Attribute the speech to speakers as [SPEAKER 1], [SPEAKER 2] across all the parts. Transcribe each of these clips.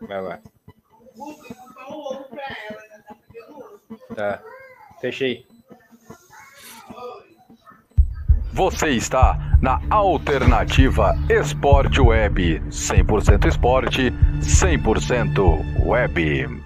[SPEAKER 1] Vai lá. Tá. Fechei.
[SPEAKER 2] Você está na Alternativa Esporte Web. 100% esporte, 100% web.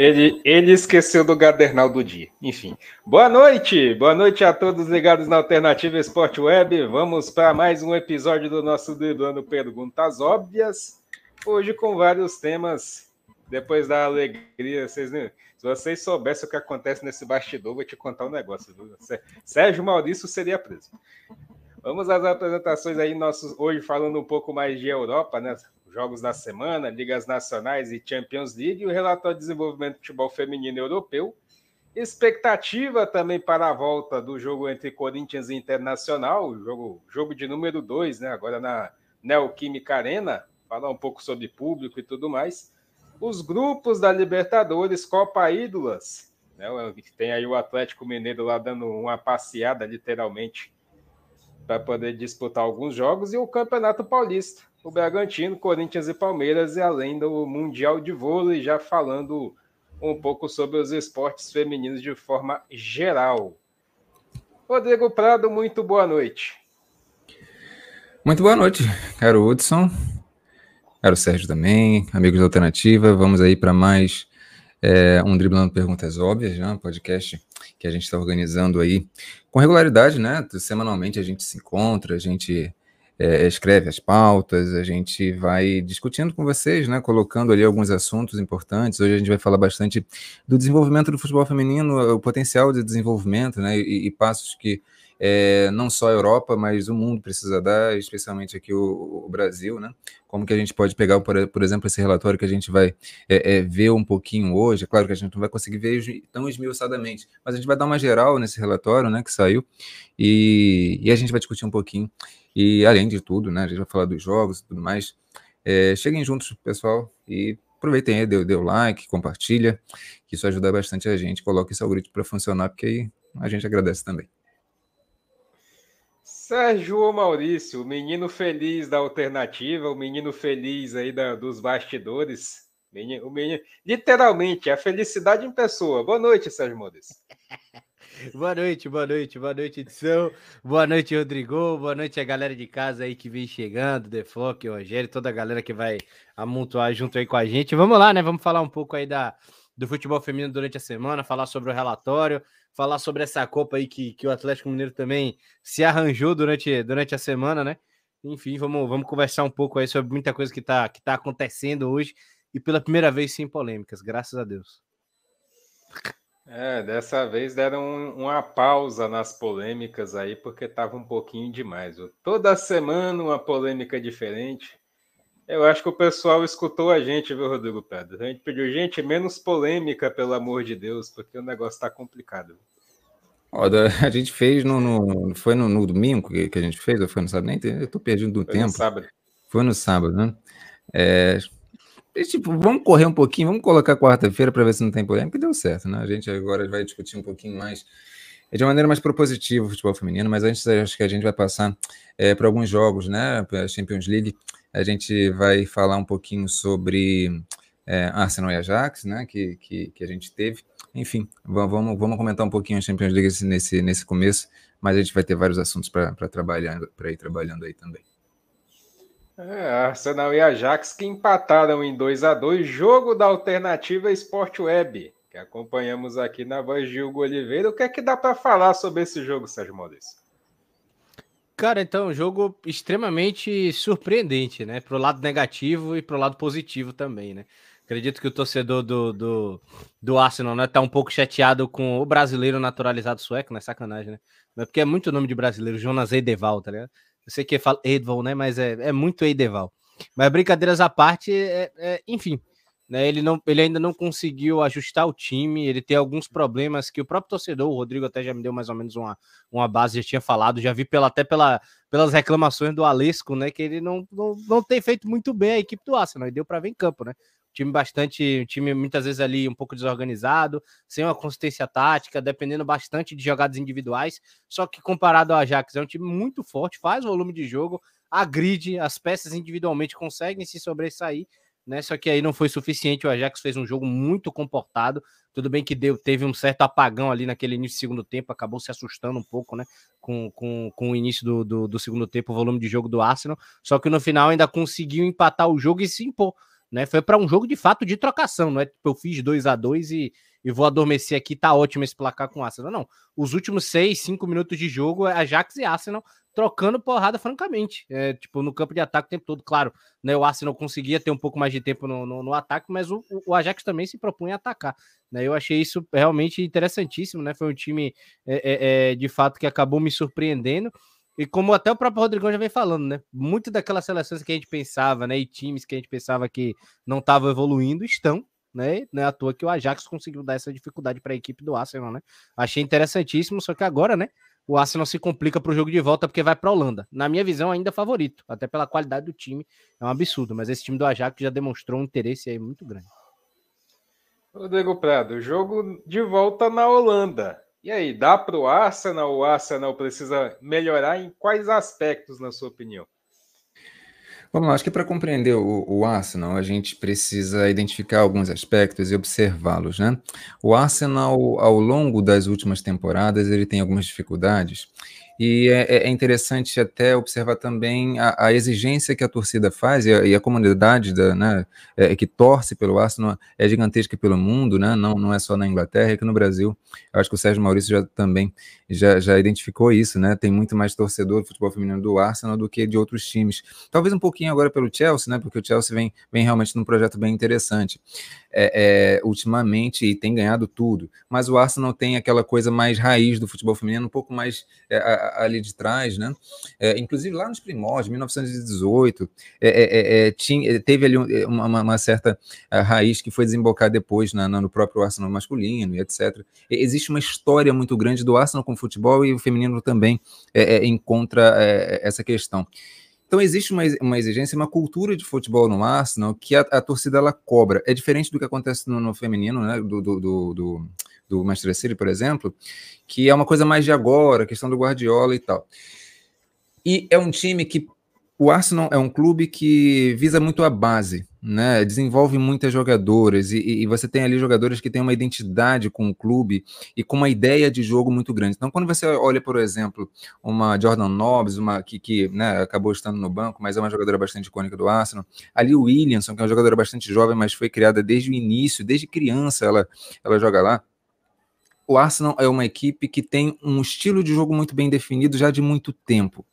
[SPEAKER 1] Ele, ele esqueceu do Gadernal do dia. Enfim. Boa noite! Boa noite a todos ligados na Alternativa Esporte Web. Vamos para mais um episódio do nosso Driblando Perguntas Óbvias. Hoje com vários temas. Depois da alegria, vocês, se vocês soubessem o que acontece nesse bastidor, vou te contar um negócio. Viu? Sérgio Maurício seria preso. Vamos às apresentações aí, nossos, hoje falando um pouco mais de Europa, né? Jogos da semana, ligas nacionais e Champions League, e o relatório de desenvolvimento do futebol feminino europeu. Expectativa também para a volta do jogo entre Corinthians e Internacional, jogo, jogo de número 2, né? Agora na Neoquímica Arena, falar um pouco sobre público e tudo mais. Os grupos da Libertadores, Copa Ídolas, né? Tem aí o Atlético Mineiro lá dando uma passeada, literalmente, para poder disputar alguns jogos, e o Campeonato Paulista o Bragantino, Corinthians e Palmeiras, e além do Mundial de Vôlei, já falando um pouco sobre os esportes femininos de forma geral. Rodrigo Prado, muito boa noite.
[SPEAKER 3] Muito boa noite, caro Hudson, caro Sérgio também, amigos da Alternativa. Vamos aí para mais é, um Driblando Perguntas Óbvias, né? um podcast que a gente está organizando aí com regularidade, né? Semanalmente a gente se encontra, a gente é, escreve as pautas, a gente vai discutindo com vocês, né, colocando ali alguns assuntos importantes. Hoje a gente vai falar bastante do desenvolvimento do futebol feminino, o potencial de desenvolvimento, né, e, e passos que é, não só a Europa, mas o mundo precisa dar, especialmente aqui o, o, Brasil, né? Como que a gente pode pegar, por, por exemplo, esse relatório que a gente vai é, é, ver um pouquinho hoje, é claro que a gente não vai conseguir ver tão esmiuçadamente, mas a gente vai dar uma geral nesse relatório, né, que saiu, e, e a gente vai discutir um pouquinho e além de tudo, né, a gente vai falar dos jogos e tudo mais. É, cheguem juntos, pessoal, e aproveitem aí, dê, dê o like, compartilha, que isso ajuda bastante a gente. Coloque esse algoritmo para funcionar, porque aí a gente agradece também.
[SPEAKER 1] Sérgio Maurício, o menino feliz da alternativa, o menino feliz aí da, dos bastidores. Menino, o menino, literalmente, a felicidade em pessoa. Boa noite, Sérgio Maurício.
[SPEAKER 4] Boa noite, boa noite, boa noite, edição. Boa noite, Rodrigo. Boa noite a galera de casa aí que vem chegando, Deflock, Rogério, toda a galera que vai amontoar junto aí com a gente. Vamos lá, né? Vamos falar um pouco aí da, do futebol feminino durante a semana, falar sobre o relatório, falar sobre essa Copa aí que, que o Atlético Mineiro também se arranjou durante, durante a semana, né? Enfim, vamos, vamos conversar um pouco aí sobre muita coisa que está que tá acontecendo hoje e pela primeira vez sem polêmicas, graças a Deus.
[SPEAKER 1] É, dessa vez deram uma pausa nas polêmicas aí, porque estava um pouquinho demais. Toda semana uma polêmica diferente. Eu acho que o pessoal escutou a gente, viu, Rodrigo Pedro? A gente pediu, gente, menos polêmica, pelo amor de Deus, porque o negócio está complicado.
[SPEAKER 3] Ó, a gente fez no, no foi no, no, domingo que, a gente fez, ou foi no sábado? Nem eu tô perdido do foi tempo. No sábado. Foi no sábado, né? É, tipo, vamos correr um pouquinho, vamos colocar quarta-feira para ver se não tem polêmica, e deu certo, né? A gente agora vai discutir um pouquinho mais, é de uma maneira mais propositiva o futebol feminino, mas antes acho que a gente vai passar é, para alguns jogos, né? Para a Champions League, a gente vai falar um pouquinho sobre é, Arsenal e Ajax, né? Que, que, que a gente teve. Enfim, vamos, vamos comentar um pouquinho a Champions League nesse, nesse começo, mas a gente vai ter vários assuntos para trabalhar, para ir trabalhando aí também.
[SPEAKER 1] É, Arsenal e Ajax que empataram em 2 a 2 jogo da alternativa Sport Web, que acompanhamos aqui na voz de Hugo Oliveira. O que é que dá para falar sobre esse jogo, Sérgio Maurício?
[SPEAKER 4] Cara, então, um jogo extremamente surpreendente, né? Pro lado negativo e pro lado positivo também, né? Acredito que o torcedor do, do, do Arsenal né, tá um pouco chateado com o brasileiro naturalizado sueco, né? Sacanagem, né? Mas porque é muito nome de brasileiro, Jonas Edeval, tá ligado? Eu sei que fala Edval, né? Mas é, é muito Edeval. Mas brincadeiras à parte, é, é, enfim, né? Ele, não, ele ainda não conseguiu ajustar o time, ele tem alguns problemas que o próprio torcedor, o Rodrigo até já me deu mais ou menos uma, uma base, já tinha falado, já vi pela, até pela, pelas reclamações do Alesco, né? Que ele não, não, não tem feito muito bem a equipe do Arsenal, e deu para ver em campo, né? time bastante, time muitas vezes ali um pouco desorganizado, sem uma consistência tática, dependendo bastante de jogadas individuais. Só que comparado ao Ajax, é um time muito forte, faz volume de jogo, agride, as peças individualmente conseguem se sobressair, né? Só que aí não foi suficiente. O Ajax fez um jogo muito comportado. Tudo bem que deu, teve um certo apagão ali naquele início do segundo tempo, acabou se assustando um pouco, né? Com, com, com o início do, do, do segundo tempo, o volume de jogo do Arsenal. Só que no final ainda conseguiu empatar o jogo e se impor né? Foi para um jogo de fato de trocação, não é tipo eu fiz 2 a 2 e, e vou adormecer aqui, tá ótimo esse placar com o Arsenal. Não, os últimos 6, 5 minutos de jogo Ajax e Arsenal trocando porrada francamente, é, tipo no campo de ataque o tempo todo, claro, né? O Arsenal conseguia ter um pouco mais de tempo no, no, no ataque, mas o, o, Ajax também se propunha a atacar, né? Eu achei isso realmente interessantíssimo, né? Foi um time é, é, é de fato que acabou me surpreendendo. E como até o próprio Rodrigão já vem falando, né? Muito daquelas seleções que a gente pensava, né? E times que a gente pensava que não estavam evoluindo estão, né? Não é à toa que o Ajax conseguiu dar essa dificuldade para a equipe do Arsenal, né? Achei interessantíssimo, só que agora, né? O Arsenal se complica para o jogo de volta porque vai para a Holanda. Na minha visão, ainda favorito, até pela qualidade do time. É um absurdo, mas esse time do Ajax já demonstrou um interesse aí muito grande.
[SPEAKER 1] Rodrigo Prado, jogo de volta na Holanda. E aí, dá para o Arsenal? O Arsenal precisa melhorar em quais aspectos, na sua opinião?
[SPEAKER 3] Vamos lá, acho que para compreender o, o, Arsenal, a gente precisa identificar alguns aspectos e observá-los, né? O Arsenal, ao longo das últimas temporadas, ele tem algumas dificuldades e é, é, é, interessante até observar também a, a, exigência que a torcida faz e a, e a comunidade da, né, é, que torce pelo Arsenal é gigantesca pelo mundo, né? não, não é só na Inglaterra, é que no Brasil. Eu acho que o Sérgio Maurício já também já, já identificou isso, né? Tem muito mais torcedor do futebol feminino do Arsenal do que de outros times. Talvez um pouquinho agora pelo Chelsea, né? Porque o Chelsea vem, vem realmente num projeto bem interessante é, é, ultimamente e tem ganhado tudo. Mas o Arsenal tem aquela coisa mais raiz do futebol feminino, um pouco mais é, ali de trás, né? É, inclusive lá nos primórdios, 1918, é, é, tinha, teve ali uma, uma certa raiz que foi desembocar depois na, na, no próprio Arsenal masculino e etc. existe uma história muito grande do Arsenal com o futebol e o feminino também encontra essa questão. Então existe uma, uma exigência, uma cultura de futebol no Arsenal que a, a torcida ela cobra. É diferente do que acontece no, no feminino, né? Do, do, do, do, do Manchester City, por exemplo, que é uma coisa mais de agora, questão do Guardiola e tal. E é um time que o Arsenal é um clube que visa muito a base, né? Desenvolve muitas jogadoras e, e, você tem ali jogadores que têm uma identidade com o clube e com uma ideia de jogo muito grande. Então, quando você olha, por exemplo, uma Jordan Nobbs, uma que, que né, acabou estando no banco, mas é uma jogadora bastante icônica do Arsenal, ali o Williamson, que é uma jogadora bastante jovem, mas foi criada desde o início, desde criança ela, ela joga lá o Arsenal é uma equipe que tem um estilo de jogo muito bem definido já de muito tempo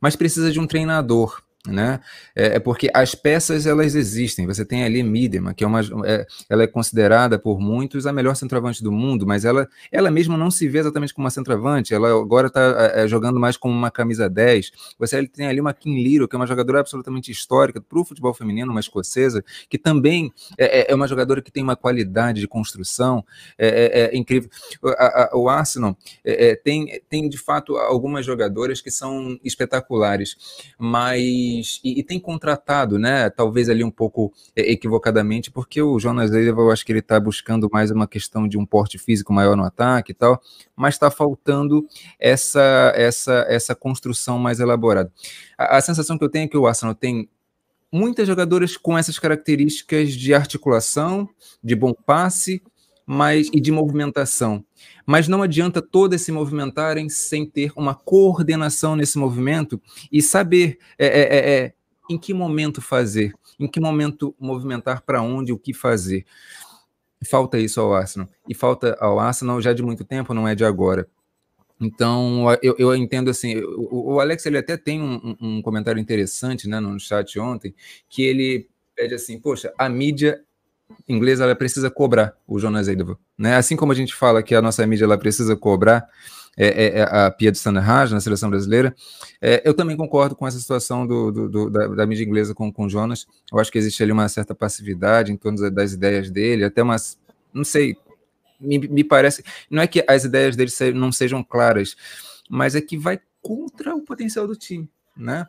[SPEAKER 3] mas precisa de um treinador né? É, é, porque as peças elas existem. Você tem ali Midema, que é uma, é, ela é considerada por muitos a melhor centroavante do mundo, mas ela, ela mesma não se vê exatamente como uma centroavante. Ela agora está é, é, jogando mais como uma camisa 10. Você tem ali uma Kim Liro, que é uma jogadora absolutamente histórica para o futebol feminino, uma escocesa, que também é, é, é, uma jogadora que tem uma qualidade de construção é, incrível. A, a, o Arsenal tem, tem de fato algumas jogadoras que são espetaculares, mas e, e, tem contratado, né? Talvez ali um pouco é, equivocadamente, porque o Jonas Leiva, eu acho que ele está buscando mais uma questão de um porte físico maior no ataque e tal, mas está faltando essa, essa, essa construção mais elaborada. A, a sensação que eu tenho é que o Arsenal tem muitas jogadoras com essas características de articulação, de bom passe, mas e de movimentação. Mas não adianta todas se movimentarem sem ter uma coordenação nesse movimento e saber é, é, é, é em que momento fazer, em que momento movimentar para onde, o que fazer. Falta isso ao Arsenal. E falta ao Arsenal já de muito tempo, não é de agora. Então, eu, eu entendo assim, o, o, Alex ele até tem um, um, comentário interessante né, no chat ontem, que ele pede assim, poxa, a mídia inglesa ela precisa cobrar o Jonas Eidevall, né? Assim como a gente fala que a nossa mídia ela precisa cobrar é, é, é a Pia de Standard na seleção brasileira, é, eu também concordo com essa situação do, do, do da, da, mídia inglesa com o Jonas. Eu acho que existe ali uma certa passividade em torno das ideias dele, até umas, não sei, me, me parece, não é que as ideias dele não sejam claras, mas é que vai contra o potencial do time, né?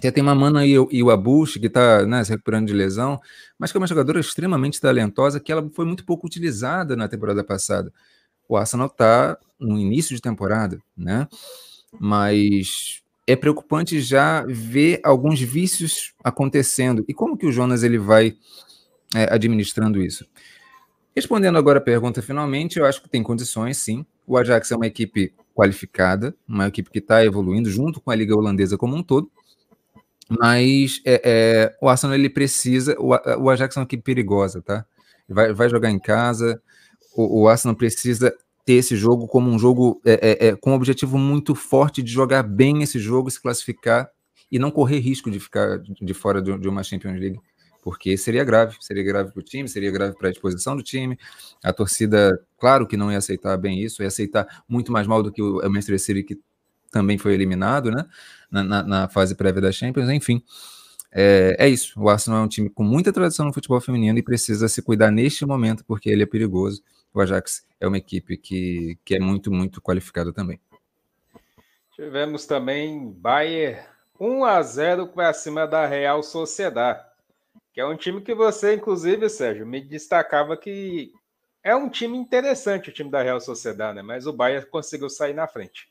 [SPEAKER 3] Tem uma mana e o Abush, que está né, se recuperando de lesão, mas que é uma jogadora extremamente talentosa, que ela foi muito pouco utilizada na temporada passada. O Arsenal está no início de temporada, né? Mas é preocupante já ver alguns vícios acontecendo. E como que o Jonas ele vai é, administrando isso? Respondendo agora a pergunta finalmente, eu acho que tem condições, sim. O Ajax é uma equipe qualificada, uma equipe que está evoluindo junto com a liga holandesa como um todo. Mas é, é, o Arsenal ele precisa. O, o, Ajax é uma equipe perigosa, tá? Vai, vai jogar em casa. O, o, Arsenal precisa ter esse jogo como um jogo é, é, é, com um objetivo muito forte de jogar bem esse jogo, se classificar e não correr risco de ficar de fora de, de uma Champions League, porque seria grave, seria grave para o time, seria grave para a disposição do time. A torcida, claro que não ia aceitar bem isso, ia aceitar muito mais mal do que o Manchester City que também foi eliminado, né? Na, na, na fase prévia da Champions, enfim. É, é, isso. O Arsenal é um time com muita tradição no futebol feminino e precisa se cuidar neste momento, porque ele é perigoso. O Ajax é uma equipe que, que é muito, muito qualificada também.
[SPEAKER 1] Tivemos também Bayern 1 a 0 para cima da Real Sociedade, que é um time que você, inclusive, Sérgio, me destacava que é um time interessante, o time da Real Sociedade, né? mas o Bayern conseguiu sair na frente.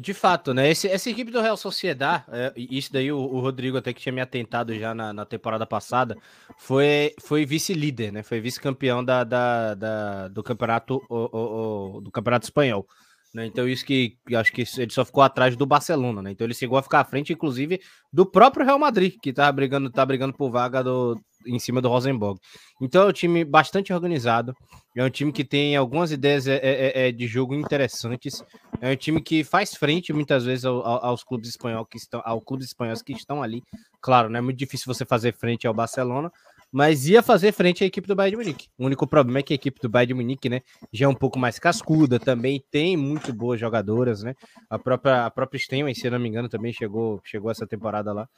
[SPEAKER 4] De fato, né? Esse, essa equipe do Real Sociedad, é, isso daí o, o, Rodrigo até que tinha me atentado já na, na temporada passada, foi, foi vice-líder, né? Foi vice-campeão da, da, da, do campeonato o, o, do campeonato espanhol. Né? Então, isso que acho que ele só ficou atrás do Barcelona, né? Então ele chegou a ficar à frente, inclusive, do próprio Real Madrid, que tá brigando, tá brigando por vaga do, em cima do Rosenborg. Então é um time bastante organizado, é um time que tem algumas ideias é, é, é de jogo interessantes, é um time que faz frente muitas vezes ao, aos clubes espanhóis que estão, aos clubes espanhóis que estão ali. Claro, não é muito difícil você fazer frente ao Barcelona, mas ia fazer frente à equipe do Bayern de Munique. O único problema é que a equipe do Bayern de Munique, né, já é um pouco mais cascuda, também tem muito boas jogadoras, né? A própria a própria Steinway, se não me engano, também chegou chegou essa temporada lá.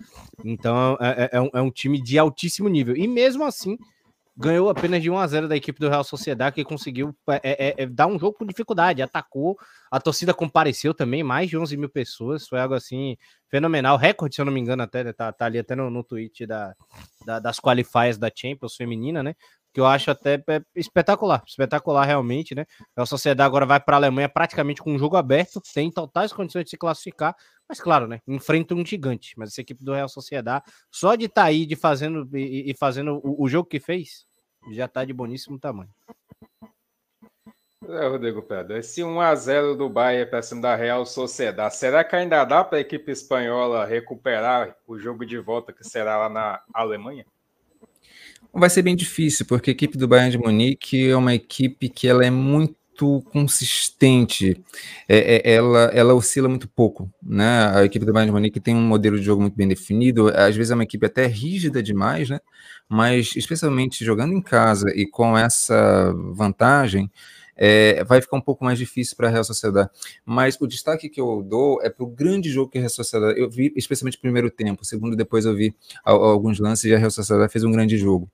[SPEAKER 4] Então é, é, é, um, é um time de altíssimo nível. E mesmo assim, ganhou apenas de 1 a 0 da equipe do Real Sociedade, que conseguiu é, é, é, dar um jogo com dificuldade, atacou, a torcida compareceu também, mais de 11 mil pessoas, foi algo assim fenomenal, recorde, se eu não me engano, até tá, tá ali até no, no tweet da, da, das qualifiers da Champions feminina, né? Que eu acho até é, espetacular, espetacular realmente, né? A Sociedade agora vai para a Alemanha praticamente com um jogo aberto, tem totais condições de se classificar, mas claro, né? Enfrenta um gigante. Mas essa equipe do Real Sociedade, só de estar tá aí de fazendo e, e fazendo o, o, jogo que fez, já está de boníssimo tamanho.
[SPEAKER 1] É, Rodrigo Pedro, esse 1x0 do Bayern para cima da Real Sociedade, será que ainda dá para a equipe espanhola recuperar o jogo de volta que será lá na Alemanha?
[SPEAKER 3] Vai ser bem difícil, porque a equipe do Bayern de Munique é uma equipe que ela é muito consistente, é, é, ela, ela oscila muito pouco, né? A equipe do Bayern de Munique tem um modelo de jogo muito bem definido, às vezes é uma equipe até rígida demais, né? Mas especialmente jogando em casa e com essa vantagem, é, vai ficar um pouco mais difícil para a Real Sociedade. Mas o destaque que eu dou é para o grande jogo que a Real Sociedade. Eu vi, especialmente o primeiro tempo, o segundo, depois eu vi alguns lances e a Real Sociedade fez um grande jogo.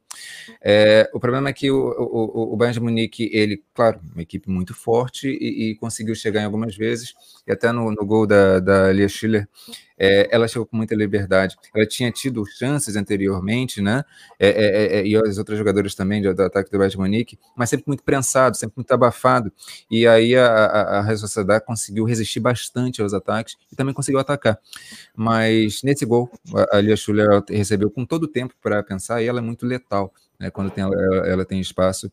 [SPEAKER 3] É, o problema é que o, o, o Bayern de Munique, ele, claro, uma equipe muito forte e, e conseguiu chegar em algumas vezes, e até no, no gol da, da Lia Schiller, é, ela chegou com muita liberdade. Ela tinha tido chances anteriormente, né? É, é, é, é e as outras jogadoras também do, do ataque do Bayern de mas sempre muito prensado, sempre muito abafado. E aí a, a, a Real Sociedade conseguiu resistir bastante aos ataques e também conseguiu atacar. Mas nesse gol, a, Lia Schuller recebeu com todo o tempo para pensar e ela é muito letal. Né, quando tem, ela, ela, tem espaço.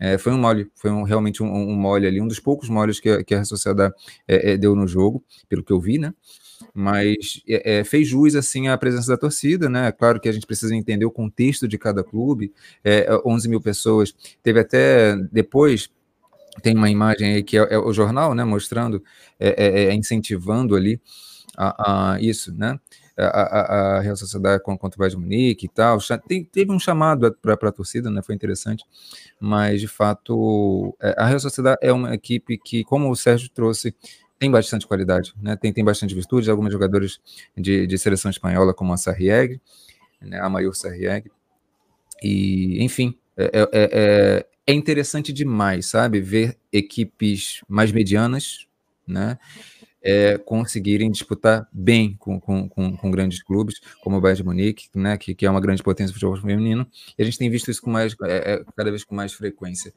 [SPEAKER 3] É, foi um mole, foi um, realmente um, um, mole ali, um dos poucos moles que, que a Sociedade é, é, deu no jogo, pelo que eu vi, né? Mas é, é, fez jus assim à presença da torcida, né? Claro que a gente precisa entender o contexto de cada clube. É, 11 mil pessoas. Teve até depois tem uma imagem aí que é, é o jornal, né? Mostrando, é, é, incentivando ali a, a, isso, né? A, a, a Real Sociedade contra o Bayern de Munique e tal. Tem, teve um chamado para a torcida, né? Foi interessante, mas de fato a Real Sociedade é uma equipe que, como o Sérgio trouxe, tem bastante qualidade, né? Tem, tem bastante virtude. Alguns jogadores de, de seleção espanhola, como a Sarrieg, né? a Maior Sarrieg. E, enfim, é, é, é, é, interessante demais, sabe? Ver equipes mais medianas, né? É, conseguirem disputar bem com, com, com, com, grandes clubes, como o Bayern de Munique, né, que, que é uma grande potência do futebol feminino, e a gente tem visto isso com mais, é, é, cada vez com mais frequência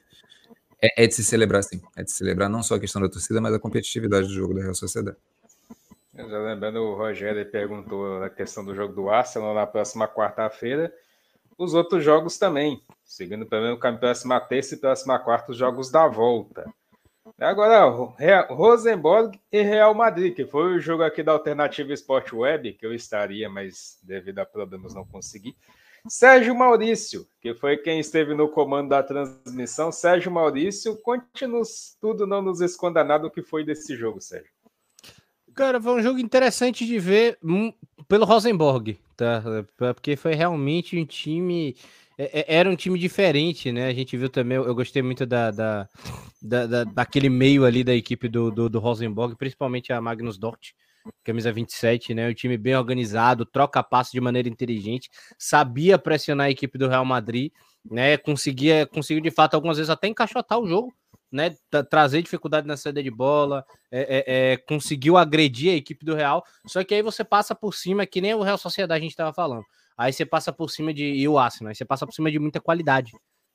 [SPEAKER 3] é, é, de se celebrar, sim. É de se celebrar não só a questão da torcida, mas a competitividade do jogo da Real Sociedade.
[SPEAKER 1] Já lembrando, o Rogério perguntou a questão do jogo do Arsenal na próxima quarta-feira. Os outros jogos também. Seguindo pelo o próxima terça e próxima quarta, os jogos da volta. Agora, Rosenborg e Real Madrid, que foi o jogo aqui da Alternativa Sport Web, que eu estaria, mas devido a problemas não consegui. Sérgio Maurício, que foi quem esteve no comando da transmissão. Sérgio Maurício, conte-nos tudo, não nos esconda nada o que foi desse jogo, Sérgio.
[SPEAKER 4] Cara, foi um jogo interessante de ver um, pelo Rosenborg, tá? Porque foi realmente um time. É, é, era um time diferente, né? A gente viu também, eu gostei muito da, da, da daquele meio ali da equipe do, do, do Rosenborg, principalmente a Magnus Dort camisa 27, né? O time bem organizado, troca passe de maneira inteligente, sabia pressionar a equipe do Real Madrid, né? Conseguia, conseguiu de fato algumas vezes até encaixotar o jogo, né? Trazer dificuldade na saída de bola, é, é, é, conseguiu agredir a equipe do Real. Só que aí você passa por cima, que nem o Real Sociedade a gente estava falando. Aí você passa por cima de e o Arsenal, aí você passa por cima de muita qualidade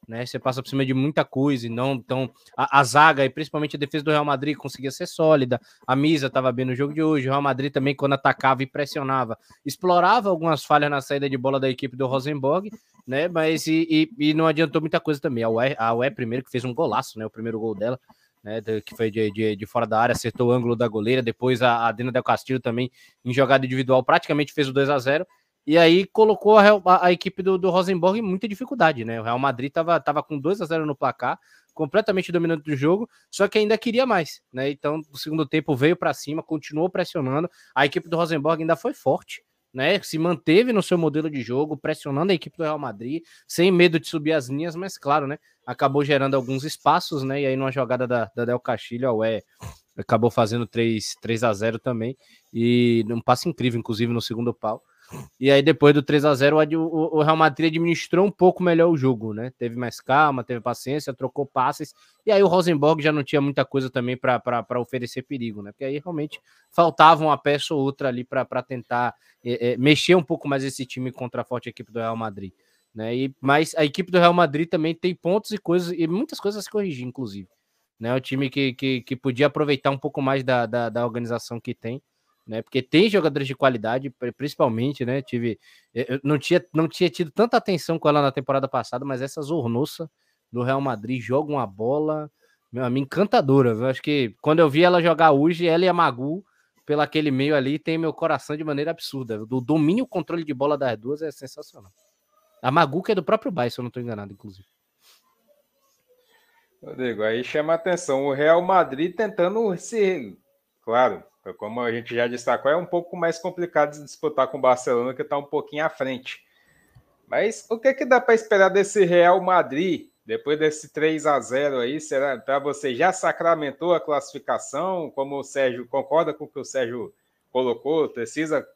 [SPEAKER 4] né? Você passa por cima de muita coisa não então a, a, zaga e principalmente a defesa do Real Madrid conseguia ser sólida. A Misa estava bem no jogo de hoje. O Real Madrid também quando atacava e pressionava, explorava algumas falhas na saída de bola da equipe do Rosenborg, né? Mas e, e, e não adiantou muita coisa também. A UE, a UE primeiro que fez um golaço, né? O primeiro gol dela. Né, que foi de, de, de, fora da área, acertou o ângulo da goleira. Depois a, a Dena Del Castillo também, em jogada individual, praticamente fez o 2 a 0 e aí colocou a, a, a equipe do, do, Rosenborg em muita dificuldade, né? O Real Madrid estava tava com 2 a 0 no placar, completamente dominante do jogo, só que ainda queria mais, né? Então, no segundo tempo veio para cima, continuou pressionando. A equipe do Rosenborg ainda foi forte, né? Se manteve no seu modelo de jogo, pressionando a equipe do Real Madrid, sem medo de subir as linhas, mas claro, né? Acabou gerando alguns espaços, né? E aí, numa jogada da, da Del Castilho, a UE acabou fazendo 3, 3 a 0 também. E um passe incrível, inclusive, no segundo pau. E aí, depois do 3 a 0 o, Real Madrid administrou um pouco melhor o jogo, né? Teve mais calma, teve paciência, trocou passes. E aí, o Rosenborg já não tinha muita coisa também para oferecer perigo, né? Porque aí realmente faltava uma peça ou outra ali para tentar é, é, mexer um pouco mais esse time contra a forte equipe do Real Madrid. Né? E, mas a equipe do Real Madrid também tem pontos e coisas, e muitas coisas a se corrigir, inclusive. Né? O time que, que, que podia aproveitar um pouco mais da, da, da organização que tem né? Porque tem jogadores de qualidade, principalmente, né? Tive, eu não tinha, não tinha tido tanta atenção com ela na temporada passada, mas essa Zornossa do Real Madrid joga uma bola, meu encantadora. Eu acho que quando eu vi ela jogar hoje, ela e a Magu, pelo aquele meio ali, tem meu coração de maneira absurda. Do domínio controle de bola das duas é sensacional. A Magu, que é do próprio Bairro, se eu não estou enganado, inclusive.
[SPEAKER 1] Rodrigo, aí chama atenção o Real Madrid tentando se. Claro, como a gente já destacou, é um pouco mais complicado de disputar com o Barcelona, que está um pouquinho à frente. Mas o que, que dá para esperar desse Real Madrid, depois desse 3 a 0 aí? Será para você já sacramentou a classificação? Como o Sérgio concorda com o que o Sérgio colocou? Precisa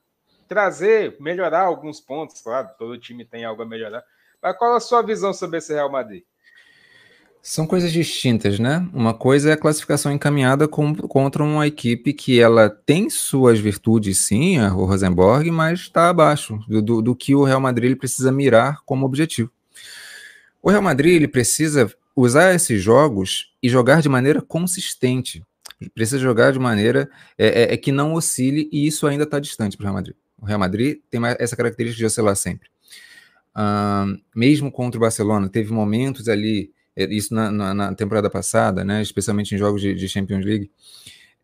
[SPEAKER 1] trazer, melhorar alguns pontos, claro, todo time tem algo a melhorar. Mas qual a sua visão sobre esse Real Madrid?
[SPEAKER 3] São coisas distintas, né? Uma coisa é a classificação encaminhada com, contra uma equipe que ela tem suas virtudes, sim, o Rosenborg, mas está abaixo do, do, do, que o Real Madrid precisa mirar como objetivo. O Real Madrid ele precisa usar esses jogos e jogar de maneira consistente. Precisa jogar de maneira é, é, é que não oscile, e isso ainda está distante para o Real Madrid. O Real Madrid tem essa característica de oscilar sempre. Uh, mesmo contra o Barcelona, teve momentos ali isso na, na, na, temporada passada, né, especialmente em jogos de, de Champions League,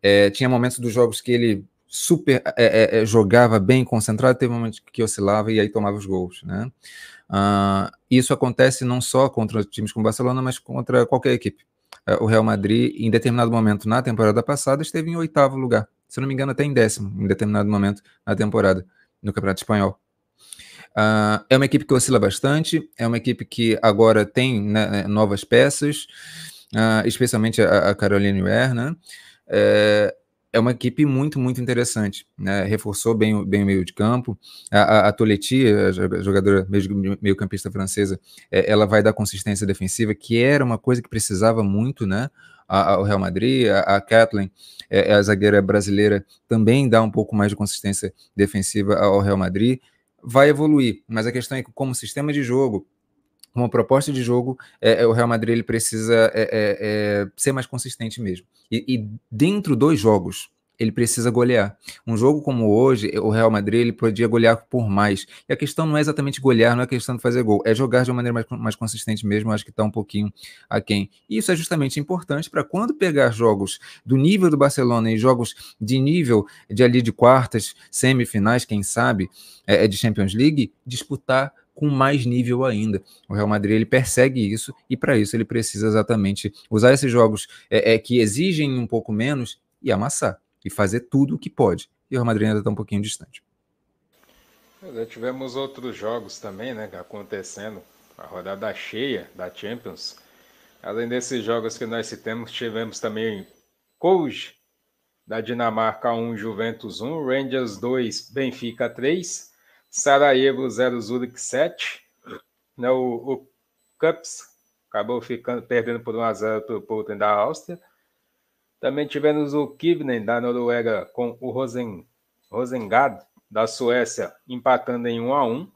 [SPEAKER 3] é, tinha momentos dos jogos que ele super é, é, jogava bem concentrado, teve momentos que oscilava e aí tomava os gols, né? Uh, isso acontece não só contra times como Barcelona, mas contra qualquer equipe. Uh, o Real Madrid, em determinado momento na temporada passada, esteve em oitavo lugar. Se não me engano, até em décimo, em determinado momento na temporada, no Campeonato Espanhol. Uh, é uma equipe que oscila bastante, é uma equipe que agora tem né, novas peças, especialmente a, a Caroline Weir, né? É, é uma equipe muito, muito interessante. Né? Reforçou bem, bem o meio de campo. A, a, a Toletti, a jogadora meio-campista francesa, é, ela vai dar consistência defensiva, que era uma coisa que precisava muito, né? A, o Real Madrid, a, a Kathleen, é, a zagueira brasileira, também dá um pouco mais de consistência defensiva ao Real Madrid. Vai evoluir, mas a questão é que, como sistema de jogo, uma proposta de jogo, é, é, o Real Madrid ele precisa é, é, é, ser mais consistente mesmo. E, e, dentro dos jogos, ele precisa golear. Um jogo como hoje, o Real Madrid ele podia golear por mais. E a questão não é exatamente golear, não é questão de fazer gol, é jogar de uma maneira mais, mais consistente mesmo. Acho que está um pouquinho aquém. E isso é justamente importante para quando pegar jogos do nível do Barcelona e jogos de nível de ali de quartas, semifinais, quem sabe, é, de Champions League, disputar com mais nível ainda. O Real Madrid ele persegue isso e para isso ele precisa exatamente usar esses jogos é, é, que exigem um pouco menos e amassar e fazer tudo o que pode. E o Real Madrid ainda está um pouquinho distante.
[SPEAKER 1] Já tivemos outros jogos também, né, acontecendo. A rodada cheia da Champions. Além desses jogos que nós citamos, tivemos também Couge da Dinamarca 1, Juventus 1, Rangers 2, Benfica 3, Sarajevo 0, Zurich 7. Né, o, o Cups acabou ficando, perdendo por 1 a 0 para o Porto da Áustria. Também tivemos o Kivnen da Noruega com o Rosen, Rosengard da Suécia empatando em 1 a 1.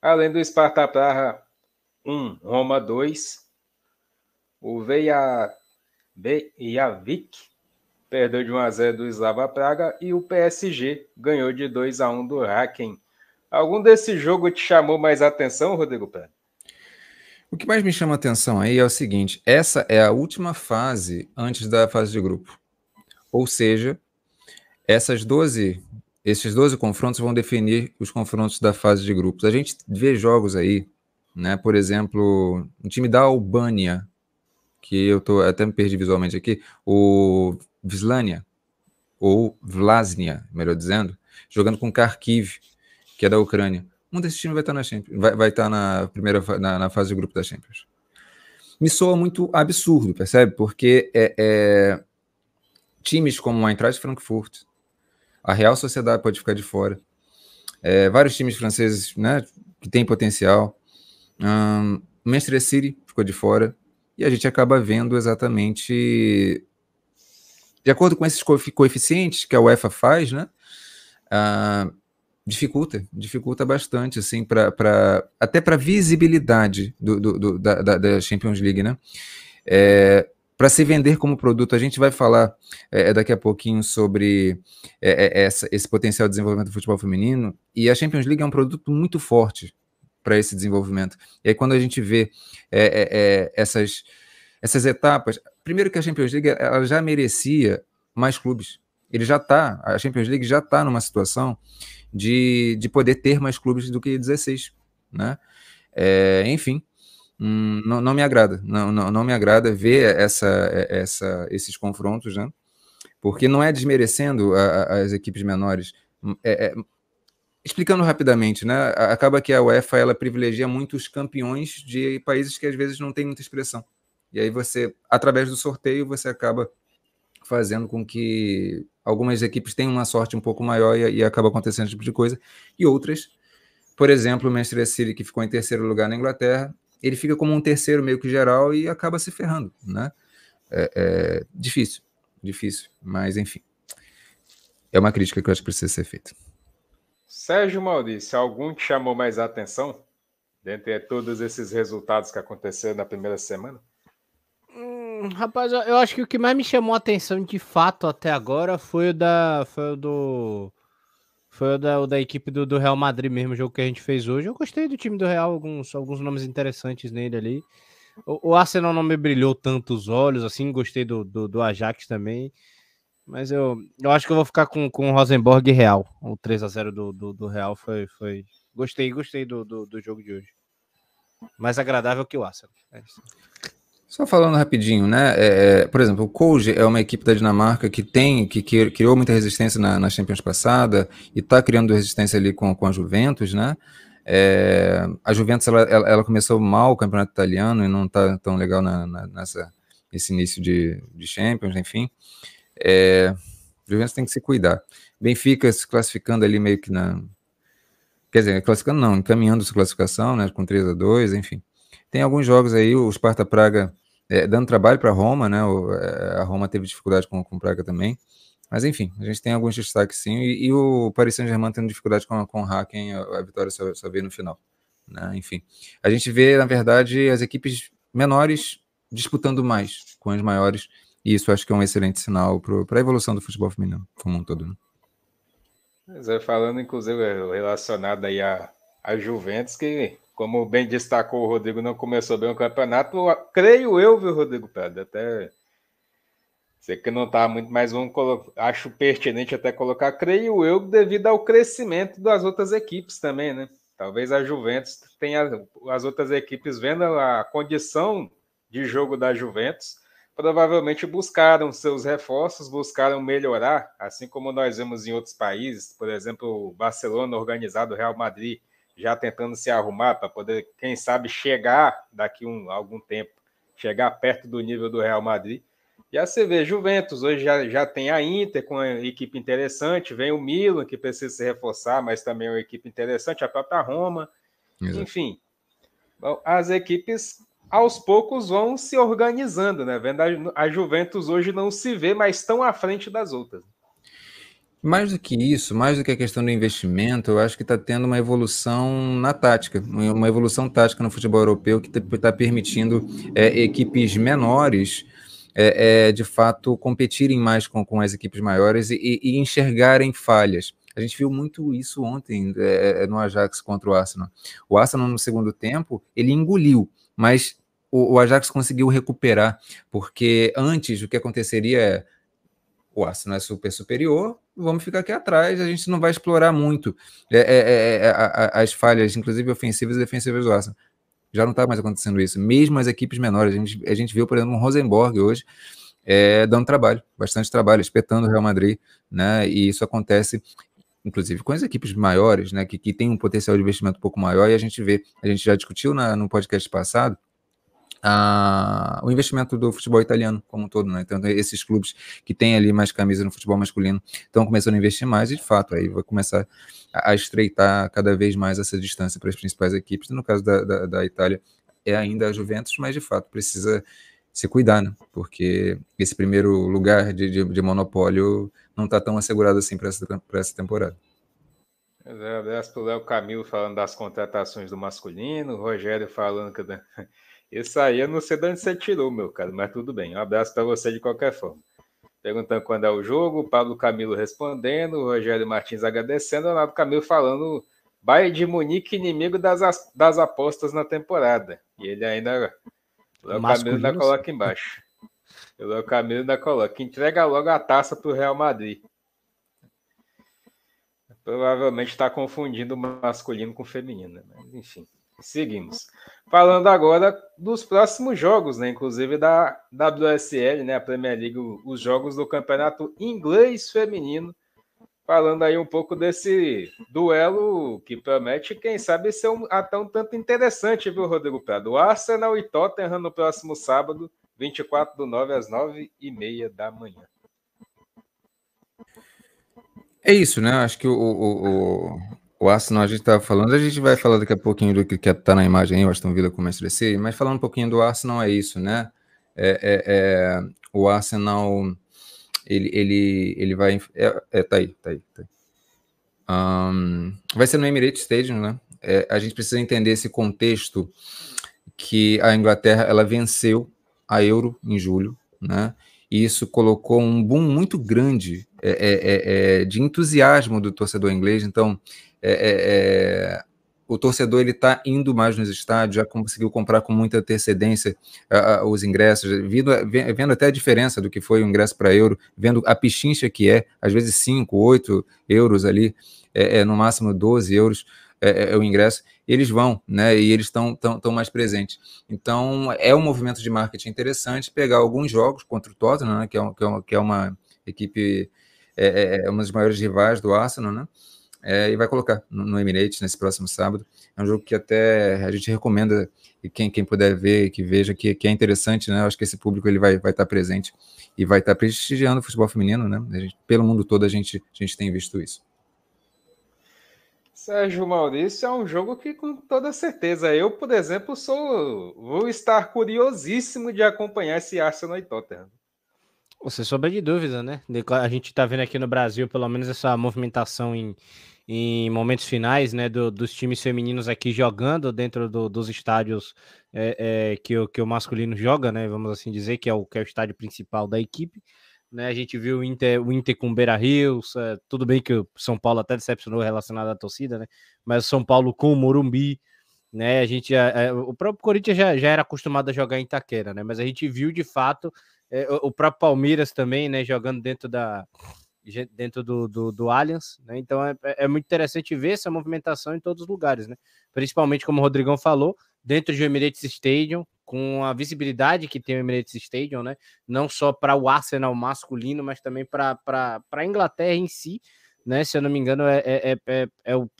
[SPEAKER 1] Além do Sparta Praha 1, Roma 2. O Veia Vejavik perdeu de 1 a 0 do Slava Praga e o PSG ganhou de 2 a 1 do Haken Algum desse jogo te chamou mais atenção, Rodrigo Pé?
[SPEAKER 3] O que mais me chama atenção aí é o seguinte: essa é a última fase antes da fase de grupo. Ou seja, essas 12, esses 12 confrontos vão definir os confrontos da fase de grupos. A gente vê jogos aí, né? Por exemplo, um time da Albânia, que eu tô até me perdi visualmente aqui, o Vislania, ou Vlasnia, melhor dizendo, jogando com Kharkiv que é da Ucrânia. Um desses times vai estar na Champions, vai, vai estar na primeira na, na fase de grupo da Champions. Me soa muito absurdo, percebe? Porque é, é, times como o Eintracht Frankfurt, a Real Sociedade pode ficar de fora, é, vários times franceses, né, que têm potencial, um, Manchester City ficou de fora e a gente acaba vendo exatamente de acordo com esses coeficientes que a UEFA faz, né? Uh, dificulta, dificulta bastante, assim, para até para visibilidade do, do, do da, da, Champions League, né? É, para se vender como produto, a gente vai falar é, é daqui a pouquinho sobre é, é, essa, esse potencial de desenvolvimento do futebol feminino, e a Champions League é um produto muito forte para esse desenvolvimento. E aí, quando a gente vê é, essas, essas etapas, primeiro que a Champions League ela já merecia mais clubes. Ele já está, a Champions League já está numa situação de, de poder ter mais clubes do que 16, né? É, enfim, hum, não, não, me agrada, não, não, não, me agrada ver essa, essa, esses confrontos, né? Porque não é desmerecendo a, a, as equipes menores. Hum, é, é, explicando rapidamente, né? Acaba que a UEFA ela privilegia muito os campeões de países que às vezes não têm muita expressão. E aí você, através do sorteio, você acaba fazendo com que algumas equipes tenham uma sorte um pouco maior e, e acaba acontecendo esse tipo de coisa, e outras, por exemplo, o Manchester City, que ficou em terceiro lugar na Inglaterra, ele fica como um terceiro meio que geral e acaba se ferrando, né? É, é difícil, difícil, mas enfim. É uma crítica que eu acho que precisa ser feita.
[SPEAKER 1] Sérgio Maurício, algum te chamou mais a atenção dentre todos esses resultados que aconteceram na primeira semana?
[SPEAKER 4] Rapaz, eu acho que o que mais me chamou a atenção de fato até agora foi o da. Foi o do. Foi o da, o da equipe do, do, Real Madrid mesmo, o jogo que a gente fez hoje. Eu gostei do time do Real, alguns, alguns nomes interessantes nele ali. O, o Arsenal não me brilhou tanto os olhos, assim, gostei do, do, do Ajax também. Mas eu, eu acho que eu vou ficar com, com o Rosenborg Real. O 3 a 0 do, do, do Real foi, foi. Gostei, gostei do, do, do jogo de hoje. Mais agradável que o Arsenal. É
[SPEAKER 3] Só falando rapidinho, né? É, é, por exemplo, o Koji é uma equipe da Dinamarca que tem, que, que criou muita resistência na, na Champions passada e está criando resistência ali com, com a Juventus, né? É, a Juventus ela, ela, começou mal o campeonato italiano e não está tão legal na, na, nessa, nesse início de, de Champions, enfim. É, Juventus tem que se cuidar. Benfica se classificando ali meio que na. Quer dizer, classificando não, encaminhando sua classificação, né? Com 3 a 2 enfim. Tem alguns jogos aí, o Sparta Praga é, dando trabalho para Roma, né? O, é, a Roma teve dificuldade com, com Praga também. Mas enfim, a gente tem alguns destaques sim. E, e o Paris Saint-Germain tendo dificuldade com, com o Hacken, a, vitória só, só veio no final. Né? Enfim, a gente vê, na verdade, as equipes menores disputando mais com as maiores. E isso acho que é um excelente sinal para a evolução do futebol feminino como um todo. Né?
[SPEAKER 1] Mas é, falando, inclusive, relacionado aí a, a Juventus, que, como bem destacou o Rodrigo, não começou bem o campeonato. Creio eu, viu, Rodrigo Pedro? Até Sei que não está muito, mas vamos acho pertinente até colocar, creio eu, devido ao crescimento das outras equipes também, né? Talvez a Juventus tenha as outras equipes vendo a condição de jogo da Juventus, provavelmente buscaram seus reforços, buscaram melhorar, assim como nós vemos em outros países, por exemplo, o Barcelona organizado, o Real Madrid já tentando se arrumar para poder, quem sabe, chegar daqui um algum tempo, chegar perto do nível do Real Madrid. E a CV Juventus hoje já, já tem a Inter com uma equipe interessante, vem o Milan que precisa se reforçar, mas também é uma equipe interessante, a própria Roma. Exato. Enfim, as equipes aos poucos vão se organizando, né? Vendo a, a Juventus hoje não se vê mais tão à frente das outras.
[SPEAKER 3] Mais do que isso, mais do que a questão do investimento, eu acho que está tendo uma evolução na tática, uma evolução tática no futebol europeu que está permitindo é, equipes menores é, é, de fato competirem mais com, com as equipes maiores e, e, enxergarem falhas. A gente viu muito isso ontem é, no Ajax contra o Arsenal. O Arsenal no segundo tempo ele engoliu, mas o, o Ajax conseguiu recuperar, porque antes o que aconteceria é o Arsenal é super superior, vamos ficar aqui atrás, a gente não vai explorar muito é, é, é, é as falhas, inclusive ofensivas e defensivas do Arsenal já não está mais acontecendo isso. Mesmo as equipes menores, a gente, a gente viu, por exemplo, o Rosenborg hoje é, dando trabalho, bastante trabalho, espetando o Real Madrid, né? E isso acontece, inclusive, com as equipes maiores, né? Que, que tem um potencial de investimento um pouco maior, e a gente vê, a gente já discutiu na, no podcast passado, a, o investimento do futebol italiano como um todo, né? Então, esses clubes que têm ali mais camisa no futebol masculino estão começando a investir mais e, de fato, aí vai começar a, estreitar cada vez mais essa distância para as principais equipes. No caso da, da, da Itália, é ainda a Juventus, mas, de fato, precisa se cuidar, né? Porque esse primeiro lugar de, de, de monopólio não está tão assegurado assim para essa, essa temporada.
[SPEAKER 1] Abraço para o Léo Camilo falando das contratações do masculino, o Rogério falando que isso aí eu não sei de onde você tirou, meu cara, mas tudo bem. Um abraço para você de qualquer forma. Perguntando quando é o jogo, Pablo Camilo respondendo, Rogério Martins agradecendo, Leonardo Camilo falando Bayern de Munique, inimigo das, das apostas na temporada. E ele ainda. O Camilo ainda coloca embaixo. O Camilo ainda coloca. Entrega logo a taça para o Real Madrid. Provavelmente está confundindo o masculino com o feminino, né? mas enfim. Seguimos. Falando agora dos próximos jogos, né? Inclusive da WSL, né? A Premier League, os jogos do campeonato inglês feminino. Falando aí um pouco desse duelo que promete, quem sabe, ser um, até um tanto interessante, viu, Rodrigo Prado? Arsenal e Tottenham no próximo sábado, 24 do 9 às 9 e meia da manhã.
[SPEAKER 3] É isso, né? Acho que o, o, o Arsenal, a gente estava falando, a gente vai falar daqui a pouquinho do que está na imagem aí, o Aston Villa com o Manchester mas falando um pouquinho do Arsenal é isso, né? É, é, é, o Arsenal, ele, ele, ele vai... É, é, tá aí, tá aí. Tá aí. Um, vai ser no Emirates Stadium, né? É, a gente precisa entender esse contexto que a Inglaterra, ela venceu a Euro em julho, né? E isso colocou um boom muito grande é, é, é, de entusiasmo do torcedor inglês. Então, é, é, é o torcedor ele está indo mais nos estádios, já conseguiu comprar com muita antecedência uh, os ingressos, vendo, vendo até a diferença do que foi o ingresso para euro, vendo a pichincha que é, às vezes 5, 8 euros ali, é, é, no máximo 12 euros é, é, é, o ingresso, eles vão, né? E eles estão tão, tão mais presentes. Então é um movimento de marketing interessante pegar alguns jogos contra o Tottenham, né, que, é, que, é uma, que é uma equipe, é, é, uma das maiores rivais do Arsenal, né? É, e vai colocar no, no, Emirates nesse próximo sábado. É um jogo que até a gente recomenda e quem, quem puder ver, que veja que, que é interessante, né? Eu acho que esse público ele vai, vai estar presente e vai estar prestigiando o futebol feminino, né? Gente, pelo mundo todo a gente, a gente tem visto isso.
[SPEAKER 1] Sérgio Maurício é um jogo que, com toda certeza, eu, por exemplo, sou vou estar curiosíssimo de acompanhar esse Arsenal e Tottenham.
[SPEAKER 4] Você sombra de dúvida, né? A gente está vendo aqui no Brasil, pelo menos, essa movimentação em, em momentos finais, né, do, dos times femininos aqui jogando dentro do, dos estádios é, é, que, o, que o masculino joga, né, vamos assim dizer, que é o, que é o estádio principal da equipe. Né, a gente viu o Inter, o Inter com o Beira Rio, tudo bem que o São Paulo até decepcionou relacionado à torcida, né? Mas o São Paulo com o Morumbi, né? A gente, é, o próprio Corinthians já, já era acostumado a jogar em Itaquera, né? Mas a gente viu de fato é, o próprio Palmeiras também, né? Jogando dentro da, dentro do, do, do Allianz, né? Então é, é, é muito interessante ver essa movimentação em todos os lugares, né? Principalmente, como o Rodrigão falou, dentro de Emirates Stadium, com a visibilidade que tem o Emirates Stadium, né? Não só para o Arsenal masculino, mas também para a Inglaterra em si, né? Se eu não me engano, é, é, é, é o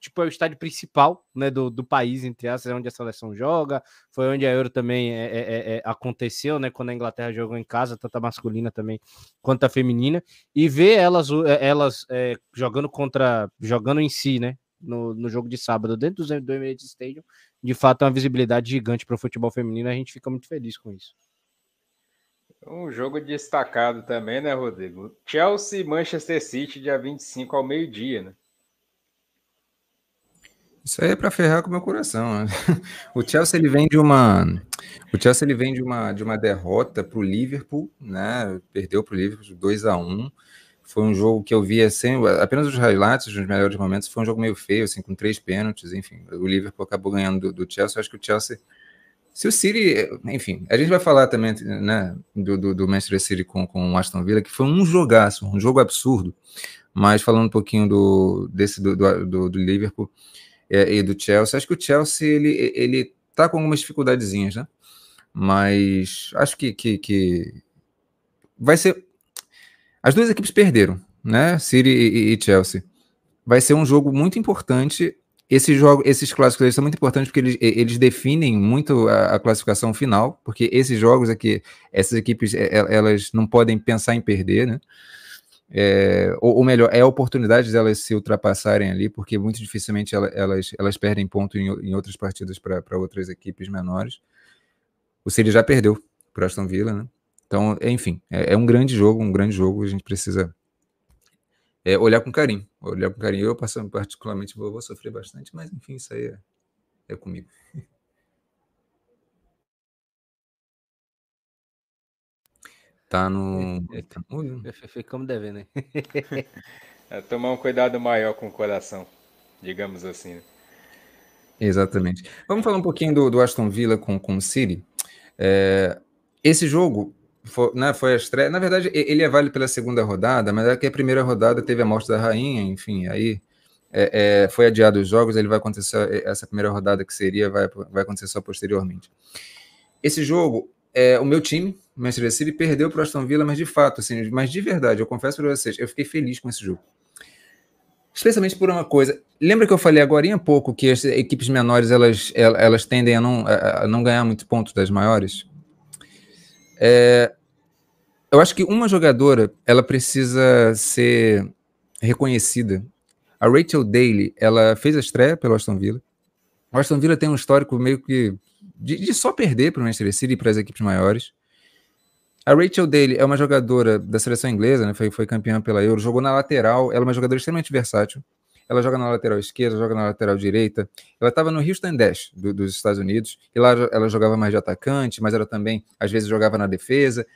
[SPEAKER 4] tipo, é o estádio principal né, do, do país, entre aspas, é onde a seleção joga, foi onde a Euro também é, é, é, é, aconteceu, né? Quando a Inglaterra jogou em casa, tanto a masculina também quanto a feminina, e ver elas, é, elas é, jogando contra, jogando em si, né? No, no jogo de sábado, dentro do, do Emirates Stadium, de fato é uma visibilidade gigante para o futebol feminino, a gente fica muito feliz com isso.
[SPEAKER 1] Um jogo destacado também, né, Rodrigo? Chelsea Manchester City, dia 25 ao meio-dia, né?
[SPEAKER 3] Isso aí é para ferrar com o meu coração. Né? O Chelsea ele vem de uma, o Chelsea ele vem de uma de uma derrota para o Liverpool, né? Perdeu para o Liverpool 2 a 1 Foi um jogo que eu vi assim, apenas os highlights, os melhores momentos. Foi um jogo meio feio, assim, com três pênaltis. Enfim, o Liverpool acabou ganhando do, do Chelsea. Eu acho que o Chelsea, se o City, enfim, a gente vai falar também, né, do, do, do Manchester City com, com o Aston Villa, que foi um jogaço, um jogo absurdo. Mas falando um pouquinho do desse do, do, do Liverpool é, e do Chelsea. Acho que o Chelsea ele, ele tá com algumas dificuldadezinhas, né? Mas acho que, que, que vai ser. As duas equipes perderam, né? City e, e Chelsea. Vai ser um jogo muito importante. Esse jogo, esses clássicos eles são muito importantes porque eles, eles definem muito a, a, classificação final, porque esses jogos aqui, essas equipes, elas não podem pensar em perder, né? É, ou, ou, melhor, é a oportunidade delas se ultrapassarem ali, porque muito dificilmente elas, elas, elas perdem ponto em, em outras partidas para outras equipes menores. O City já perdeu para Aston Villa, né? Então, enfim, é, é, um grande jogo, um grande jogo, a gente precisa é, olhar com carinho, olhar com carinho. Eu, particularmente, vou, vou sofrer bastante, mas enfim, isso aí é, é comigo. Tá no.
[SPEAKER 4] É, tá Ficamos devendo, né?
[SPEAKER 1] é tomar um cuidado maior com o coração, digamos assim. Né?
[SPEAKER 3] Exatamente. Vamos falar um pouquinho do, do Aston Villa com, com o City. É, esse jogo foi, né, foi a estreia. Na verdade, ele é válido pela segunda rodada, mas é que a primeira rodada teve a morte da rainha, enfim, aí é, é, foi adiado os jogos, ele vai acontecer, essa primeira rodada que seria, vai, vai acontecer só posteriormente. Esse jogo, é, o meu time, Manchester City perdeu para o Aston Villa, mas de fato, assim, mas de verdade, eu confesso para vocês, eu fiquei feliz com esse jogo. Especialmente por uma coisa. Lembra que eu falei agora há pouco que as equipes menores elas, elas tendem a não, a não ganhar muito pontos das maiores? É, eu acho que uma jogadora ela precisa ser reconhecida. A Rachel Daly, ela fez a estreia pelo Aston Villa. O Aston Villa tem um histórico meio que de, de só perder para o Manchester City e para as equipes maiores. A Rachel Daly é uma jogadora da seleção inglesa, né? foi, foi campeã pela Euro, jogou na lateral, ela é uma jogadora extremamente versátil. Ela joga na lateral esquerda, joga na lateral direita. Ela estava no Houston Dash do, dos Estados Unidos, e lá ela jogava mais de atacante, mas ela também, às vezes, jogava na defesa.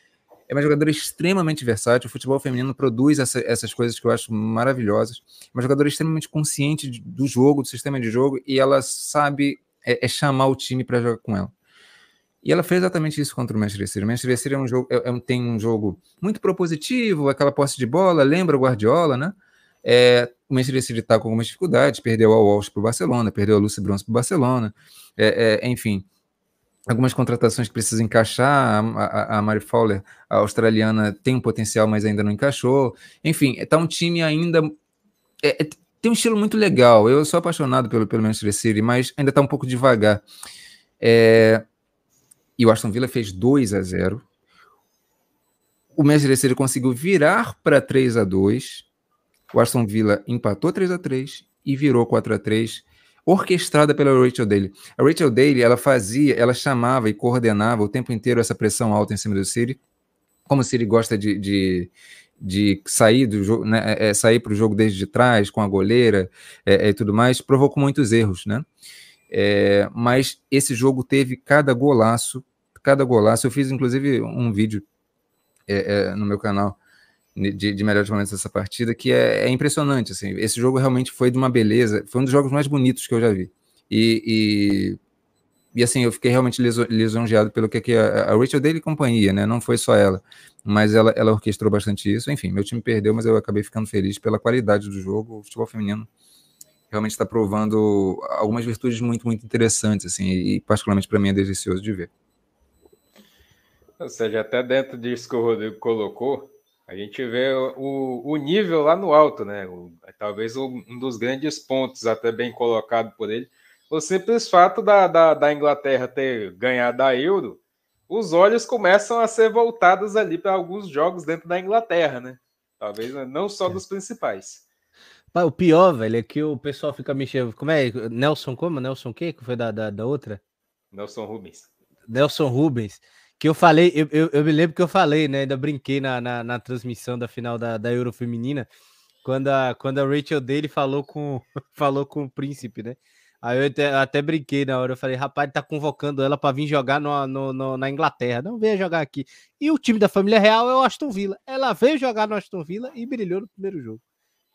[SPEAKER 3] é uma jogadora extremamente versátil. O futebol feminino produz essa, essas coisas que eu acho maravilhosas. Uma jogadora extremamente consciente do jogo, do sistema de jogo, e ela sabe é, é chamar o time para jogar com ela. E ela fez exatamente isso contra o Manchester City. O Manchester City é um jogo, é, é, tem um jogo muito propositivo, aquela posse de bola, lembra o Guardiola, né? É, o Manchester City está com algumas dificuldades, perdeu a Walsh para o Barcelona, perdeu a Lucy Bronze para o Barcelona, é, é, enfim, algumas contratações que precisam encaixar. A, a, a Mari Fowler, a australiana, tem um potencial, mas ainda não encaixou. Enfim, está um time ainda. É, tem um estilo muito legal. Eu sou apaixonado pelo, pelo Manchester City, mas ainda está um pouco devagar. É, e o Aston Villa fez 2 a 0. O Manchester City conseguiu virar para 3 a 2. O Aston Villa empatou 3 a 3 e virou 4 a 3 orquestrada pela Rachel Daly. A Rachel Daly, ela fazia, ela chamava e coordenava o tempo inteiro essa pressão alta em cima do City. Como o City gosta de, de, de sair do jogo, né, é, é sair para o jogo desde de trás, com a goleira é, é, e tudo mais, provocou muitos erros, né? É, mas esse jogo teve cada golaço cada golaço. Eu fiz, inclusive, um vídeo é, é, no meu canal de, de, melhores momentos dessa partida, que é, é, impressionante. Assim, esse jogo realmente foi de uma beleza, foi um dos jogos mais bonitos que eu já vi. E, e, e assim, eu fiquei realmente lisonjeado pelo que, que a, a Rachel Daly companhia, né? Não foi só ela, mas ela, ela orquestrou bastante isso. Enfim, meu time perdeu, mas eu acabei ficando feliz pela qualidade do jogo. O futebol feminino realmente está provando algumas virtudes muito, muito interessantes, assim, e particularmente para mim é delicioso de ver.
[SPEAKER 1] Ou seja, até dentro disso que o Rodrigo colocou, a gente vê o, o nível lá no alto, né? O, talvez um dos grandes pontos, até bem colocado por ele, o simples fato da, da, da Inglaterra ter ganhado a Euro, os olhos começam a ser voltados ali para alguns jogos dentro da Inglaterra, né? Talvez não só dos principais.
[SPEAKER 4] O pior, velho, é que o pessoal fica mexendo. Como é? Nelson, como? Nelson o quê? Que foi da, da, da outra?
[SPEAKER 1] Nelson Rubens.
[SPEAKER 4] Nelson Rubens que eu falei, eu, eu, eu, me lembro que eu falei, né? Ainda brinquei na, na, na transmissão da final da, da Euro Feminina, quando a, quando a Rachel dele falou com, falou com o príncipe, né? Aí eu até, até brinquei na hora, eu falei, rapaz, ele tá convocando ela para vir jogar no, no, no, na Inglaterra. Não venha jogar aqui. E o time da família real é o Aston Villa. Ela veio jogar no Aston Villa e brilhou no primeiro jogo.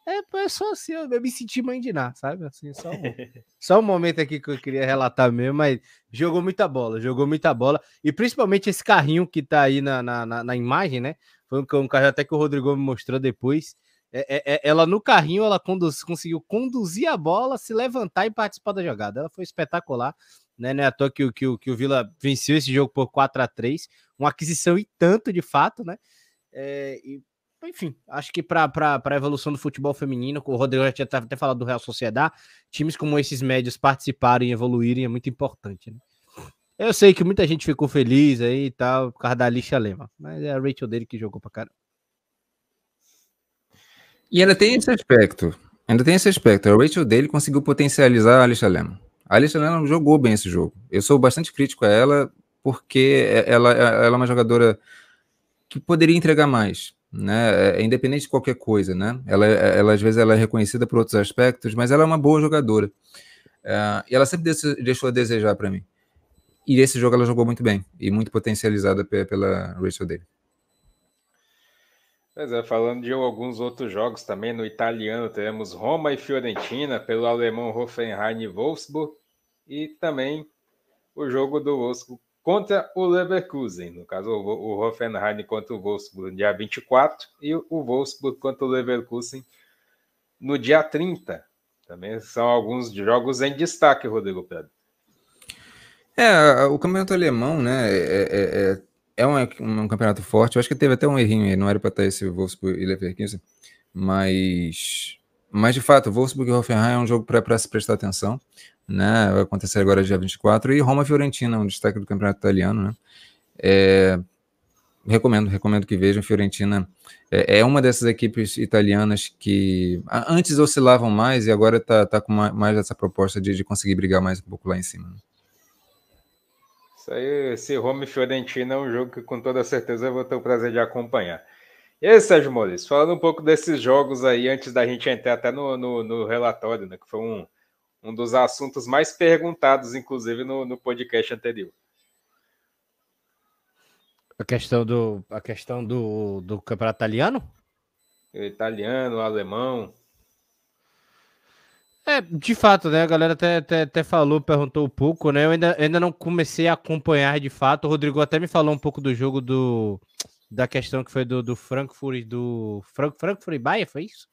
[SPEAKER 4] É, é só assim, eu me senti mãe de Ná, sabe? Assim, só, um, só um momento aqui que eu queria relatar mesmo, mas jogou muita bola, jogou muita bola. E principalmente esse carrinho que tá aí na, na, na, na imagem, né? Foi um, um carrinho até que o Rodrigo me mostrou depois. É, é, é, ela no carrinho, ela conduz, conseguiu conduzir a bola, se levantar e participar da jogada. Ela foi espetacular, né? Não é à toa que, que, que o Vila venceu esse jogo por 4 a 3 uma aquisição e tanto de fato, né? É, e enfim, acho que para a evolução do futebol feminino, o Rodrigo já tinha até falado do Real Sociedade, times como esses médios participarem e evoluírem é muito importante. Né? Eu sei que muita gente ficou feliz aí e tal, por causa da lixa lema, mas é a Rachel dele que jogou para caramba.
[SPEAKER 3] E ainda tem esse aspecto, ainda tem esse aspecto, a Rachel dele conseguiu potencializar a Alicia Lema. A Alicia Lema jogou bem esse jogo. Eu sou bastante crítico a ela, porque ela, ela é uma jogadora que poderia entregar mais né? É, é independente de qualquer coisa, né? Ela, é, ela às vezes ela é reconhecida por outros aspectos, mas ela é uma boa jogadora. Uh, e ela sempre deixou a desejar para mim. E esse jogo ela jogou muito bem e muito potencializada pela Rachel Daly.
[SPEAKER 1] Pois é, falando de alguns outros jogos também, no italiano temos Roma e Fiorentina, pelo alemão Hoffenheim e Wolfsburg, e também o jogo do Wolfsburg contra o Leverkusen, no caso o, Hoffenheim contra o Wolfsburg no dia 24 e o Wolfsburg contra o Leverkusen no dia 30. Também são alguns jogos em destaque, Rodrigo Pedro.
[SPEAKER 3] É, o campeonato alemão, né, é, é, é, é um, um, campeonato forte. Eu acho que teve até um errinho aí, não era para estar esse Wolfsburg e Leverkusen, mas, mas de fato, Wolfsburg e Hoffenheim é um jogo para se prestar atenção né? Vai acontecer agora dia 24. E Roma Fiorentina, um destaque do campeonato italiano, né? É, recomendo, recomendo que vejam. Fiorentina é, é, uma dessas equipes italianas que antes oscilavam mais e agora está tá com mais essa proposta de, de, conseguir brigar mais um pouco lá em cima. Né?
[SPEAKER 1] Isso aí, esse Roma Fiorentina é um jogo que com toda certeza eu vou ter o prazer de acompanhar. E aí, Sérgio Maurício, falando um pouco desses jogos aí, antes da gente entrar até no, no, no relatório, né, que foi um, um dos assuntos mais perguntados, inclusive, no, no podcast anterior.
[SPEAKER 4] A questão do, a questão do, do campeonato italiano?
[SPEAKER 1] O italiano, o alemão.
[SPEAKER 4] É, de fato, né? A galera até, até, até falou, perguntou um pouco, né? Eu ainda, ainda não comecei a acompanhar de fato. O Rodrigo até me falou um pouco do jogo do da questão que foi do, do Frankfurt do Frank, Frankfurt e Bahia, foi isso?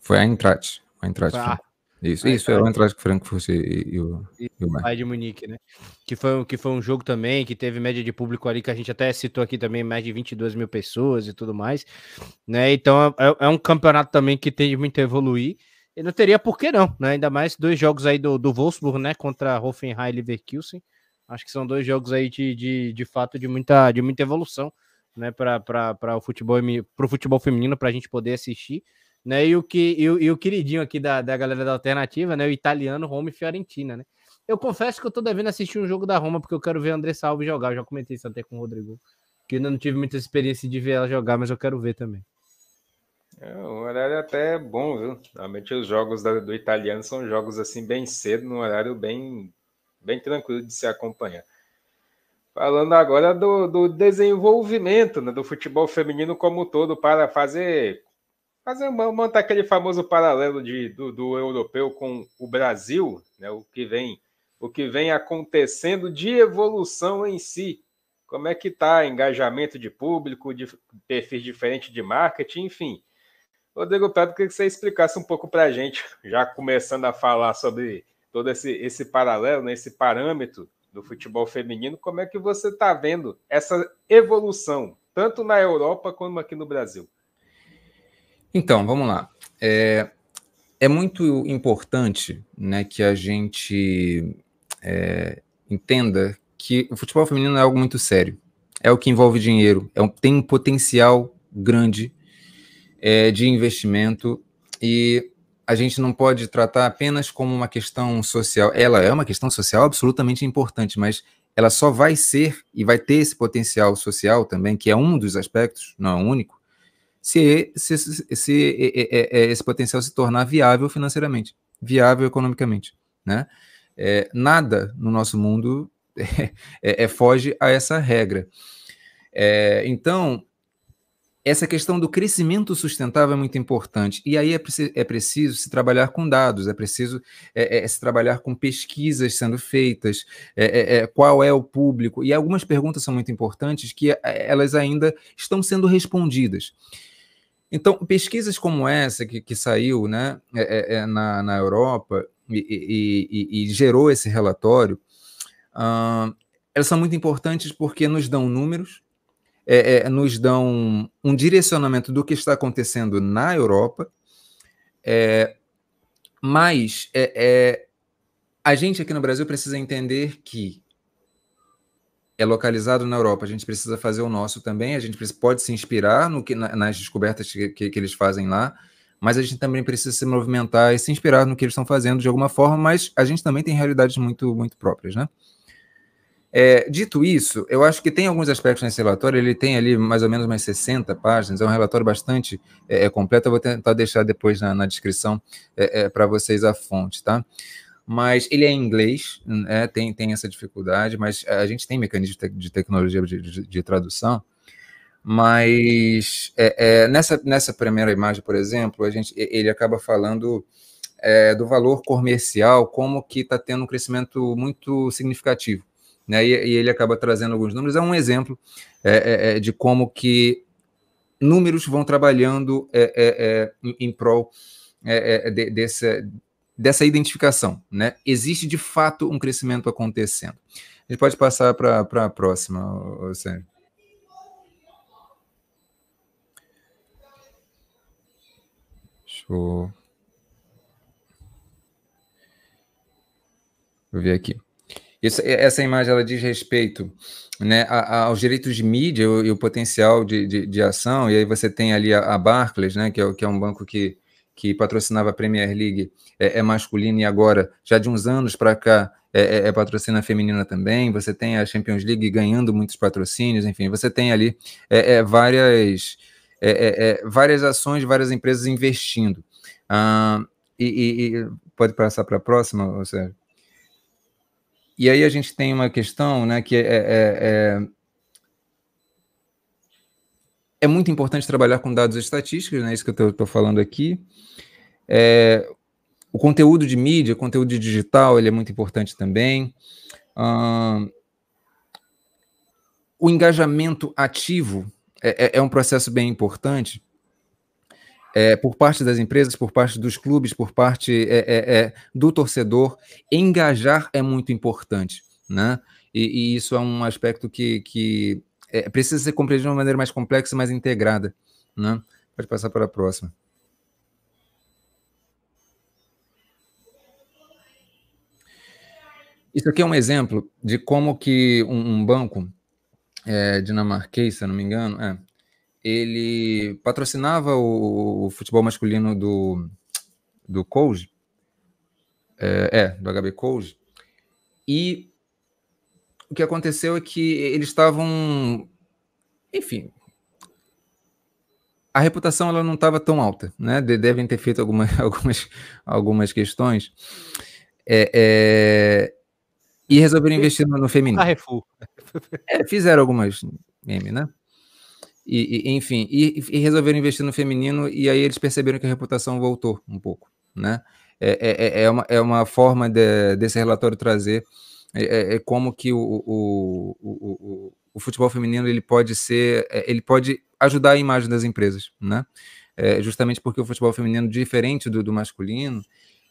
[SPEAKER 3] Foi a Eintracht. A Eintracht. Ah, isso, isso, é o Eintracht Frankfurt e, o,
[SPEAKER 4] e, e o Bayern de Munique, né? Que foi, que foi um jogo também que teve média de público ali que a gente até citou aqui também, mais de 22 mil pessoas e tudo mais, né? Então é, é, é um campeonato também que tem muito a evoluir e não teria por que não, né? Ainda mais dois jogos aí do, do Wolfsburg, né? Contra Hoffenheim e Leverkusen. Acho que são dois jogos aí de, de, de fato de muita, de muita evolução, né? Para o futebol, pro futebol feminino, para a gente poder assistir né? E o, que, e o, e o queridinho aqui da, da galera da alternativa, né? O italiano Roma e Fiorentina, né? Eu confesso que eu tô devendo assistir um jogo da Roma, porque eu quero ver André Salve jogar. Eu já comentei isso até com o Rodrigo. Que ainda não tive muita experiência de ver ela jogar, mas eu quero ver também.
[SPEAKER 1] É, o horário é até bom, viu? Normalmente os jogos da, do italiano são jogos assim bem cedo, num horário bem, bem tranquilo de se acompanhar. Falando agora do, do desenvolvimento né, do futebol feminino como um todo para fazer fazer montar aquele famoso paralelo de, do, do, europeu com o Brasil, né, o que vem o que vem acontecendo de evolução em si. Como é que está engajamento de público, de perfis diferentes de marketing, enfim. Rodrigo Pedro, queria que você explicasse um pouco para a gente, já começando a falar sobre todo esse, esse paralelo, né, esse parâmetro do futebol feminino, como é que você está vendo essa evolução, tanto na Europa como aqui no Brasil?
[SPEAKER 3] Então, vamos lá. É, é muito importante né, que a gente é, entenda que o futebol feminino é algo muito sério. É o que envolve dinheiro, é um, tem um potencial grande é, de investimento e a gente não pode tratar apenas como uma questão social. Ela é uma questão social absolutamente importante, mas ela só vai ser e vai ter esse potencial social também, que é um dos aspectos, não é o único, se, se, se, se esse potencial se tornar viável financeiramente, viável economicamente. Né? É, nada no nosso mundo é, é, foge a essa regra. É, então, essa questão do crescimento sustentável é muito importante. E aí é, é preciso se trabalhar com dados, é preciso é, é, se trabalhar com pesquisas sendo feitas, qual é o público. E algumas perguntas são muito importantes que elas ainda estão sendo respondidas. Então, pesquisas como essa que, que saiu né, é, é, é na, na Europa e, e, e, gerou esse relatório, uh, elas são muito importantes porque nos dão números, é, é, nos dão um direcionamento do que está acontecendo na Europa, é, mas a gente aqui no Brasil precisa entender que é localizado na Europa, a gente precisa fazer o nosso também, a gente pode se inspirar no que, nas descobertas que, que, que, eles fazem lá, mas a gente também precisa se movimentar e se inspirar no que eles estão fazendo de alguma forma, mas a gente também tem realidades muito, muito próprias, né? É, dito isso, eu acho que tem alguns aspectos nesse relatório, ele tem ali mais ou menos umas 60 páginas, é um relatório bastante é, é completo, eu vou tentar deixar depois na, na descrição é, é para vocês a fonte, tá? Mas ele é em inglês, né, tem, tem essa dificuldade, mas a gente tem mecanismo de, tecnologia de, de, de, tradução, mas é, é, nessa, nessa primeira imagem, por exemplo, a gente, ele acaba falando é, do valor comercial, como que está tendo um crescimento muito significativo, né, e, e, ele acaba trazendo alguns números, é um exemplo é, é, é, de como que números vão trabalhando em, em prol de, desse, dessa identificação, né? Existe de fato um crescimento acontecendo. A gente pode passar para a próxima, Sérgio. Eu... eu ver aqui. Isso, essa imagem ela diz respeito né, aos direitos de mídia e o, e o potencial de, de, de, ação, e aí você tem ali a, a Barclays, né, que é, que é um banco que que patrocinava a Premier League é, é masculina e agora, já de uns anos para cá, é, é, é, patrocina feminina também. Você tem a Champions League ganhando muitos patrocínios, enfim, você tem ali é, é várias, é, várias ações várias empresas investindo. Ah, e, e, e, pode passar para a próxima, Sérgio? e aí a gente tem uma questão né, que é, é, muito importante trabalhar com dados estatísticos, né, isso que eu estou falando aqui. É, o conteúdo de mídia, conteúdo digital, ele é muito importante também. o engajamento ativo é, é, é, um processo bem importante, é, por parte das empresas, por parte dos clubes, por parte é, é, é, do torcedor, engajar é muito importante, né? E, e isso é um aspecto que, que é, precisa ser compreendido de uma maneira mais complexa e mais integrada, né? Pode passar para a próxima. Isso aqui é um exemplo de como que um, um banco é, dinamarquês, se eu não me engano, é, ele patrocinava o, o futebol masculino do, do Cold, é, é, do HB Cold, e o que aconteceu é que eles estavam, enfim, a reputação ela não estava tão alta, né? Devem ter feito alguma, algumas, algumas questões. É, é, e resolveram investir no, no feminino. Carrefour. É, fizeram algumas meme, né? E, e enfim, e, e, resolveram investir no feminino, e aí eles perceberam que a reputação voltou um pouco, né? É, é, é, é uma, é uma forma de, desse relatório trazer é, é, é como que o, o, o, o, futebol feminino ele pode ser, é, ele pode ajudar a imagem das empresas, né? É, justamente porque o futebol feminino, diferente do, do masculino,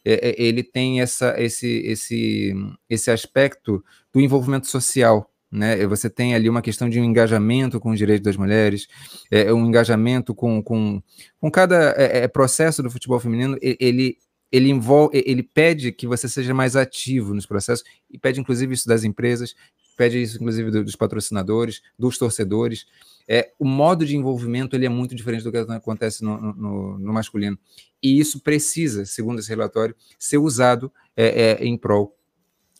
[SPEAKER 3] ele tem essa, esse, esse, esse aspecto do envolvimento social, né? Você tem ali uma questão de um engajamento com os direitos das mulheres, é, um engajamento com, com, com cada é, é processo do futebol feminino, ele, ele envolve, ele pede que você seja mais ativo nos processos e pede inclusive isso das empresas, pede isso inclusive dos patrocinadores, dos torcedores. É, o modo de envolvimento ele é muito diferente do que acontece no, no, no masculino e isso precisa, segundo esse relatório, ser usado é, é, em prol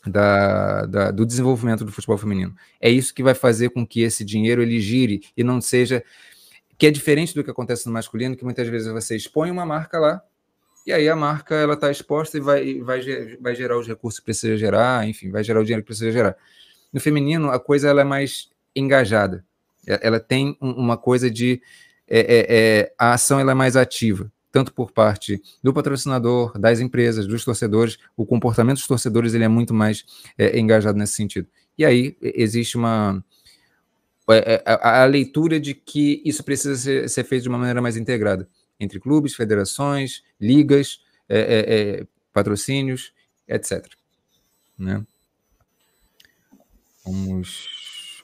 [SPEAKER 3] da, da, do desenvolvimento do futebol feminino. É isso que vai fazer com que esse dinheiro ele gire e não seja que é diferente do que acontece no masculino, que muitas vezes você expõe uma marca lá e aí a marca ela está exposta e vai, vai, vai gerar os recursos que precisa gerar, enfim, vai gerar o dinheiro que precisa gerar. No feminino a coisa ela é mais engajada, ela tem uma coisa de é, é, é, a ação ela é mais ativa tanto por parte do patrocinador, das empresas, dos torcedores, o comportamento dos torcedores ele é muito mais é, engajado nesse sentido. E aí existe uma é, é, a, a, leitura de que isso precisa ser, ser, feito de uma maneira mais integrada entre clubes, federações, ligas, é, é, é patrocínios, etc. Né? Vamos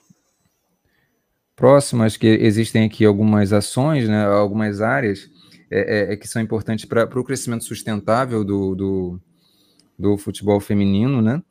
[SPEAKER 3] próximas que existem aqui algumas ações, né, algumas áreas é, é, é, que são importantes para o crescimento sustentável do, do, do futebol feminino, né?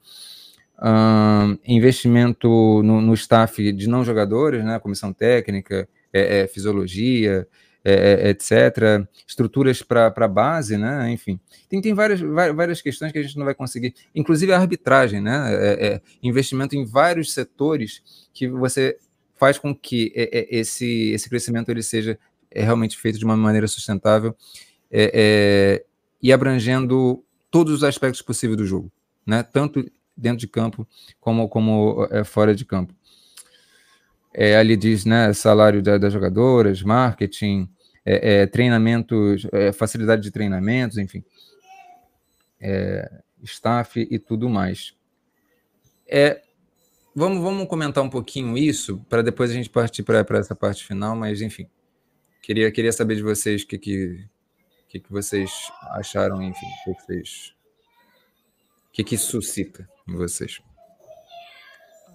[SPEAKER 3] Uh, investimento no, no, staff de não jogadores, né? Comissão técnica, é, é fisiologia, é, etc. Estruturas para a base, né? Enfim, tem, tem várias, várias questões que a gente não vai conseguir, inclusive a arbitragem, né? investimento em vários setores que você faz com que esse, esse crescimento ele seja é realmente feito de uma maneira sustentável é, é, e abrangendo todos os aspectos possíveis do jogo, né? tanto dentro de campo como, como é, fora de campo. É, ali diz né, salário da, das jogadoras, marketing, é, é, treinamentos, é, facilidade de treinamentos, enfim, staff e tudo mais. É, vamos, vamos comentar um pouquinho isso para depois a gente partir para essa parte final, mas enfim. Queria, queria saber de vocês o que, que, que, que vocês acharam, enfim, o que, vocês. Que, que isso suscita em vocês?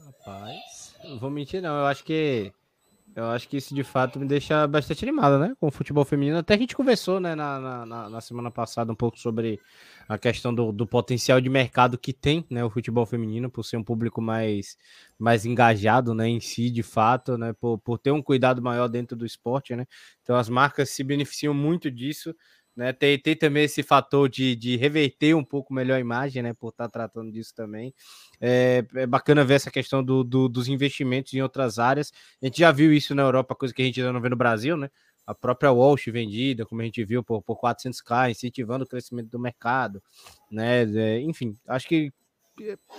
[SPEAKER 4] Rapaz, vou mentir, não. Eu acho que. Eu acho que isso de fato me deixa bastante animado, né? Com o futebol feminino. Até a gente conversou, né, na, na, na semana passada um pouco sobre a questão do, do, potencial de mercado que tem né, o futebol feminino, por ser um público mais, mais engajado né, em si, de fato, né, por, por ter um cuidado maior dentro do esporte. Né? Então as marcas se beneficiam muito disso. Né? Tem, tem também esse fator de, de reverter um pouco melhor a imagem, né? Por estar tratando disso também. É, é bacana ver essa questão do, do, dos investimentos em outras áreas. A gente já viu isso na Europa, coisa que a gente ainda não vê no Brasil, né? a própria Walsh vendida, como a gente viu, por, por 400k, incentivando o crescimento do mercado, né? É, enfim, acho que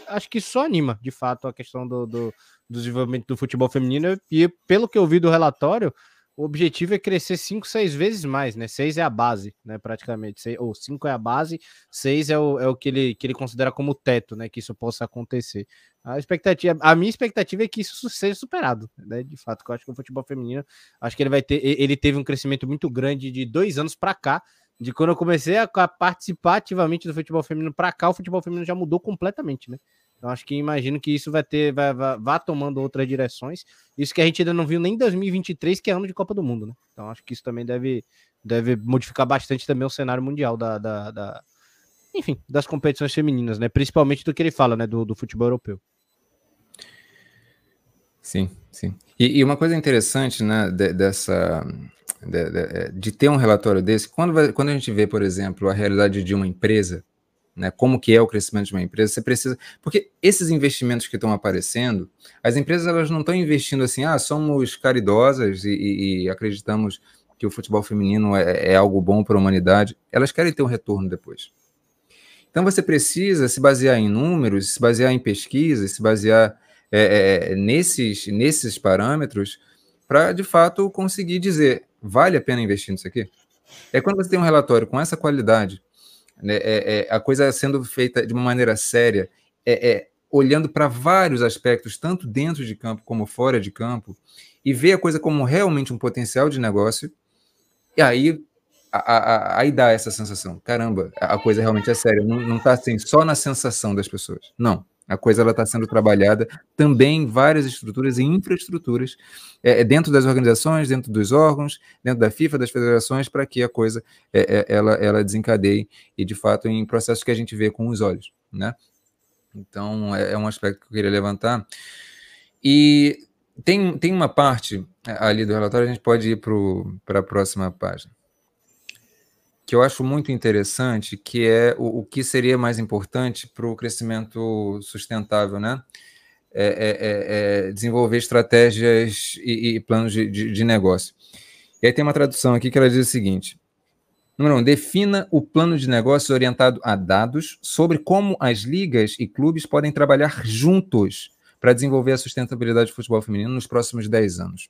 [SPEAKER 4] acho que só anima, de fato, a questão do, do, do desenvolvimento do futebol feminino. E pelo que eu vi do relatório, o objetivo é crescer 5, 6 vezes mais, né? 6 é a base, né? Praticamente. Seis, ou 5 é a base, 6 é o, é o que, ele, que ele considera como teto, né? Que isso possa acontecer. A expectativa, a minha expectativa é que isso seja superado, né? De fato, eu acho que o futebol feminino, acho que ele vai ter, ele teve um crescimento muito grande de dois anos para cá. De quando eu comecei a participar ativamente do futebol feminino para cá, o futebol feminino já mudou completamente, né? Então acho que imagino que isso vai ter, vai, vai, vai, tomando outras direções. Isso que a gente ainda não viu nem em 2023, que é ano de Copa do Mundo, né? Então acho que isso também deve, deve modificar bastante também o cenário mundial da, da, da enfim, das competições femininas, né? Principalmente do que ele fala, né? Do, do futebol europeu.
[SPEAKER 3] Sim, sim. E, e uma coisa interessante, né? De, dessa de, de, de, ter um relatório desse, quando, vai, quando a gente vê, por exemplo, a realidade de uma empresa né, como que é o crescimento de uma empresa, você precisa, porque esses investimentos que estão aparecendo, as empresas elas não estão investindo assim, ah, somos caridosas e, e, e acreditamos que o futebol feminino é, é algo bom para a humanidade, elas querem ter um retorno depois. Então você precisa se basear em números, se basear em pesquisas, se basear é, é, é nesses, nesses parâmetros para de fato conseguir dizer vale a pena investir nisso aqui. É quando você tem um relatório com essa qualidade, né, é, é, a coisa sendo feita de uma maneira séria, é, é olhando para vários aspectos, tanto dentro de campo como fora de campo, e ver a coisa como realmente um potencial de negócio, e aí, a, a, aí dá essa sensação, caramba, a coisa realmente é séria, não está assim, só na sensação das pessoas, não. A coisa está sendo trabalhada também em várias estruturas e infraestruturas, é, é, dentro das organizações, dentro dos órgãos, dentro da FIFA, das federações, para que a coisa é, é, ela, ela desencadeie e, de fato, em processos que a gente vê com os olhos. Né? Então, é, é um aspecto que eu queria levantar. E tem, tem uma parte ali do relatório, a gente pode ir para a próxima página que eu acho muito interessante, que é o, o que seria mais importante para o crescimento sustentável, né? É, é, é, é desenvolver estratégias e, e planos de, de, de, negócio. E aí tem uma tradução aqui que ela diz o seguinte: número um, defina o plano de negócio orientado a dados sobre como as ligas e clubes podem trabalhar juntos para desenvolver a sustentabilidade do futebol feminino nos próximos 10 anos.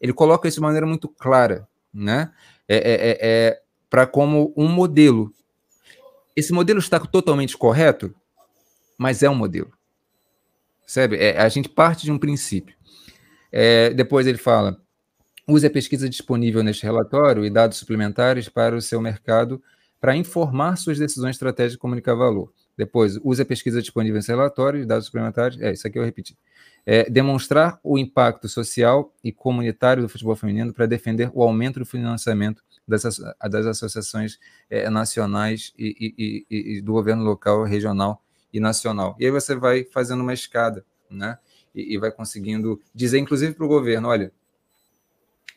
[SPEAKER 3] Ele coloca isso de maneira muito clara, né? É, é, é para como um modelo. Esse modelo está totalmente correto, mas é um modelo. Sabe? É, a gente parte de um princípio. É, depois ele fala: use a pesquisa disponível neste relatório e dados suplementares para o seu mercado para informar suas decisões estratégicas e comunicar valor. Depois, use a pesquisa disponível nesse relatório e dados suplementares. É, isso aqui eu repeti. É, demonstrar o impacto social e comunitário do futebol feminino para defender o aumento do financiamento das, das associações é, nacionais e, e, e, do governo local, regional e nacional. E aí você vai fazendo uma escada, né? E, e vai conseguindo dizer, inclusive, para o governo: olha,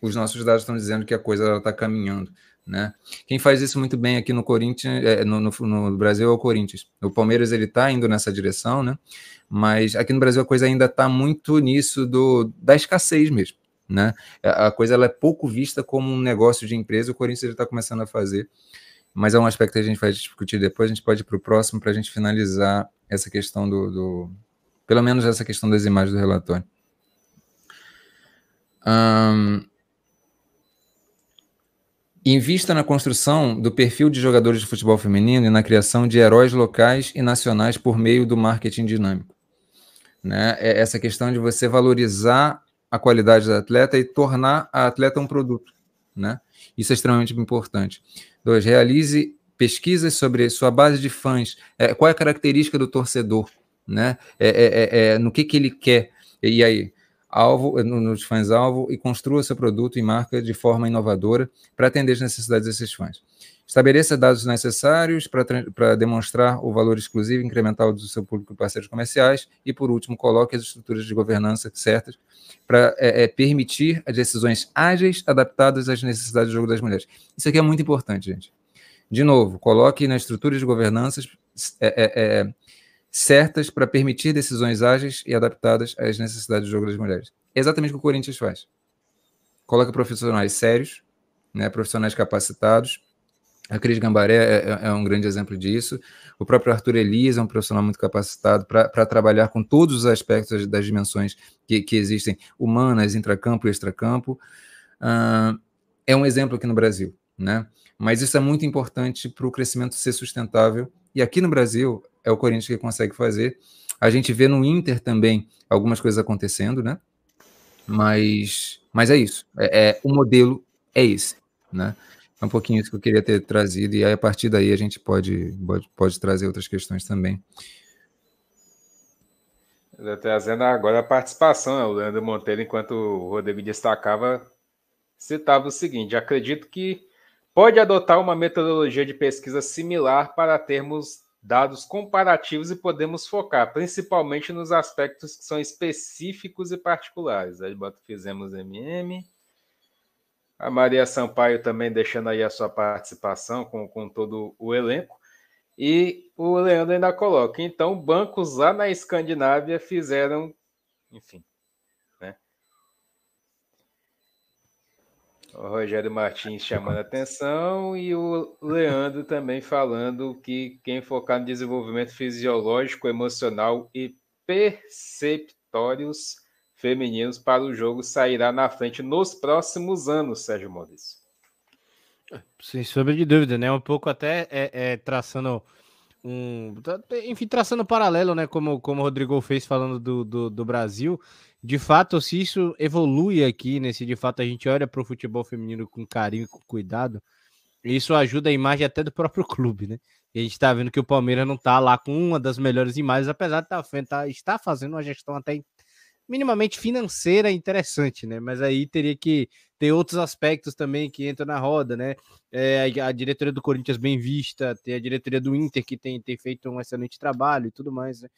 [SPEAKER 3] os nossos dados estão dizendo que a coisa está caminhando. Né? Quem faz isso muito bem aqui no Corinthians, é, no, no, no, Brasil é o Corinthians. O Palmeiras ele está indo nessa direção, né? Mas aqui no Brasil a coisa ainda está muito nisso do da escassez mesmo né? A coisa ela é pouco vista como um negócio de empresa, o Corinthians está começando a fazer, mas é um aspecto que a gente vai discutir depois, a gente pode ir para o próximo para a gente finalizar essa questão do, do, pelo menos essa questão das imagens do relatório. Um, invista na construção do perfil de jogadores de futebol feminino e na criação de heróis locais e nacionais por meio do marketing dinâmico. Né? É essa questão de você valorizar a qualidade da atleta e tornar a atleta um produto, né? Isso é extremamente importante. Dois, realize pesquisas sobre sua base de fãs, é, qual é a característica do torcedor, né? É, é, é, é no que, que ele quer. E aí, alvo, nos fãs-alvo, e construa seu produto e marca de forma inovadora para atender as necessidades desses fãs. Estabeleça dados necessários para demonstrar o valor exclusivo e incremental do seu público e parceiros comerciais. E, por último, coloque as estruturas de governança certas para é, é, permitir as decisões ágeis adaptadas às necessidades do jogo das mulheres. Isso aqui é muito importante, gente. De novo, coloque na estrutura de governanças é, é, é certas para permitir decisões ágeis e adaptadas às necessidades do jogo das mulheres. Exatamente o que o Corinthians faz. Coloca profissionais sérios, né, profissionais capacitados, A Cris Gambaré é, é, é, um grande exemplo disso. O próprio Arthur Elias é um profissional muito capacitado para trabalhar com todos os aspectos das dimensões que, que existem, humanas, intracampo e extracampo. Uh, é um exemplo aqui no Brasil, né? Mas isso é muito importante para o crescimento ser sustentável. E aqui no Brasil, é o Corinthians que consegue fazer. A gente vê no Inter também algumas coisas acontecendo, né? Mas, mas é isso. É, é o modelo é esse, né? É um pouquinho isso que eu queria ter trazido, e aí a partir daí a gente pode, pode, pode trazer outras questões também.
[SPEAKER 1] Trazendo agora a participação, né? o Leandro Monteiro, enquanto o Rodrigo destacava, citava o seguinte: acredito que pode adotar uma metodologia de pesquisa similar para termos dados comparativos e podemos focar principalmente nos aspectos que são específicos e particulares. Aí fizemos MM. A Maria Sampaio também deixando aí a sua participação com, com todo o elenco. E o Leandro ainda coloca. Então, bancos lá na Escandinávia fizeram, enfim, O Rogério Martins chamando a atenção e o Leandro também falando que quem focar no desenvolvimento fisiológico, emocional e perceptórios femininos para o jogo sairá na frente nos próximos anos, Sérgio Maurício.
[SPEAKER 4] Sem sombra de dúvida, né? Um pouco até é, é, traçando um. Enfim, traçando paralelo, né? Como, como o Rodrigo fez falando do, do, do Brasil de fato, se isso evolui aqui, né? Se de fato a gente olha para o futebol feminino com carinho e com cuidado, isso ajuda a imagem até do próprio clube, né? E a gente está vendo que o Palmeiras não está lá com uma das melhores imagens, apesar de tá, tá, estar fazendo uma gestão até minimamente financeira interessante, né? Mas aí teria que ter outros aspectos também que entram na roda, né? É, a diretoria do Corinthians bem vista, tem a diretoria do Inter que tem, tem feito um excelente trabalho e tudo mais, né?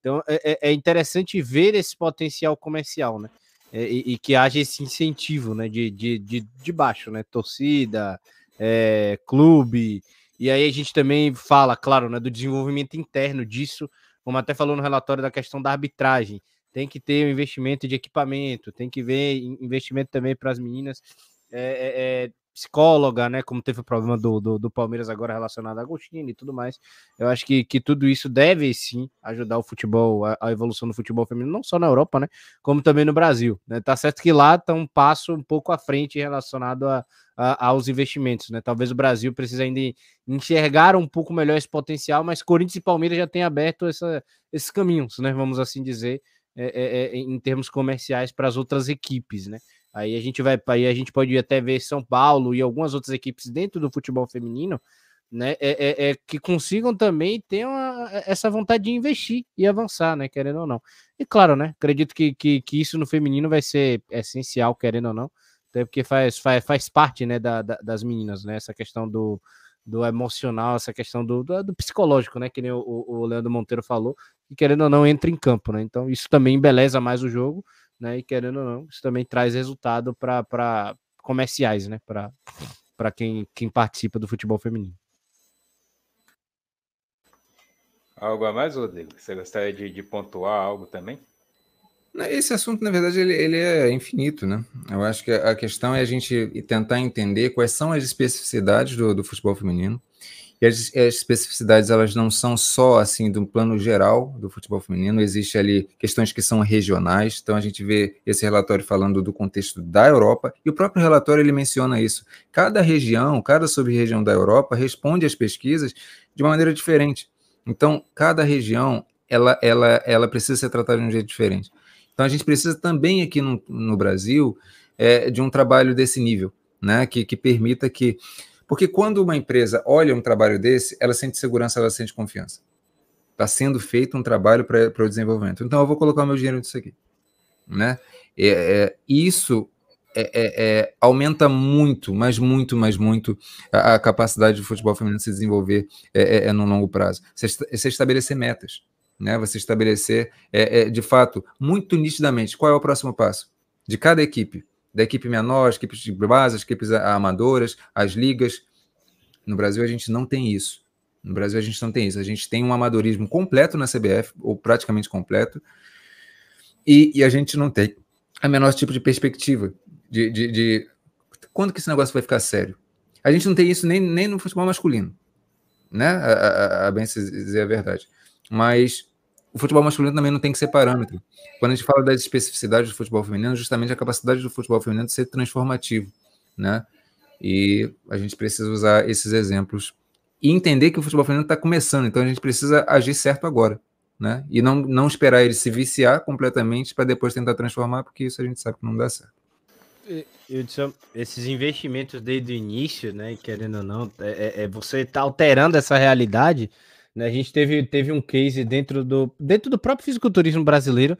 [SPEAKER 4] Então é, é, é interessante ver esse potencial comercial, né? É, e, e, que haja esse incentivo, né? De, de, de, de baixo, né? Torcida, é, clube. E aí a gente também fala, claro, né? Do desenvolvimento interno disso, como até falou no relatório da questão da arbitragem. Tem que ter um investimento de equipamento, tem que ver investimento também para as meninas é, é, é psicóloga, né? Como teve o problema do, do, do, Palmeiras agora relacionado a Agostinho e tudo mais. Eu acho que, que tudo isso deve sim ajudar o futebol, a, a, evolução do futebol feminino, não só na Europa, né? Como também no Brasil. Né? Tá certo que lá está um passo um pouco à frente relacionado a, a, aos investimentos, né? Talvez o Brasil precise ainda enxergar um pouco melhor esse potencial, mas Corinthians e Palmeiras já têm aberto essa, esses caminhos, né? Vamos assim dizer. É, é, é, em termos comerciais para as outras equipes, né? Aí a gente vai, aí a gente pode até ver São Paulo e algumas outras equipes dentro do futebol feminino, né? É, é, é que consigam também ter uma, essa vontade de investir e avançar, né? Querendo ou não. E claro, né? Acredito que, que, que isso no feminino vai ser essencial, querendo ou não, até porque faz, faz, faz parte, né, da, da, das meninas, né? Essa questão do, do emocional, essa questão do, do, do psicológico, né? Que nem o, o Leandro Monteiro falou, e querendo ou não, entra em campo, né? Então isso também embeleza mais o jogo né? E querendo ou não, isso também traz resultado para comerciais, né? Para quem, quem participa do futebol feminino.
[SPEAKER 1] Algo a mais, Rodrigo? Você gostaria de, de pontuar algo também?
[SPEAKER 3] Esse assunto, na verdade, ele, ele, é infinito, né? Eu acho que a questão é a gente tentar entender quais são as especificidades do, do futebol feminino, e as, as, especificidades elas não são só assim do plano geral do futebol feminino, existe ali questões que são regionais. Então a gente vê esse relatório falando do contexto da Europa e o próprio relatório ele menciona isso. Cada região, cada sub-região da Europa responde às pesquisas de uma maneira diferente. Então cada região ela ela ela precisa ser tratada de um jeito diferente. Então a gente precisa também aqui no, no Brasil é, de um trabalho desse nível, né, que, que permita que porque quando uma empresa olha um trabalho desse, ela sente segurança, ela sente confiança. Está sendo feito um trabalho para o desenvolvimento. Então, eu vou colocar meu dinheiro nisso aqui. Né? É, é, isso é, é, é aumenta muito, mas muito, mas muito a, a, capacidade do futebol feminino se desenvolver é, é, no longo prazo. Você, você estabelecer metas, né? Você estabelecer, de fato, muito nitidamente qual é o próximo passo de cada equipe da equipe menor, as equipes de base, as equipes amadoras, as ligas. No Brasil a gente não tem isso. No Brasil a gente não tem isso. A gente tem um amadorismo completo na CBF, ou praticamente completo, e, e a gente não tem a menor tipo de perspectiva de, de, de, quando que esse negócio vai ficar sério. A gente não tem isso nem, nem no futebol masculino, né? A, a, a bem dizer a verdade. Mas o futebol masculino também não tem que ser parâmetro. Quando a gente fala das especificidades do futebol feminino, justamente a capacidade do futebol feminino de ser transformativo, né? E a gente precisa usar esses exemplos e entender que o futebol feminino está começando, então a gente precisa agir certo agora, né? E não, não esperar ele se viciar completamente para depois tentar transformar, porque isso a gente sabe que não dá certo.
[SPEAKER 4] Disse, esses investimentos desde o início, né? Querendo ou não, é, é, é você está alterando essa realidade. Né? A gente teve, teve um case dentro do, dentro do próprio fisiculturismo brasileiro,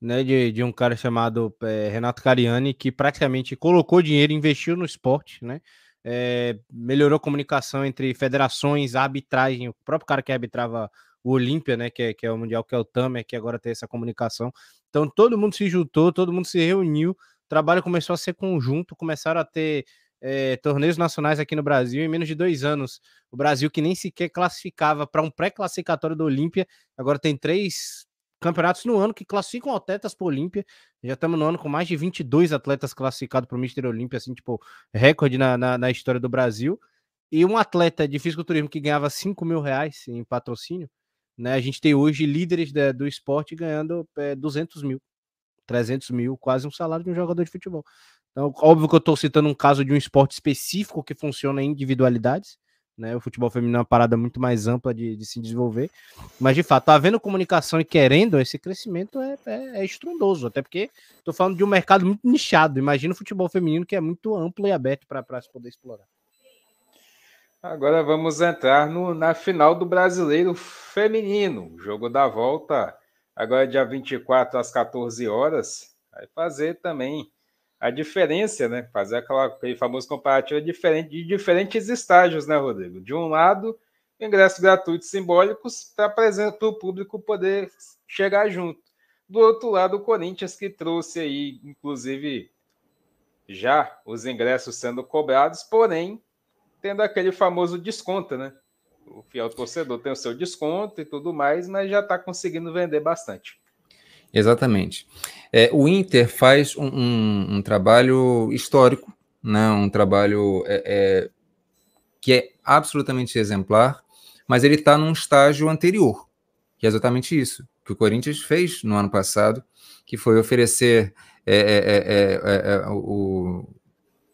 [SPEAKER 4] né? De, de um cara chamado é, Renato Cariani, que praticamente colocou dinheiro, investiu no esporte, né? É, melhorou a comunicação entre federações, arbitragem, o próprio cara que arbitrava o Olímpia, né, que é, que é o Mundial, que é o Tamer, que agora tem essa comunicação. Então todo mundo se juntou, todo mundo se reuniu, o trabalho começou a ser conjunto, começaram a ter é, torneios nacionais aqui no Brasil em menos de dois anos. O Brasil, que nem sequer classificava para um pré-classificatório do Olímpia, agora tem três campeonatos no ano que classificam atletas para o Olímpia. Já estamos no ano com mais de 22 atletas classificados para o Mister Olímpia, assim, tipo, recorde na, na, na, história do Brasil. E um atleta de fisiculturismo que ganhava 5 mil reais em patrocínio, né? A gente tem hoje líderes da, do esporte ganhando é, 200 mil, 300 mil, quase um salário de um jogador de futebol. Então, óbvio que eu estou citando um caso de um esporte específico que funciona em individualidades, né? O futebol feminino é uma parada muito mais ampla de, de se desenvolver. Mas, de fato, tá havendo comunicação e querendo, esse crescimento é, é, é estrondoso. Até porque estou falando de um mercado muito nichado. Imagina o futebol feminino que é muito amplo e aberto para se poder explorar.
[SPEAKER 1] Agora vamos entrar no, na final do Brasileiro Feminino. Jogo da volta, agora dia 24 às 14 horas. Vai fazer também a diferença, né? Fazer aquela, aquele famoso comparativo diferente, de diferentes estágios, né, Rodrigo? De um lado, ingressos gratuitos simbólicos para o público poder chegar junto. Do outro lado, o Corinthians que trouxe aí, inclusive, já os ingressos sendo cobrados, porém, tendo aquele famoso desconto, né? O fiel torcedor tem o seu desconto e tudo mais, mas já está conseguindo vender bastante.
[SPEAKER 3] Exatamente. É, o Inter faz um, um, um, trabalho histórico, né? um trabalho é, é, que é absolutamente exemplar, mas ele está num estágio anterior, que é exatamente isso que o Corinthians fez no ano passado, que foi oferecer é, é, é, o,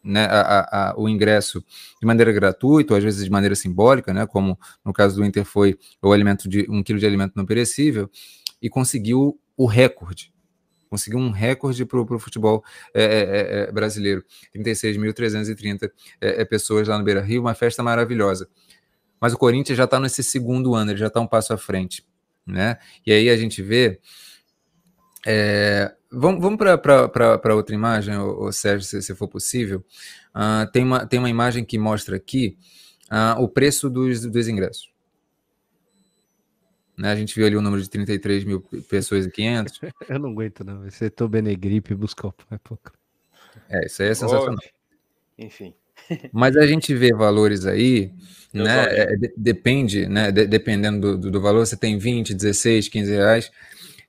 [SPEAKER 3] né, a, a, o ingresso de maneira gratuita, ou às vezes de maneira simbólica, né, como no caso do Inter foi o alimento de um quilo de alimento não perecível, e conseguiu o recorde. Conseguiu um recorde para o futebol é, é, é, brasileiro. 36.330 é, é, pessoas lá no Beira Rio, uma festa maravilhosa. Mas o Corinthians já está nesse segundo ano, ele já está um passo à frente. Né? E aí a gente vê. É, vamos vamos para outra imagem, o Sérgio, se, se, for possível. Uh, tem, uma, tem uma imagem que mostra aqui uh, o preço dos, dos ingressos. Né? A gente viu ali o número de 33 mil pessoas e 500.
[SPEAKER 4] Eu não aguento, não. Esse tô Benegripe buscar o é pouco.
[SPEAKER 3] É, isso aí é sensacional.
[SPEAKER 1] Enfim.
[SPEAKER 3] Mas a gente vê valores aí, né? É, depende, né? De, dependendo do, do, valor, você tem 20, 16, 15 reais,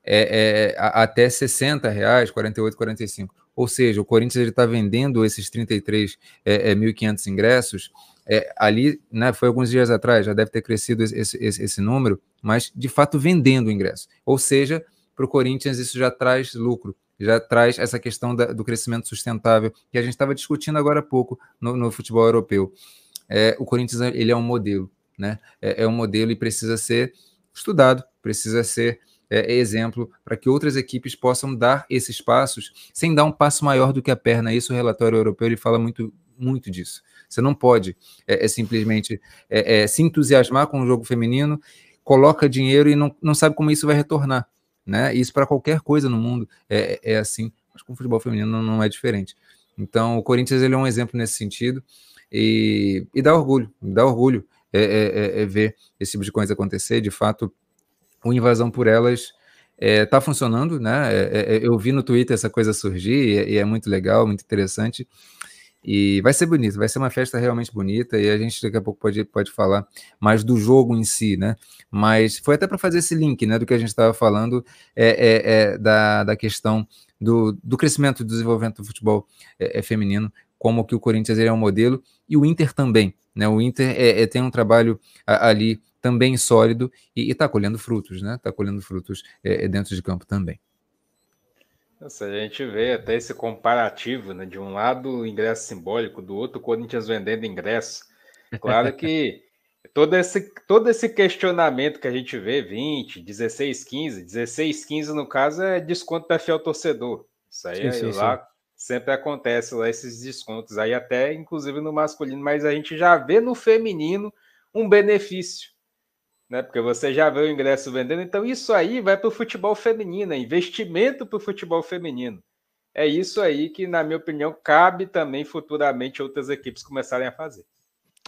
[SPEAKER 3] é, é até 60 reais, 48, 45. Ou seja, o Corinthians está vendendo esses 33.500 é, é, ingressos é, ali, né, foi alguns dias atrás, já deve ter crescido esse, esse, esse número, mas de fato vendendo o ingresso. Ou seja, para o Corinthians isso já traz lucro, já traz essa questão da, do crescimento sustentável que a gente estava discutindo agora há pouco no, no futebol europeu. É, o Corinthians ele é um modelo, né? É, é, um modelo e precisa ser estudado, precisa ser é, exemplo para que outras equipes possam dar esses passos sem dar um passo maior do que a perna. Isso o relatório europeu ele fala muito, muito disso. Você não pode é, é simplesmente é, é, se entusiasmar com o jogo feminino, coloca dinheiro e não, não sabe como isso vai retornar. Né? Isso para qualquer coisa no mundo é, é assim, mas com o futebol feminino não, não é diferente. Então, o Corinthians ele é um exemplo nesse sentido e, e dá orgulho, dá orgulho é, é, é, ver esse tipo de coisa acontecer. De fato, o Invasão por Elas está funcionando, né? eu vi no Twitter essa coisa surgir e, e é muito legal, muito interessante. E vai ser bonito, vai ser uma festa realmente bonita e a gente daqui a pouco pode, pode falar mais do jogo em si, né? Mas foi até para fazer esse link, né, do que a gente estava falando, é, é, é, da, da questão do, do crescimento e desenvolvimento do futebol é, é, feminino, como que o Corinthians é um modelo, e o Inter também. Né? O Inter é, é tem um trabalho ali também sólido e está colhendo frutos, né? Está colhendo frutos é, é, dentro de campo também.
[SPEAKER 1] Nossa, a gente vê até esse comparativo, né? De um lado ingresso simbólico, do outro Corinthians vendendo ingresso. Claro que todo esse, todo esse questionamento que a gente vê, 20, 16, 15, 16, 15 no caso é desconto para fiel torcedor. Isso aí sim, sim, lá sim. sempre acontece lá esses descontos aí até inclusive no masculino, mas a gente já vê no feminino um benefício, né? Porque você já vê o ingresso vendendo, então isso aí vai para o futebol feminino, é investimento para o futebol feminino. É isso aí que, na minha opinião, cabe também futuramente outras equipes começarem a fazer.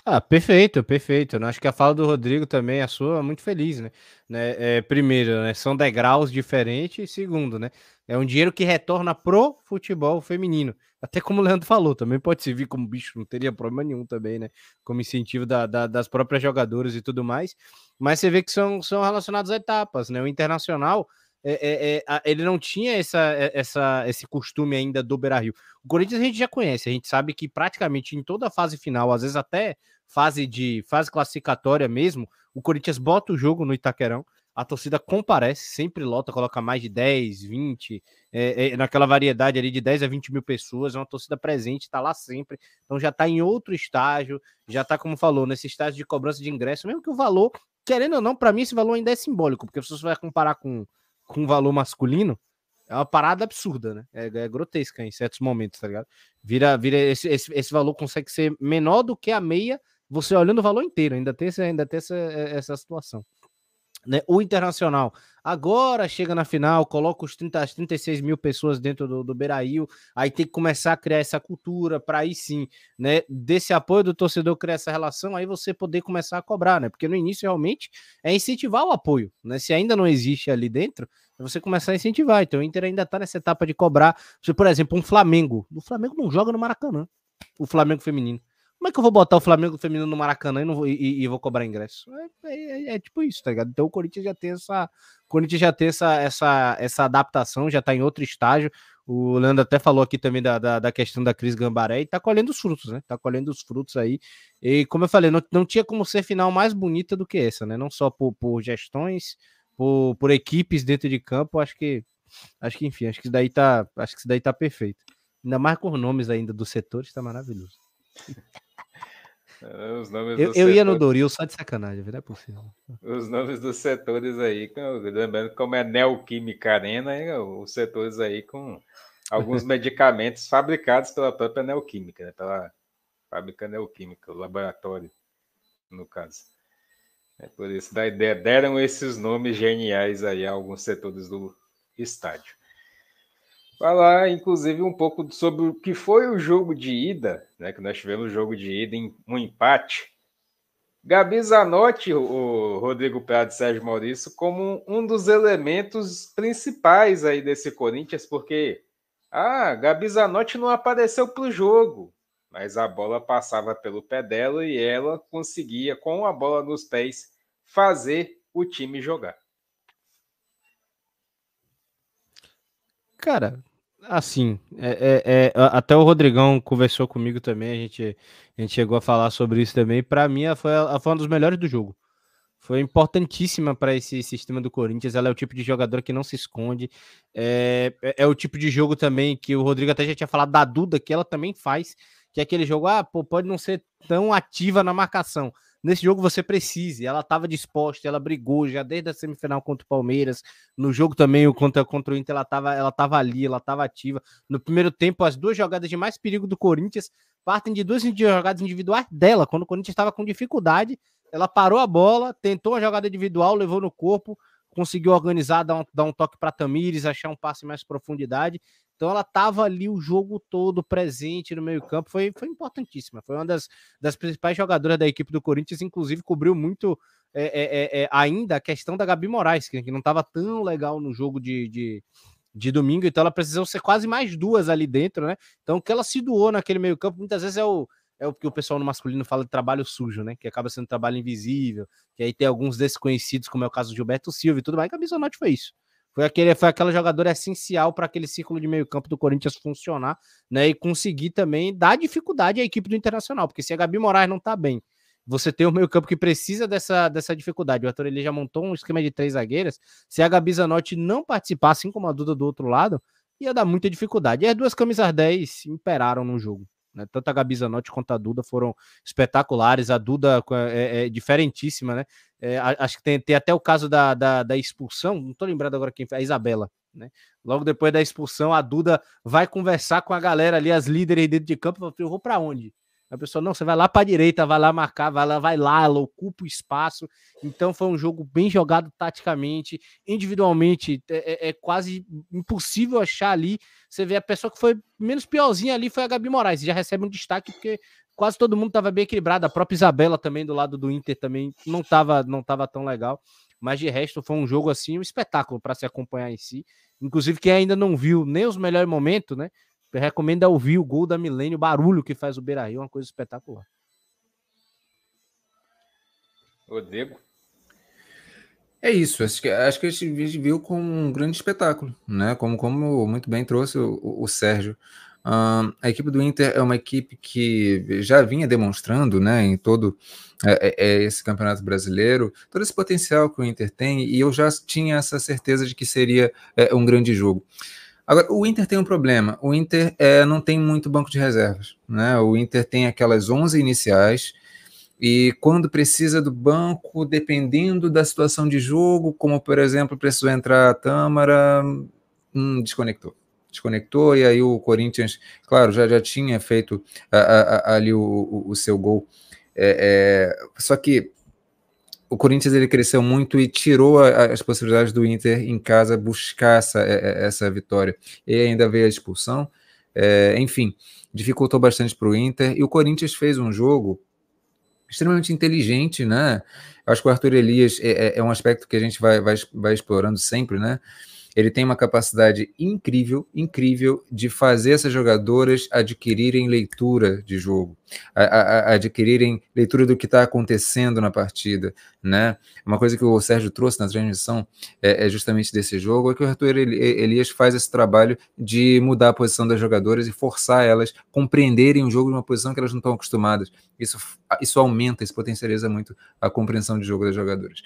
[SPEAKER 4] Ah, perfeito, perfeito. Eu acho que a fala do Rodrigo também, a sua, é muito feliz, né? né? É, primeiro, né? são degraus diferentes. E segundo, né? É um dinheiro que retorna pro futebol feminino. Até como o Leandro falou, também pode servir como bicho, não teria problema nenhum também, né? Como incentivo da, da, das próprias jogadoras e tudo mais. Mas você vê que são, são relacionados a etapas, né? O Internacional é, é, é, ele não tinha essa, é, essa, esse costume ainda do Beira Rio. O Corinthians a gente já conhece, a gente sabe que praticamente em toda a fase final, às vezes até fase de fase classificatória mesmo, o Corinthians bota o jogo no Itaquerão, a torcida comparece, sempre lota, coloca mais de 10, 20, é, é, naquela variedade ali de 10 a 20 mil pessoas, é uma torcida presente, está lá sempre, então já está em outro estágio, já está, como falou, nesse estágio de cobrança de ingresso, mesmo que o valor, querendo ou não, para mim esse valor ainda é simbólico, porque se você vai comparar com, com o valor masculino, é uma parada absurda, né? É, é, grotesca em certos momentos, tá ligado? Vira, vira esse, esse, esse valor consegue ser menor do que a meia você olhando o valor inteiro, ainda tem, ainda tem essa, é, essa situação. Né? O Internacional agora chega na final, coloca os 30, as 36 mil pessoas dentro do, do Beira-Rio, aí tem que começar a criar essa cultura para aí sim, né? Desse apoio do torcedor criar essa relação, aí você poder começar a cobrar, né? Porque no início realmente é incentivar o apoio, né? Se ainda não existe ali dentro, é você começar a incentivar. Então o Inter ainda está nessa etapa de cobrar. Se, por exemplo, um Flamengo, o Flamengo não joga no Maracanã, o Flamengo feminino. Como é que eu vou botar o Flamengo feminino no Maracanã e, vou, e, e vou cobrar ingresso? É, é, é, é, tipo isso, tá ligado? Então o Corinthians já tem essa. Corinthians já tem essa, essa, essa adaptação, já tá em outro estágio. O Leandro até falou aqui também da, da, da, questão da Cris Gambaré e tá colhendo os frutos, né? Tá colhendo os frutos aí. E como eu falei, não, não tinha como ser final mais bonita do que essa, né? Não só por, por gestões, por, por equipes dentro de campo, acho que. Acho que, enfim, acho que daí tá. Acho que isso daí tá perfeito. Ainda mais com nomes ainda dos setores, tá maravilhoso.
[SPEAKER 1] É, os nomes
[SPEAKER 4] eu, eu ia no Doril só de sacanagem, não é possível.
[SPEAKER 1] Os nomes dos setores aí, lembrando como é Neoquímica Arena, os setores aí com alguns medicamentos fabricados pela própria Neoquímica, né? pela fábrica Neoquímica, o laboratório, no caso. É por isso da ideia, deram esses nomes geniais aí a alguns setores do estádio falar, inclusive, um pouco sobre o que foi o jogo de ida, né? Que nós tivemos o jogo de ida em um empate. Gabi Zanotti, o Rodrigo Prado e Sérgio Maurício, como um dos elementos principais aí desse Corinthians, porque ah, Gabi Zanotti não apareceu para o jogo, mas a bola passava pelo pé dela e ela conseguia, com a bola nos pés, fazer o time jogar.
[SPEAKER 4] Cara, assim, é, é, é, até o Rodrigão conversou comigo também, a gente, a gente chegou a falar sobre isso também. Para mim, ela foi, ela foi uma dos melhores do jogo. Foi importantíssima para esse sistema do Corinthians. Ela é o tipo de jogador que não se esconde. É, é, é, o tipo de jogo também que o Rodrigo até já tinha falado da Duda, que ela também faz, que é aquele jogo, ah, pô, pode não ser tão ativa na marcação, nesse jogo você precise. Ela estava disposta, ela brigou já desde a semifinal contra o Palmeiras. No jogo também contra, contra o Inter, ela estava ela tava ali, ela estava ativa. No primeiro tempo, as duas jogadas de mais perigo do Corinthians partem de duas jogadas individuais dela. Quando o Corinthians estava com dificuldade, ela parou a bola, tentou uma jogada individual, levou no corpo, conseguiu organizar, dar um, dar um toque para Tamires, achar um passe mais profundidade então ela estava ali o jogo todo presente no meio-campo, foi, foi importantíssima. Foi uma das, das principais jogadoras da equipe do Corinthians, inclusive cobriu muito é, é, é, é ainda a questão da Gabi Moraes, que, não estava tão legal no jogo de, de, de, domingo, então ela precisou ser quase mais duas ali dentro, né? Então o que ela se doou naquele meio-campo muitas vezes é o. É o que o pessoal no masculino fala de trabalho sujo, né? Que acaba sendo trabalho invisível, que aí tem alguns desconhecidos, como é o caso do Gilberto Silva e tudo mais. A Bisonote foi isso Foi, aquele, foi aquela jogadora essencial para aquele círculo de meio campo do Corinthians funcionar, né? E conseguir também dar dificuldade à equipe do Internacional, porque se a Gabi Moraes não tá bem, você tem o meio campo que precisa dessa, dessa dificuldade. O Arthur ele já montou um esquema de três zagueiras. Se a Gabi Zanotti não participar, assim como a Duda do outro lado, ia dar muita dificuldade. E as duas camisas 10 imperaram no jogo. Né? Tanto a Gabi Zanotti quanto a Duda foram espetaculares. A Duda é, é diferentíssima, né? É, acho que tem, tem, até o caso da, da, da, expulsão, não tô lembrado agora quem foi, a Isabela. Né? Logo depois da expulsão, a Duda vai conversar com a galera ali, as líderes dentro de campo, eu vou para onde? A pessoa, não, você vai lá para a direita, vai lá marcar, vai lá, vai lá, ela ocupa o espaço. Então foi um jogo bem jogado taticamente, individualmente, é, é, é quase impossível achar ali. Você vê a pessoa que foi menos piorzinha ali foi a Gabi Moraes, já recebe um destaque porque quase todo mundo estava bem equilibrado. A própria Isabela também do lado do Inter também não estava não tava tão legal. Mas de resto foi um jogo assim, um espetáculo para se acompanhar em si. Inclusive quem ainda não viu nem os melhores momentos, né? Eu recomendo ouvir o gol da Milênio, o barulho que faz o Beira Rio, uma coisa espetacular.
[SPEAKER 1] Rodrigo.
[SPEAKER 3] É isso, acho que, acho que a gente viu com um grande espetáculo, né? Como, como muito bem trouxe o, o Sérgio. Uh, a equipe do Inter é uma equipe que já vinha demonstrando, né, em todo é, é, é, esse campeonato brasileiro, todo esse potencial que o Inter tem, e eu já tinha essa certeza de que seria é, um grande jogo. Agora, o Inter tem um problema. O Inter é, não tem muito banco de reservas. Né? O Inter tem aquelas 11 iniciais e quando precisa do banco, dependendo da situação de jogo, como por exemplo, precisou entrar a Tâmara, hum, desconectou. Desconectou e aí o Corinthians, claro, já, já tinha feito a, a, a, ali o, o, o, seu gol. É, é, só que o Corinthians ele cresceu muito e tirou a, as possibilidades do Inter em casa buscar essa, é, é, essa vitória. E ainda veio a expulsão, é, enfim, dificultou bastante para o Inter. E o Corinthians fez um jogo extremamente inteligente, né? Acho que o Arthur Elias é, é, é um aspecto que a gente vai, vai, vai explorando sempre, né? Ele tem uma capacidade incrível, incrível de fazer essas jogadoras adquirirem leitura de jogo, a, a, a adquirirem leitura do que está acontecendo na partida, né? Uma coisa que o Sérgio trouxe na transmissão é, é justamente desse jogo, é que o Arthur Elias faz esse trabalho de mudar a posição das jogadoras e forçar elas a compreenderem o jogo de uma posição que elas não estão acostumadas. Isso, isso aumenta, isso potencializa muito a compreensão de jogo das jogadoras.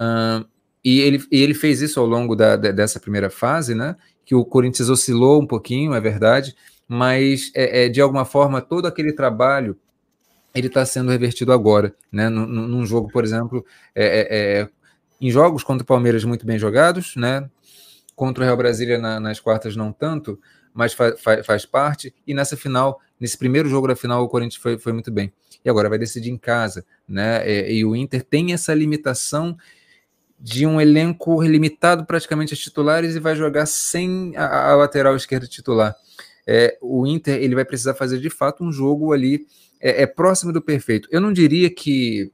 [SPEAKER 3] Uh, e ele, e ele fez isso ao longo da, dessa primeira fase, né? Que o Corinthians oscilou um pouquinho, é verdade, mas é, é de alguma forma todo aquele trabalho ele está sendo revertido agora, né? Num, num jogo, por exemplo, é, é, é, em jogos contra o Palmeiras muito bem jogados, né? Contra o Real Brasília na, nas quartas não tanto, mas fa, fa, faz parte. E nessa final, nesse primeiro jogo da final, o Corinthians foi, foi muito bem. E agora vai decidir em casa, né? E, é, e o Inter tem essa limitação de um elenco limitado praticamente a titulares e vai jogar sem a, a lateral esquerda titular. É, o Inter ele vai precisar fazer de fato um jogo ali é, é, próximo do perfeito. Eu não diria que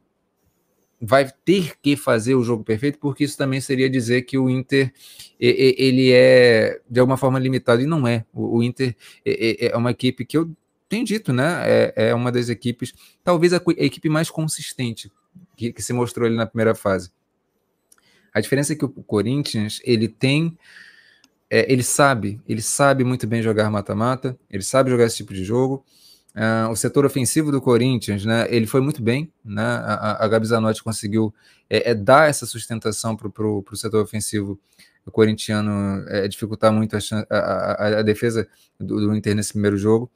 [SPEAKER 3] vai ter que fazer o jogo perfeito, porque isso também seria dizer que o Inter ele é de alguma forma limitado e não é. O, o Inter é, uma equipe que eu tenho dito, né? É, é uma das equipes, talvez a, a equipe mais consistente que, que se mostrou ali na primeira fase. A diferença é que o Corinthians, ele tem. É, ele sabe, ele sabe muito bem jogar mata-mata, ele sabe jogar esse tipo de jogo. Uh, o setor ofensivo do Corinthians, né, ele foi muito bem, né, a, a Gabi Zanotti conseguiu é, é dar essa sustentação para o setor ofensivo corintiano, é, dificultar muito a, a, a defesa do, do, Inter nesse primeiro jogo,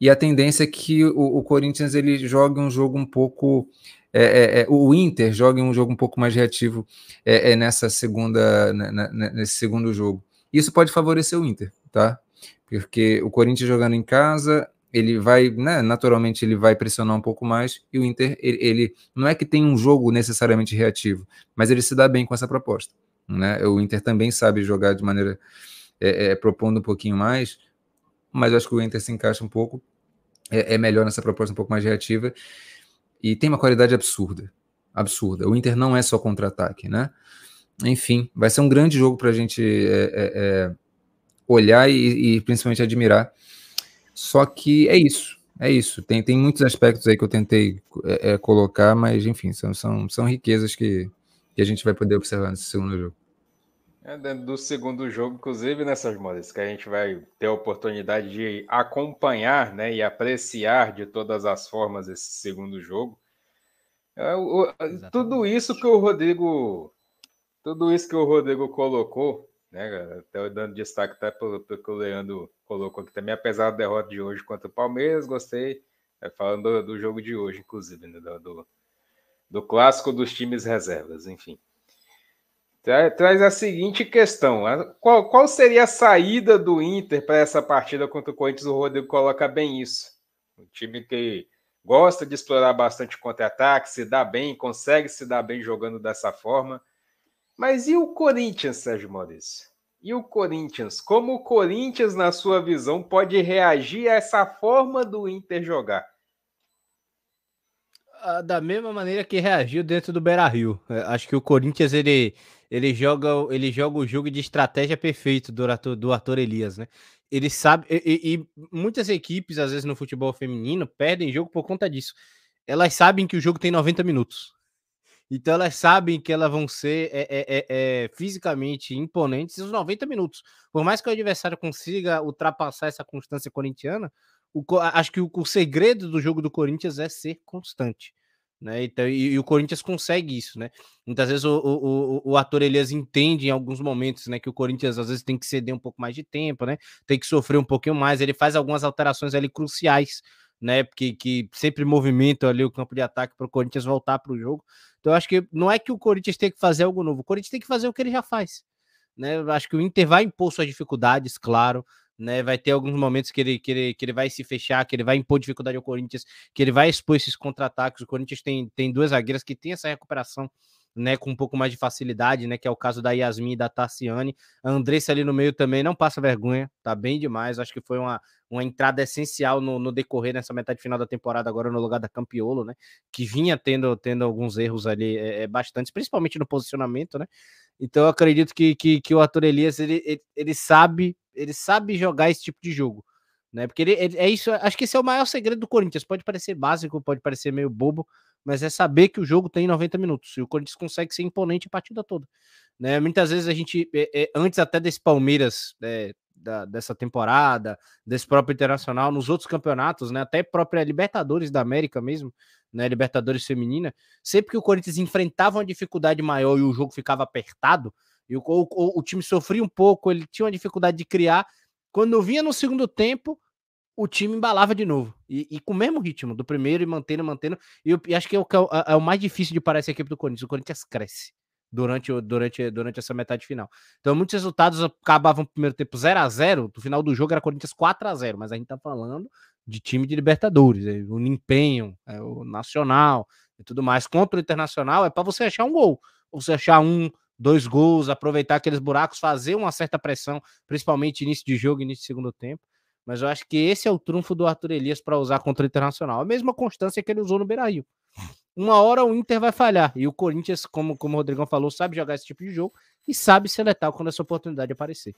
[SPEAKER 3] e a tendência é que o, o Corinthians ele jogue um jogo um pouco é, é, é, o Inter joga um jogo um pouco mais reativo é, é nessa segunda, né, né, né, nesse segundo jogo. Isso pode favorecer o Inter, tá? Porque o Corinthians jogando em casa, ele vai, né, naturalmente ele vai pressionar um pouco mais e o Inter, ele, ele, não é que tem um jogo necessariamente reativo, mas ele se dá bem com essa proposta, né? O Inter também sabe jogar de maneira é, é, propondo um pouquinho mais, mas eu acho que o Inter se encaixa um pouco, é, é melhor nessa proposta um pouco mais reativa e tem uma qualidade absurda. Absurda. O Inter não é só contra-ataque, né? Enfim, vai ser um grande jogo para a gente é, é, é, olhar e, e, principalmente admirar. Só que é isso, é isso. Tem, tem muitos aspectos aí que eu tentei é, é, colocar, mas enfim, são, são, são riquezas que, que a gente vai poder observar nesse segundo jogo.
[SPEAKER 1] É dentro do segundo jogo, inclusive nessas modas, que a gente vai ter a oportunidade de acompanhar né, e apreciar de todas as formas esse segundo jogo. É, tudo isso que o Rodrigo. Tudo isso que o Rodrigo colocou, né? Até dando destaque até pelo, pelo que o Leandro colocou aqui também, apesar da derrota de hoje contra o Palmeiras, gostei. É, falando do, do, jogo de hoje, inclusive, né, do, do clássico dos times reservas, enfim. Traz a seguinte questão: qual, qual seria a saída do Inter para essa partida contra o Corinthians? O Rodrigo coloca bem isso. Um time que gosta de explorar bastante contra-ataque, se dá bem, consegue se dar bem jogando dessa forma. Mas e o Corinthians, Sérgio Maurício? E o Corinthians? Como o Corinthians, na sua visão, pode reagir a essa forma do Inter jogar?
[SPEAKER 4] Ah, da mesma maneira que reagiu dentro do Beira Rio. É, acho que o Corinthians ele ele joga, ele joga o jogo de estratégia perfeito do Arthur, do Arthur Elias, né? Ele sabe, e, e, muitas equipes, às vezes no futebol feminino, perdem jogo por conta disso. Elas sabem que o jogo tem 90 minutos. Então elas sabem que elas vão ser é, é, é, é fisicamente imponentes os 90 minutos. Por mais que o adversário consiga ultrapassar essa constância corintiana, o, acho que o, o segredo do jogo do Corinthians é ser constante né? Então, e, e, o Corinthians consegue isso, né? Muitas vezes o, o, o ator Elias entende em alguns momentos, né? Que o Corinthians às vezes tem que ceder um pouco mais de tempo, né? Tem que sofrer um pouquinho mais. Ele faz algumas alterações ali cruciais, né? Porque que sempre movimenta ali o campo de ataque para o Corinthians voltar para o jogo. Então, eu acho que não é que o Corinthians tem que fazer algo novo, o Corinthians tem que fazer o que ele já faz. Né? Acho que o Inter vai impor suas dificuldades, claro né? Vai ter alguns momentos que ele, que, ele, que ele vai se fechar, que ele vai impor dificuldade ao Corinthians, que ele vai expor esses contra-ataques. O Corinthians tem, tem duas zagueiras que tem essa recuperação. Né, com um pouco mais de facilidade, né, que é o caso da Yasmin e da Tassiane. A Andressa ali no meio também não passa vergonha, tá bem demais. Acho que foi uma, uma entrada essencial no, no decorrer nessa metade final da temporada, agora no lugar da Campiolo, né, que vinha tendo, tendo alguns erros ali, é, é bastante, principalmente no posicionamento, né. Então eu acredito que, que, que o Arthur Elias ele, ele, ele sabe ele sabe jogar esse tipo de jogo, né? Porque ele, ele, é isso, acho que esse é o maior segredo do Corinthians. Pode parecer básico, pode parecer meio bobo, mas é saber que o jogo tem 90 minutos e o Corinthians consegue ser imponente a partida toda, né? Muitas vezes a gente, é, é, antes até desse Palmeiras é, da, dessa temporada, desse próprio Internacional, nos outros campeonatos, né? Até própria Libertadores da América mesmo, né? Libertadores feminina, sempre que o Corinthians enfrentava uma dificuldade maior e o jogo ficava apertado, e o, o, o time sofria um pouco, ele tinha uma dificuldade de criar. Quando vinha no segundo tempo, o time embalava de novo. E, e, com o mesmo ritmo do primeiro e mantendo, mantendo. E, eu, e acho que é o, é, é o, mais difícil de parar essa equipe do Corinthians. O Corinthians cresce durante, durante, durante essa metade final. Então, muitos resultados acabavam no primeiro tempo 0 a 0 No final do jogo era Corinthians 4 a 0 Mas a gente tá falando de time de Libertadores. É, o empenho, é, o Nacional e tudo mais. Contra o Internacional é para você achar um gol. Ou você achar um, dois gols, aproveitar aqueles buracos, fazer uma certa pressão, principalmente início de jogo, início de segundo tempo. Mas eu acho que esse é o trunfo do Arthur Elias para usar contra o Internacional. A mesma constância que ele usou no Beira-Rio. Uma hora o Inter vai falhar. E o Corinthians, como, como o Rodrigão falou, sabe jogar esse tipo de jogo e sabe ser letal quando essa oportunidade aparecer.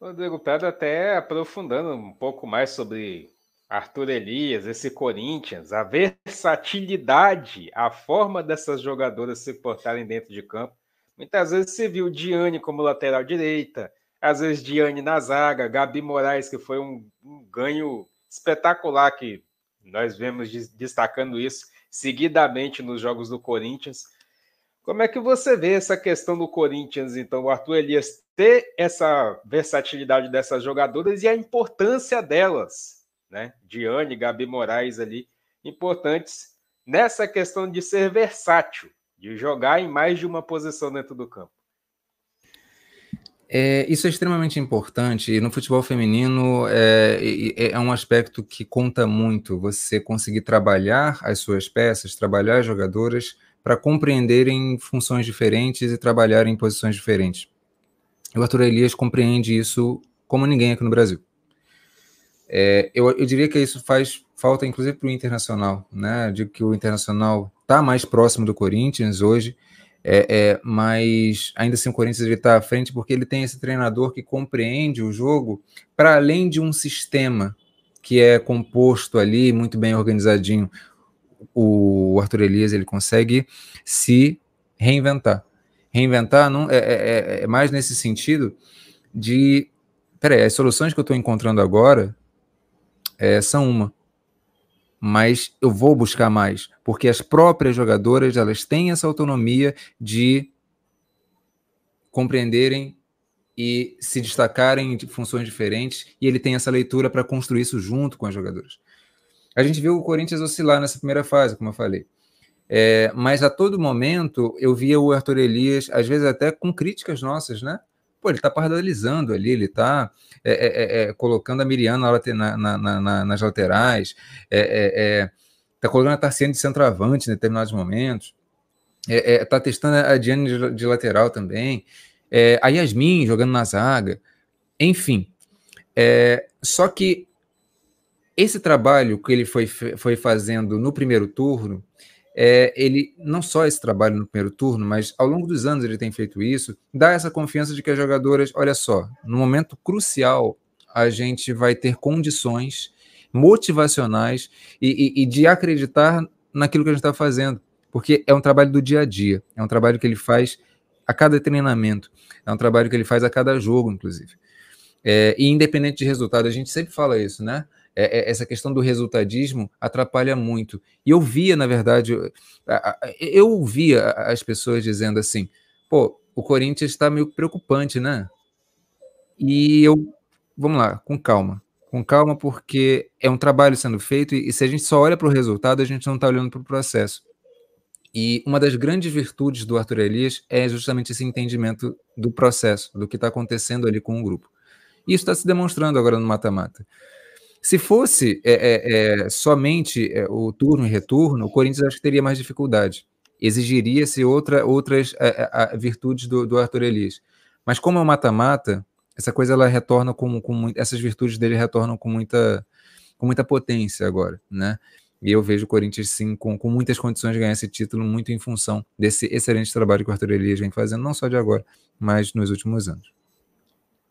[SPEAKER 1] Rodrigo Pedro até aprofundando um pouco mais sobre Arthur Elias, esse Corinthians, a versatilidade, a forma dessas jogadoras se portarem dentro de campo. Muitas vezes você viu Diane como lateral direita, às vezes Diane na zaga, Gabi Moraes, que foi um, um ganho espetacular que nós vemos destacando isso seguidamente nos jogos do Corinthians. Como é que você vê essa questão do Corinthians, então, o Arthur Elias ter essa versatilidade dessas jogadoras e a importância delas né? Diane, Gabi Moraes ali, importantes nessa questão de ser versátil, de jogar em mais de uma posição dentro do campo.
[SPEAKER 3] É, isso é extremamente importante e no futebol feminino é, é, é, um aspecto que conta muito você conseguir trabalhar as suas peças, trabalhar as jogadoras para compreenderem funções diferentes e trabalhar em posições diferentes. O Arthur Elias compreende isso como ninguém aqui no Brasil. É, eu, eu, diria que isso faz falta, inclusive, para o Internacional, né? Digo que o Internacional está mais próximo do Corinthians hoje, é, é, mas ainda assim o Corinthians está à frente porque ele tem esse treinador que compreende o jogo para além de um sistema que é composto ali, muito bem organizadinho. O Arthur Elias ele consegue se reinventar. Reinventar não, é, é, é mais nesse sentido de. Peraí, as soluções que eu estou encontrando agora é, são uma. Mas eu vou buscar mais, porque as próprias jogadoras elas têm essa autonomia de compreenderem e se destacarem de funções diferentes, e ele tem essa leitura para construir isso junto com as jogadoras. A gente viu o Corinthians oscilar nessa primeira fase, como eu falei. É, mas a todo momento eu via o Arthur Elias, às vezes até com críticas nossas, né? Pô, ele tá paralisando ali, ele tá é, é, é, é colocando a Miriana na, na, na, nas laterais, é, tá colocando a Tarciane de centroavante em determinados momentos, tá testando a Diane de, de lateral também, a Yasmin jogando na zaga, enfim. só que esse trabalho que ele foi, foi fazendo no primeiro turno, é, ele não só esse trabalho no primeiro turno, mas ao longo dos anos ele tem feito isso, dá essa confiança de que as jogadoras, olha só, no momento crucial a gente vai ter condições motivacionais e, e, e de acreditar naquilo que a gente está fazendo, porque é um trabalho do dia a dia, é um trabalho que ele faz a cada treinamento, é um trabalho que ele faz a cada jogo, inclusive. É, e independente de resultado, a gente sempre fala isso, né? É, é, essa questão do resultadismo atrapalha muito. E eu via, na verdade, eu, eu via as pessoas dizendo assim: pô, o Corinthians está meio preocupante, né? E eu, vamos lá, com calma. Com calma, porque é um trabalho sendo feito e, e se a gente só olha para o resultado, a gente não está olhando para o processo. E uma das grandes virtudes do Arthur Elias é justamente esse entendimento do processo, do que está acontecendo ali com o grupo. E isso está se demonstrando agora no mata-mata. Se fosse é, é, é, somente é, o turno e retorno, o Corinthians acho que teria mais dificuldade. Exigiria-se outra, outras é, virtudes do, do, Arthur Elias. Mas como é um mata-mata, essa coisa ela retorna com, com essas virtudes dele retornam com muita, com muita potência agora, né? E eu vejo o Corinthians, sim, com, com muitas condições de ganhar esse título, muito em função desse excelente trabalho que o Arthur Elias vem fazendo, não só de agora, mas nos últimos anos.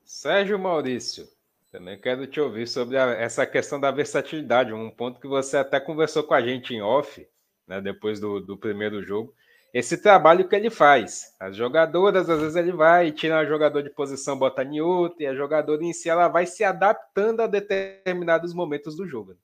[SPEAKER 1] Sérgio Maurício. Também quero te ouvir sobre a, essa questão da versatilidade, um ponto que você até conversou com a gente em off, né, depois do, do primeiro jogo. Esse trabalho que ele faz. As jogadoras, às vezes ele vai, tira um jogador de posição, bota em outro, e a jogadora em si ela vai se adaptando a determinados momentos do jogo.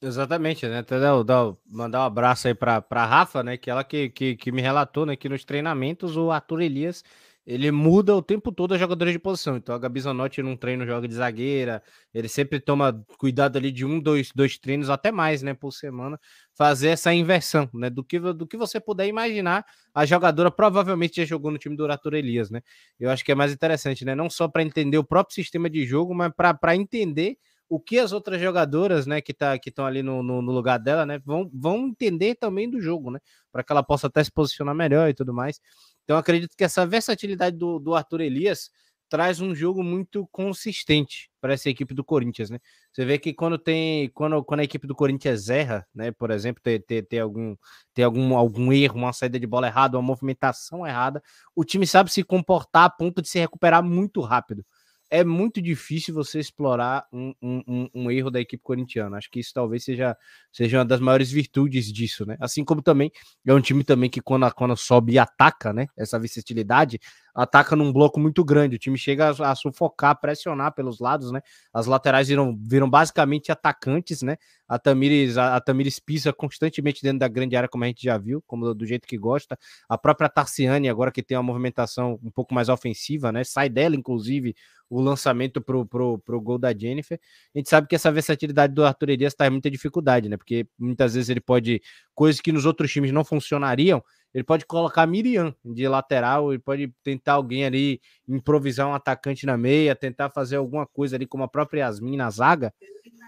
[SPEAKER 4] Exatamente, né? Até dar, mandar um abraço aí para a Rafa, né? Que ela que, que, que me relatou né, que nos treinamentos o Arthur Elias ele muda o tempo todo a jogadora de posição. Então a Gabi Zanotti não treino joga de zagueira, ele sempre toma cuidado ali de um, dois, dois treinos, até mais, né, por semana, fazer essa inversão, né, do que, do que você puder imaginar, a jogadora provavelmente já jogou no time do Arator Elias, né. Eu acho que é mais interessante, né, não só para entender o próprio sistema de jogo, mas para entender o que as outras jogadoras, né, que tá, estão ali no, no, no, lugar dela, né, vão, vão entender também do jogo, né, para que ela possa até se posicionar melhor e tudo mais. Então, acredito que essa versatilidade do, do Arthur Elias traz um jogo muito consistente para essa equipe do Corinthians, né? Você vê que quando tem, quando, quando a equipe do Corinthians erra, né? Por exemplo, ter, ter, ter, algum, ter algum, algum erro, uma saída de bola errada, uma movimentação errada, o time sabe se comportar a ponto de se recuperar muito rápido é muito difícil você explorar um, um, um, erro da equipe corintiana. Acho que isso talvez seja, seja uma das maiores virtudes disso, né? Assim como também é um time também que quando, quando sobe e ataca, né? Essa versatilidade, ataca num bloco muito grande. O time chega a, a, sufocar, pressionar pelos lados, né? As laterais viram, viram basicamente atacantes, né? A Tamires, a, a Tamires pisa constantemente dentro da grande área, como a gente já viu, como do jeito que gosta. A própria Tarciane, agora que tem uma movimentação um pouco mais ofensiva, né? Sai dela, inclusive, o lançamento pro, pro, pro gol da Jennifer. A gente sabe que essa versatilidade do Arthur Elias está em muita dificuldade, né? Porque muitas vezes ele pode, coisas que nos outros times não funcionariam, ele pode colocar Miriam de lateral, ele pode tentar alguém ali improvisar um atacante na meia, tentar fazer alguma coisa ali como a própria Yasmin na zaga,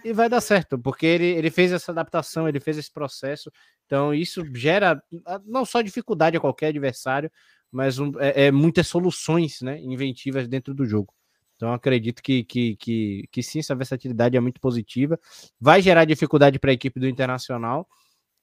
[SPEAKER 4] e vai dar certo, porque ele, ele fez essa adaptação, ele fez esse processo, então isso gera ah, não só dificuldade a qualquer adversário, mas um, é, é, muitas soluções né, inventivas dentro do jogo. Então acredito que, que, que, que sim, essa versatilidade é muito positiva. Vai gerar dificuldade para a equipe do Internacional,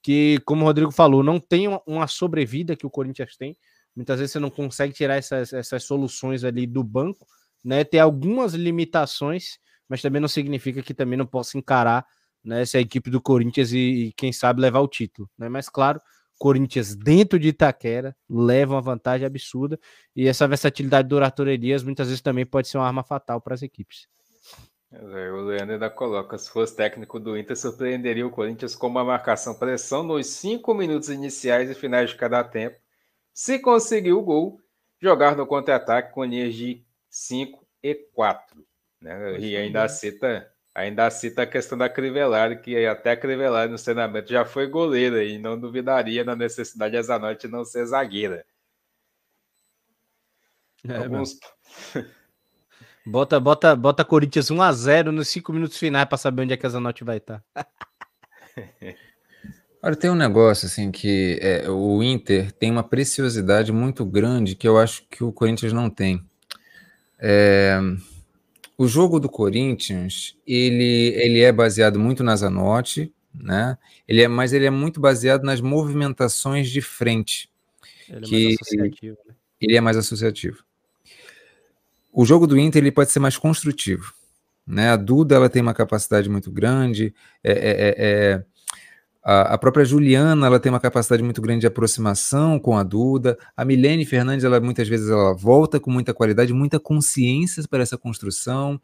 [SPEAKER 4] que, como o Rodrigo falou, não tem uma sobrevida que o Corinthians tem. Muitas vezes você não consegue tirar essas, essas soluções ali do banco, né? Tem algumas limitações, mas também não significa que também não possa encarar né, essa equipe do Corinthians e, e, quem sabe levar o título. Né? Mas claro, Corinthians dentro de Itaquera leva uma vantagem absurda e essa versatilidade do Arthur Elias muitas vezes também pode ser uma arma fatal para as equipes.
[SPEAKER 1] É, o Leandro ainda coloca: se fosse técnico do Inter, surpreenderia o Corinthians com uma marcação pressão nos cinco minutos iniciais e finais de cada tempo. Se conseguir o gol, jogar no contra-ataque com linhas de 5 e 4. Né? E ainda cita, ainda cita a questão da Crivellari, que até a Crivellari no treinamento já foi goleira e não duvidaria na necessidade de Zanotti não ser zagueira.
[SPEAKER 4] É, Alguns... Bota, bota, bota Corinthians 1 a 0 nos 5 minutos finais para saber onde é que a Zanotti vai estar. Tá.
[SPEAKER 3] Olha, tem um negócio assim que é, o Inter tem uma preciosidade muito grande que eu acho que o Corinthians não tem. É, o jogo do Corinthians ele, ele é baseado muito na Zanotti, né? Ele é, mas ele é muito baseado nas movimentações de frente. Ele que, é mais associativo. Né? Ele é mais associativo o jogo do Inter ele pode ser mais construtivo. Né? A Duda ela tem uma capacidade muito grande, é, é, é, é a, a, própria Juliana ela tem uma capacidade muito grande de aproximação com a Duda. A Milene Fernandes ela muitas vezes ela volta com muita qualidade, muita consciência para essa construção.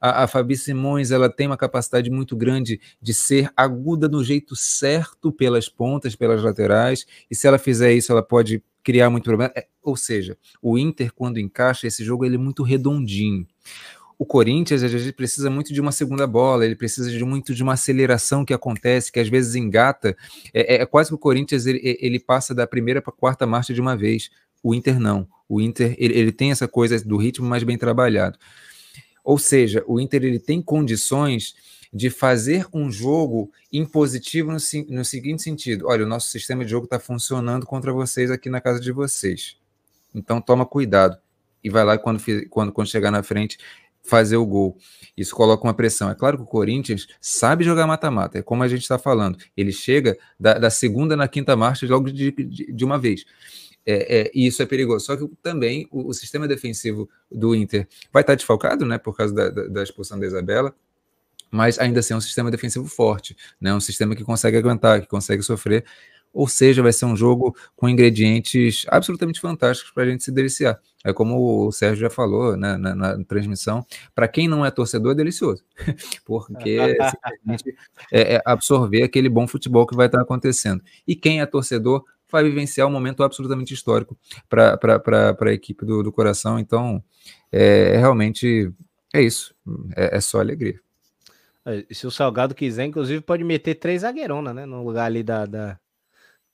[SPEAKER 3] A, a Fabi Simões ela tem uma capacidade muito grande de ser aguda no jeito certo pelas pontas, pelas laterais. E se ela fizer isso, ela pode criar muito problema. É, ou seja, o Inter, quando encaixa esse jogo, ele é muito redondinho. O Corinthians, às vezes, precisa muito de uma segunda bola, ele precisa de muito de uma aceleração que acontece, que às vezes engata. É, é, é quase que o Corinthians ele, ele passa da primeira para a quarta marcha de uma vez. O Inter não. O Inter ele, ele tem essa coisa do ritmo mais bem trabalhado. Ou seja, o Inter ele tem condições de fazer um jogo impositivo no, no seguinte sentido: olha, o nosso sistema de jogo está funcionando contra vocês aqui na casa de vocês. Então toma cuidado. E vai lá quando, quando, quando chegar na frente fazer o gol. Isso coloca uma pressão. É claro que o Corinthians sabe jogar mata-mata, é como a gente está falando. Ele chega da, da, segunda na quinta marcha logo de, de, de uma vez. É, é, e isso é perigoso. Só que também o, o, sistema defensivo do Inter vai estar desfalcado, né, por causa da, da, da expulsão da Isabela mas ainda assim é um sistema defensivo forte, né? Um sistema que consegue aguentar, que consegue sofrer. Ou seja, vai ser um jogo com ingredientes absolutamente fantásticos para a gente se deliciar. É como o Sérgio já falou né, na, na transmissão, para quem não é torcedor é delicioso, porque simplesmente é, é absorver aquele bom futebol que vai estar acontecendo. E quem é torcedor vai vivenciar um momento absolutamente histórico para a equipe do, do coração. Então, é, realmente é isso, é, é só alegria.
[SPEAKER 4] É, se o Salgado quiser, inclusive, pode meter três zagueirona, né? No lugar ali da, da,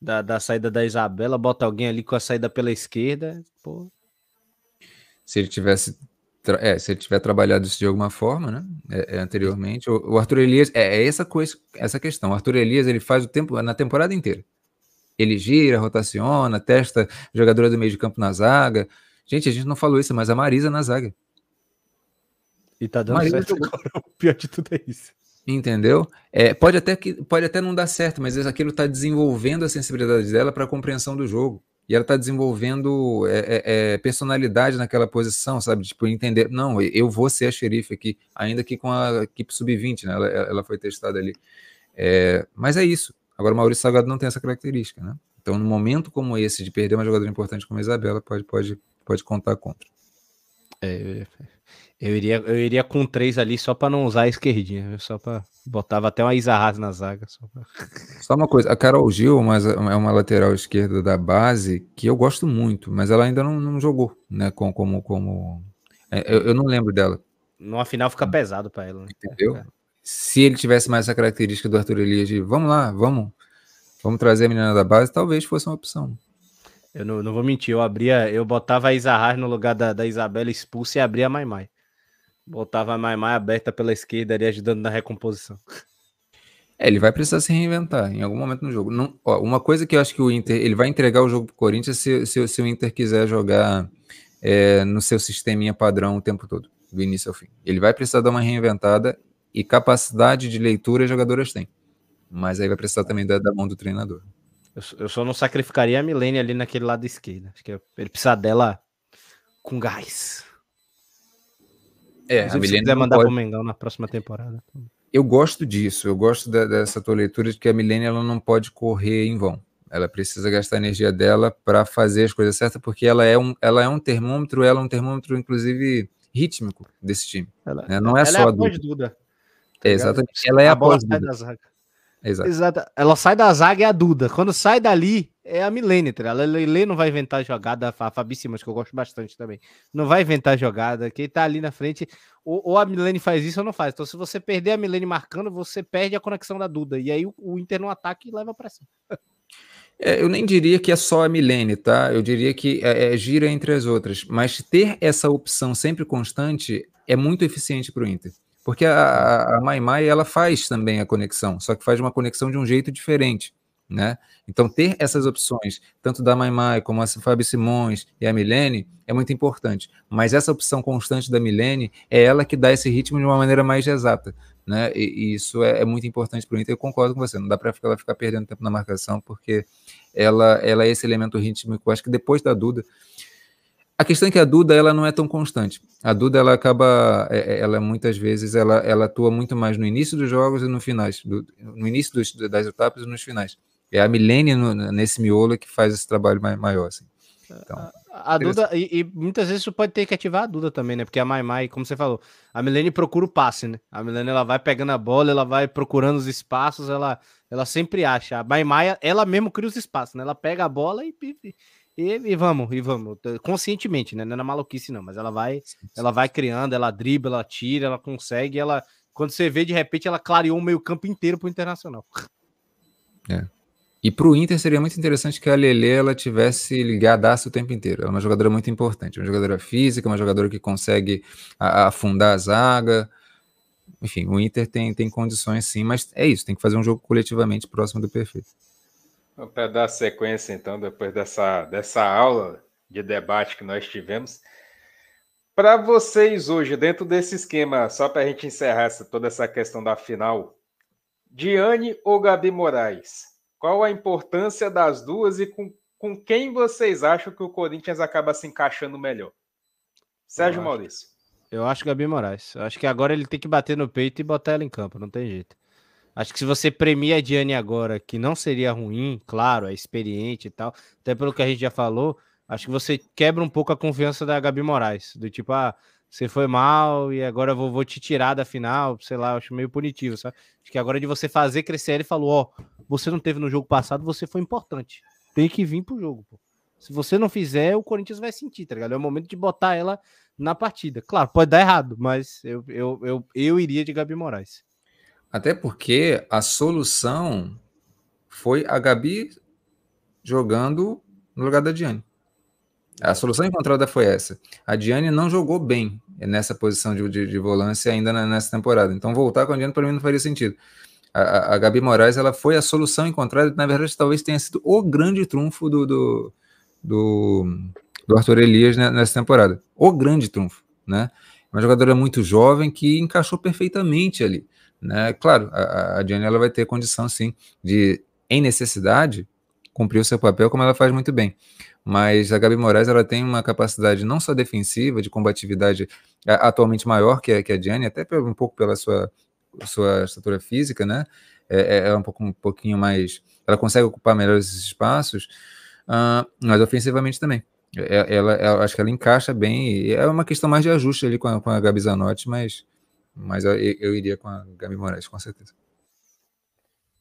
[SPEAKER 4] da, da, saída da Isabela, bota alguém ali com a saída pela esquerda. Pô.
[SPEAKER 3] Se ele tivesse. É, se ele tiver trabalhado isso de alguma forma, né? É, é, anteriormente. O, o, Arthur Elias. É, é, essa coisa, essa questão. O Arthur Elias ele faz o tempo na temporada inteira. Ele gira, rotaciona, testa jogadora do meio de campo na zaga. Gente, a gente não falou isso, mas a Marisa na zaga.
[SPEAKER 4] E tá dando Marisa certo agora. O pior de tudo é isso.
[SPEAKER 3] Entendeu? É, pode, até que, pode até não dar certo, mas aquilo está desenvolvendo a sensibilidade dela para a compreensão do jogo. E ela está desenvolvendo é, é, é, personalidade naquela posição, sabe? Tipo, entender, não, eu vou ser a xerife aqui, ainda que com a equipe sub-20, né? Ela, ela, foi testada ali. É, mas é isso. Agora, o Maurício Salgado não tem essa característica, né? Então, num momento como esse, de perder uma jogadora importante como a Isabela, pode, pode, pode contar contra.
[SPEAKER 4] É, eu iria, eu iria com três ali só para não usar a esquerdinha, só para botava até uma Isarraz na zaga. Só, pra...
[SPEAKER 3] só uma coisa, a Carol Gil mas é uma lateral esquerda da base que eu gosto muito, mas ela ainda não, não jogou, né? Como, como, como... É, eu, eu, não lembro dela.
[SPEAKER 4] Numa final fica pesado para ela. Né?
[SPEAKER 3] Entendeu? É. Se ele tivesse mais essa característica do Arthur Elias de vamos lá, vamos, vamos trazer a menina da base, talvez fosse uma opção.
[SPEAKER 4] Eu não, não vou mentir, eu abria, eu botava a Isarraz no lugar da, da Isabela expulsa e abria a Maimai. Botava a Maimai aberta pela esquerda ali, ajudando na recomposição.
[SPEAKER 3] É, ele vai precisar se reinventar em algum momento no jogo. Não, ó, uma coisa que eu acho que o Inter, ele vai entregar o jogo pro Corinthians se, se, se o Inter quiser jogar é, no seu sisteminha padrão o tempo todo, do início ao fim. Ele vai precisar dar uma reinventada e capacidade de leitura as jogadoras têm. Mas aí vai precisar também da, da mão do treinador.
[SPEAKER 4] Eu, eu só não sacrificaria a Milene ali naquele lado esquerdo. Acho que ele precisa dela com gás.
[SPEAKER 3] É, a
[SPEAKER 4] Milene quiser mandar pode... pro Mengão na próxima temporada.
[SPEAKER 3] Eu gosto disso, eu gosto da, dessa tua leitura de que a Milene ela não pode correr em vão. Ela precisa gastar a energia dela para fazer as coisas certas, porque ela é um, ela é um termômetro, ela é um termômetro, inclusive, rítmico desse time. Ela, né? Não é
[SPEAKER 4] ela
[SPEAKER 3] só é
[SPEAKER 4] a Duda. Duda.
[SPEAKER 3] É, exatamente. Ela é a, a pós-Duda.
[SPEAKER 4] Exato. Exato. Ela sai da zaga e é a Duda. Quando sai dali, é a Milene, tá? A Lele não vai inventar jogada, a Fabi Simas, que eu gosto bastante também. Não vai inventar jogada. Quem tá ali na frente, ou, ou, a Milene faz isso ou não faz. Então, se você perder a Milene marcando, você perde a conexão da Duda. E aí o, o Inter no ataque leva para cima.
[SPEAKER 3] É, eu nem diria que é só a Milene, tá? Eu diria que é, é, gira entre as outras. Mas ter essa opção sempre constante é muito eficiente para o Inter. Porque a, a Mai Mai, ela faz também a conexão, só que faz uma conexão de um jeito diferente, né? Então, ter essas opções, tanto da Mai Mai como a Fábio Simões e a Milene, é muito importante. Mas essa opção constante da Milene é ela que dá esse ritmo de uma maneira mais exata, né? E, e isso é, é, muito importante para o Inter. Eu concordo com você, não dá para ela ficar perdendo tempo na marcação, porque ela, ela é esse elemento rítmico. Acho que depois da Duda, a questão é que a Duda ela não é tão constante. A Duda ela acaba, é, é, ela muitas vezes ela, ela atua muito mais no início dos jogos e no finais, do, no início dos, das etapas e nos finais. É a Milene nesse miolo que faz esse trabalho maior. Assim.
[SPEAKER 4] Então, a, Duda, e, e, muitas vezes isso pode ter que ativar a Duda também, né? Porque a Mai Mai, como você falou, a Milene procura o passe, né? A Milene ela vai pegando a bola, ela vai procurando os espaços, ela, ela sempre acha. A Mai Mai, ela mesmo cria os espaços, né? Ela pega a bola e, e e, e, vamos, e vamos, conscientemente, né? Não é na maluquice, não, mas ela vai, ela vai criando, ela dribla, ela tira, ela consegue, ela. Quando você vê, de repente, ela clareou o meio campo inteiro pro Internacional.
[SPEAKER 3] É. E pro Inter seria muito interessante que a Lele ela tivesse ligadaço o tempo inteiro. Ela é uma jogadora muito importante, uma jogadora física, uma jogadora que consegue afundar a zaga. Enfim, o Inter tem, tem condições sim, mas é isso, tem que fazer um jogo coletivamente próximo do perfeito.
[SPEAKER 1] Para dar sequência, então, depois dessa, dessa aula de debate que nós tivemos, para vocês hoje, dentro desse esquema, só para a gente encerrar essa, toda essa questão da final, Diane ou Gabi Moraes? Qual a importância das duas e com, com quem vocês acham que o Corinthians acaba se encaixando melhor? Sérgio eu Maurício.
[SPEAKER 4] eu acho Gabi Moraes. Eu acho que agora ele tem que bater no peito e botar ela em campo, não tem jeito. Acho que se você premia a Diane agora, que não seria ruim, claro, é experiente e tal, até pelo que a gente já falou, acho que você quebra um pouco a confiança da Gabi Moraes, do tipo, ah, você foi mal e agora eu vou, vou te tirar da final, sei lá, acho meio punitivo, sabe? Acho que agora de você fazer crescer, ele falou, ó, oh, você não teve no jogo passado, você foi importante, tem que vir pro jogo, pô. Se você não fizer, o Corinthians vai sentir, tá ligado? É o momento de botar ela na partida. Claro, pode dar errado, mas eu, eu, eu, eu iria de Gabi Moraes.
[SPEAKER 3] Até porque a solução foi a Gabi jogando no lugar da Diane. A solução encontrada foi essa. A Diane não jogou bem nessa posição de, de, de volância ainda nessa temporada. Então voltar com a Diane para mim não faria sentido. A, a, Gabi Moraes ela foi a solução encontrada. Na verdade, talvez tenha sido o grande trunfo do, do, do, do Arthur Elias nessa temporada. O grande trunfo, né? Uma jogadora muito jovem que encaixou perfeitamente ali. Né? Claro, a, a Diane ela vai ter condição, sim, de, em necessidade, cumprir o seu papel, como ela faz muito bem. Mas a Gabi Moraes ela tem uma capacidade não só defensiva, de combatividade atualmente maior que a, que a Diane, até um pouco pela sua, sua estatura física, né? É, é, é um, pouco, um pouquinho mais. Ela consegue ocupar melhor esses espaços, uh, mas ofensivamente também. É, ela, ela, acho que ela encaixa bem. é uma questão mais de ajuste ali com a, com a Gabi Zanotti, mas mas eu, eu iria com a Gabi Moraes, com certeza.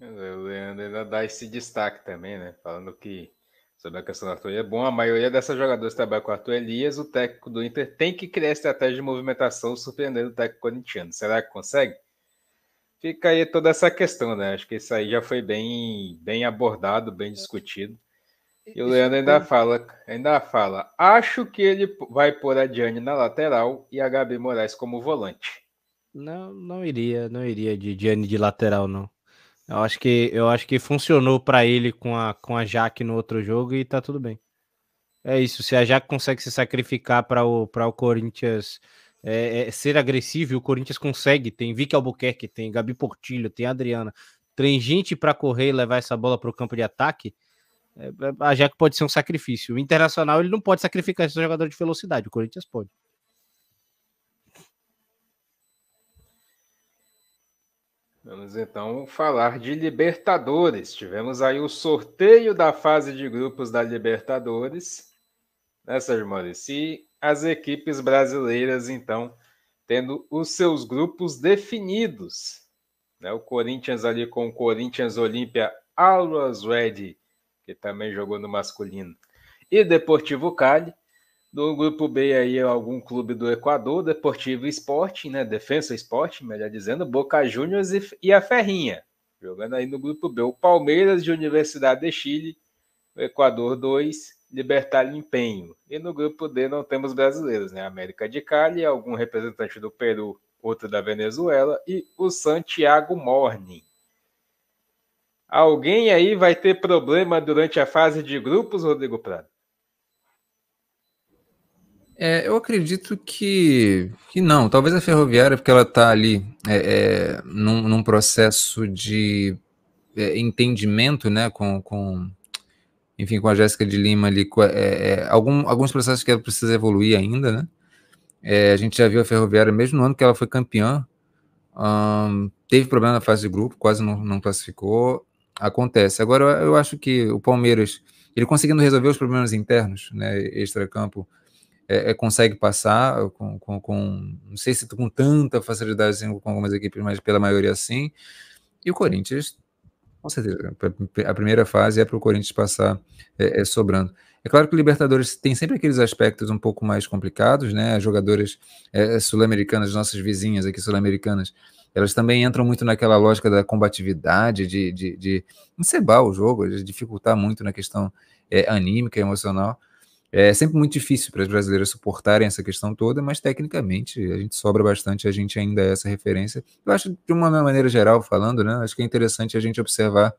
[SPEAKER 1] O Leandro ainda dá esse destaque também, né? Falando que sobre a questão do Arthur é bom, a maioria dessas jogadoras trabalha com o Arthur Elias, o técnico do Inter tem que criar estratégia de movimentação surpreendendo o técnico corintiano. Será que consegue? Fica aí toda essa questão, né? Acho que isso aí já foi bem, bem abordado, bem discutido. E o Leandro ainda fala, ainda fala, acho que ele vai pôr a Diane na lateral e a Gabi Moraes como volante.
[SPEAKER 4] Não, não iria, não iria de Gianni de lateral, não. Eu acho que, eu acho que funcionou para ele com a, com a Jaque no outro jogo e tá tudo bem. É isso, se a Jaque consegue se sacrificar para o, o Corinthians é, é, ser agressivo, o Corinthians consegue. Tem Vicky Albuquerque, tem Gabi Portilho, tem Adriana. Tem gente para correr e levar essa bola para o campo de ataque. É, a Jaque pode ser um sacrifício. O Internacional ele não pode sacrificar esse jogador de velocidade, o Corinthians pode.
[SPEAKER 1] Vamos então falar de Libertadores. Tivemos aí o sorteio da fase de grupos da Libertadores. Né, Sérgio Maurício? As equipes brasileiras, então, tendo os seus grupos definidos. Né? O Corinthians ali com o Corinthians Olímpia Always Ready, que também jogou no masculino, e Deportivo Cali. Do grupo B aí algum clube do Equador, Deportivo Esporte, né? Defensa Esporte, melhor dizendo, Boca Juniors e, e a Ferrinha. Jogando aí no grupo B, o Palmeiras de Universidade de Chile, o Equador 2, Libertar Empenho. E no grupo D não temos brasileiros, né? América de Cali, algum representante do Peru, outro da Venezuela e o Santiago Morning. Alguém aí vai ter problema durante a fase de grupos, Rodrigo Prado?
[SPEAKER 3] É, eu acredito que, que não. Talvez a Ferroviária, porque ela está ali é, é, num, num, processo de é, entendimento né, com, com, enfim, com a Jéssica de Lima ali, com, é, é, algum, alguns processos que ela precisa evoluir ainda, né? a gente já viu a Ferroviária, mesmo no ano que ela foi campeã, um, teve problema na fase de grupo, quase não, não classificou. Acontece. Agora, eu acho que o Palmeiras, ele conseguindo resolver os problemas internos, né, extra-campo, é, é, consegue passar com, com, com, não sei se com tanta facilidade assim, com algumas equipes, mas pela maioria sim. E o Corinthians, com certeza, a primeira fase é para o Corinthians passar é, é, sobrando. É claro que o Libertadores tem sempre aqueles aspectos um pouco mais complicados, né? As jogadoras é, sul-americanas, nossas vizinhas aqui sul-americanas, elas também entram muito naquela lógica da combatividade, de, de, de encebar o jogo, de dificultar muito na questão é, anímica, emocional. É sempre muito difícil para as brasileiras suportarem essa questão toda, mas tecnicamente a gente sobra bastante, a gente ainda é essa referência. Eu acho, de uma maneira geral falando, né, acho que é interessante a gente observar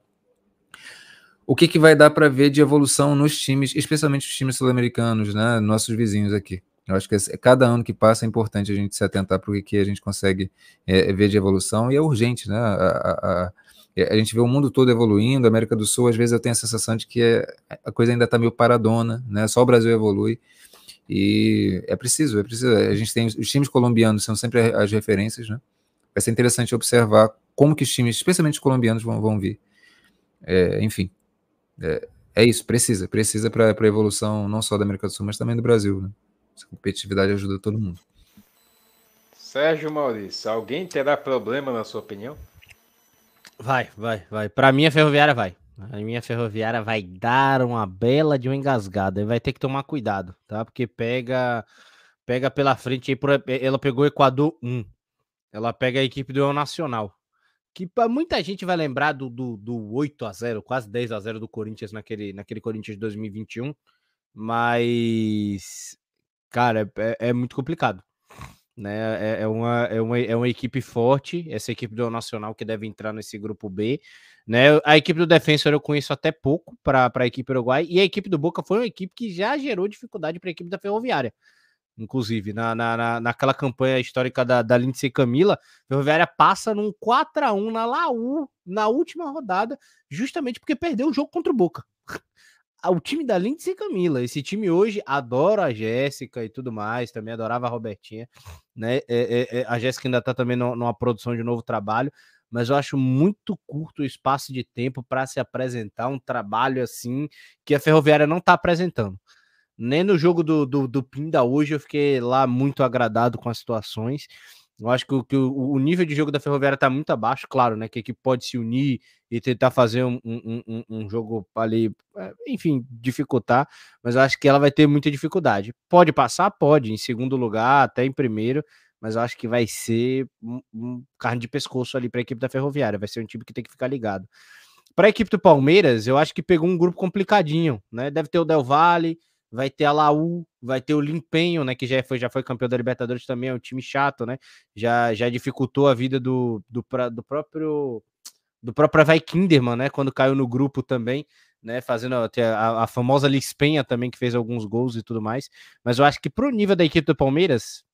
[SPEAKER 3] o que, que vai dar para ver de evolução nos times, especialmente os times sul-americanos, né, nossos vizinhos aqui. Eu acho que cada ano que passa é importante a gente se atentar para o que, a gente consegue é, ver de evolução, e é urgente, né? A, a, a gente vê o mundo todo evoluindo, a América do Sul, às vezes eu tenho a sensação de que é, a coisa ainda está meio paradona, né? Só o Brasil evolui. E é preciso, é preciso. A gente tem os times colombianos são sempre as referências, né? Vai ser interessante observar como que os times, especialmente os colombianos, vão, vão vir. É, enfim, é, é, isso, precisa, precisa para a evolução não só da América do Sul, mas também do Brasil. Né? Essa competitividade ajuda todo mundo.
[SPEAKER 1] Sérgio Maurício, alguém terá problema na sua opinião?
[SPEAKER 4] Vai, vai, vai. Para mim a ferroviária vai. A minha ferroviária vai dar uma bela de uma engasgada. Vai ter que tomar cuidado, tá? Porque pega pega pela frente aí, ela pegou o Equador 1. Ela pega a equipe do El Nacional. Que muita gente vai lembrar do, do, do 8 a 0 quase 10 a 0 do Corinthians naquele, naquele Corinthians de 2021. Mas, cara, é, é muito complicado né? É, é, uma, é, uma, é uma equipe forte, essa equipe do Nacional que deve entrar nesse grupo B. Né? A equipe do Defensor eu conheço até pouco para a equipe uruguai, e a equipe do Boca foi uma equipe que já gerou dificuldade para a equipe da Ferroviária. Inclusive, na, na, naquela campanha histórica da, da Lindsay Camila, a Ferroviária passa num 4 a 1 na Laú, na última rodada, justamente porque perdeu o jogo contra o Boca o time da Lindsay Camila. Esse time hoje adora a Jéssica e tudo mais, também adorava a Robertinha, né? É, é, é, a Jéssica ainda tá também numa produção de novo trabalho, mas eu acho muito curto o espaço de tempo para se apresentar um trabalho assim que a Ferroviária não tá apresentando. Nem no jogo do, do, do Pinda hoje eu fiquei lá muito agradado com as situações. Eu acho que, o, que o, o, nível de jogo da Ferroviária está muito abaixo, claro, né? Que a equipe pode se unir e tentar fazer um, um, um, um, jogo ali, é, enfim, dificultar, mas eu acho que ela vai ter muita dificuldade. Pode passar? Pode, em segundo lugar, até em primeiro, mas eu acho que vai ser um, carne de pescoço ali para a equipe da Ferroviária, vai ser um time que tem que ficar ligado. Para a equipe do Palmeiras, eu acho que pegou um grupo complicadinho, né? Deve ter o Del Valle, vai ter a Laú, vai ter o Limpenho, né, que já foi, já foi campeão da Libertadores também, é um time chato, né, já, já dificultou a vida do, do, do próprio do próprio Vai Kinderman, né, quando caiu no grupo também, né, fazendo a, a famosa Lispenha também, que fez alguns gols e tudo mais, mas eu acho que pro nível da equipe do Palmeiras,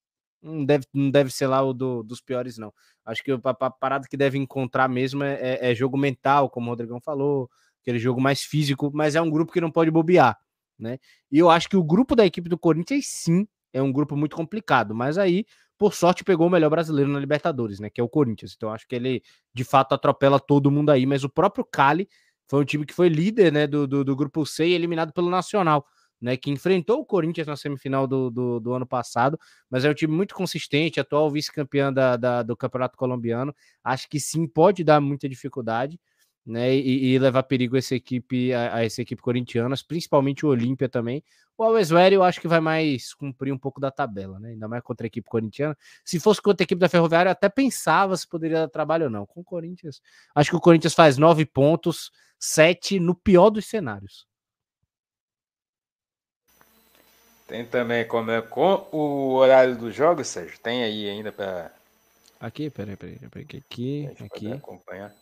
[SPEAKER 4] não deve, não deve ser lá o do, dos piores, não. Acho que a, a parada que deve encontrar mesmo é, é, é jogo mental, como o Rodrigão falou, aquele jogo mais físico, mas é um grupo que não pode bobear né? E eu acho que o grupo da equipe do Corinthians, sim, é um grupo muito complicado, mas aí, por sorte, pegou o melhor brasileiro na Libertadores, né? Que é o Corinthians. Então acho que ele de fato atropela todo mundo aí, mas o próprio Cali foi um time que foi líder né, do, do, do grupo C e eliminado pelo Nacional né, que enfrentou o Corinthians na semifinal do, do, do, ano passado, mas é um time muito consistente, atual vice-campeão da, da, do Campeonato Colombiano. Acho que sim, pode dar muita dificuldade. Né, e, e levar perigo a essa equipe, a, a essa equipe corintiana, principalmente o Olímpia também. O Always Ready eu acho que vai mais cumprir um pouco da tabela, né? Ainda mais contra a equipe corintiana. Se fosse contra a equipe da Ferroviária, eu até pensava se poderia dar trabalho ou não. Com o Corinthians, acho que o Corinthians faz nove pontos, sete no pior dos cenários.
[SPEAKER 1] Tem também como é com o horário dos jogos, Sérgio? Tem aí ainda para.
[SPEAKER 4] Aqui, peraí, peraí, peraí, aqui, aqui.
[SPEAKER 1] acompanhar.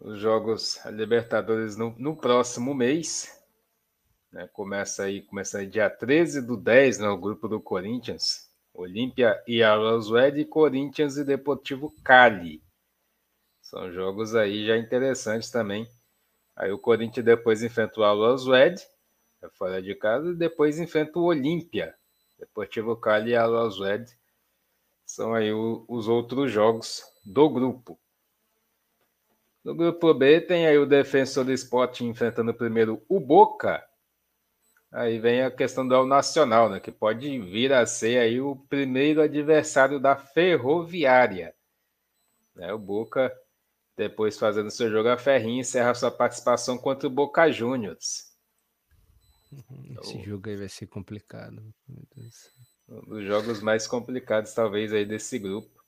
[SPEAKER 1] Os jogos Libertadores no, no próximo mês. Né? Começa aí, começa aí dia 13 do 10, no né? grupo do Corinthians. Olímpia e Arrowswed, Corinthians e Deportivo Cali. São jogos aí já interessantes também. Aí o Corinthians depois enfrenta o Arrowswed é fora de casa, e depois enfrenta o Olímpia. Deportivo Cali e Alaswed são aí o, os outros jogos do grupo. No grupo B tem aí o Defensor do Esporte enfrentando primeiro o Boca. Aí vem a questão do Nacional, né, que pode vir a ser aí o primeiro adversário da Ferroviária. Né, o Boca, depois fazendo seu jogo a ferrinha, encerra sua participação contra o Boca Juniors.
[SPEAKER 4] Esse então, jogo aí vai ser complicado.
[SPEAKER 1] Um dos jogos mais complicados, talvez, aí desse grupo.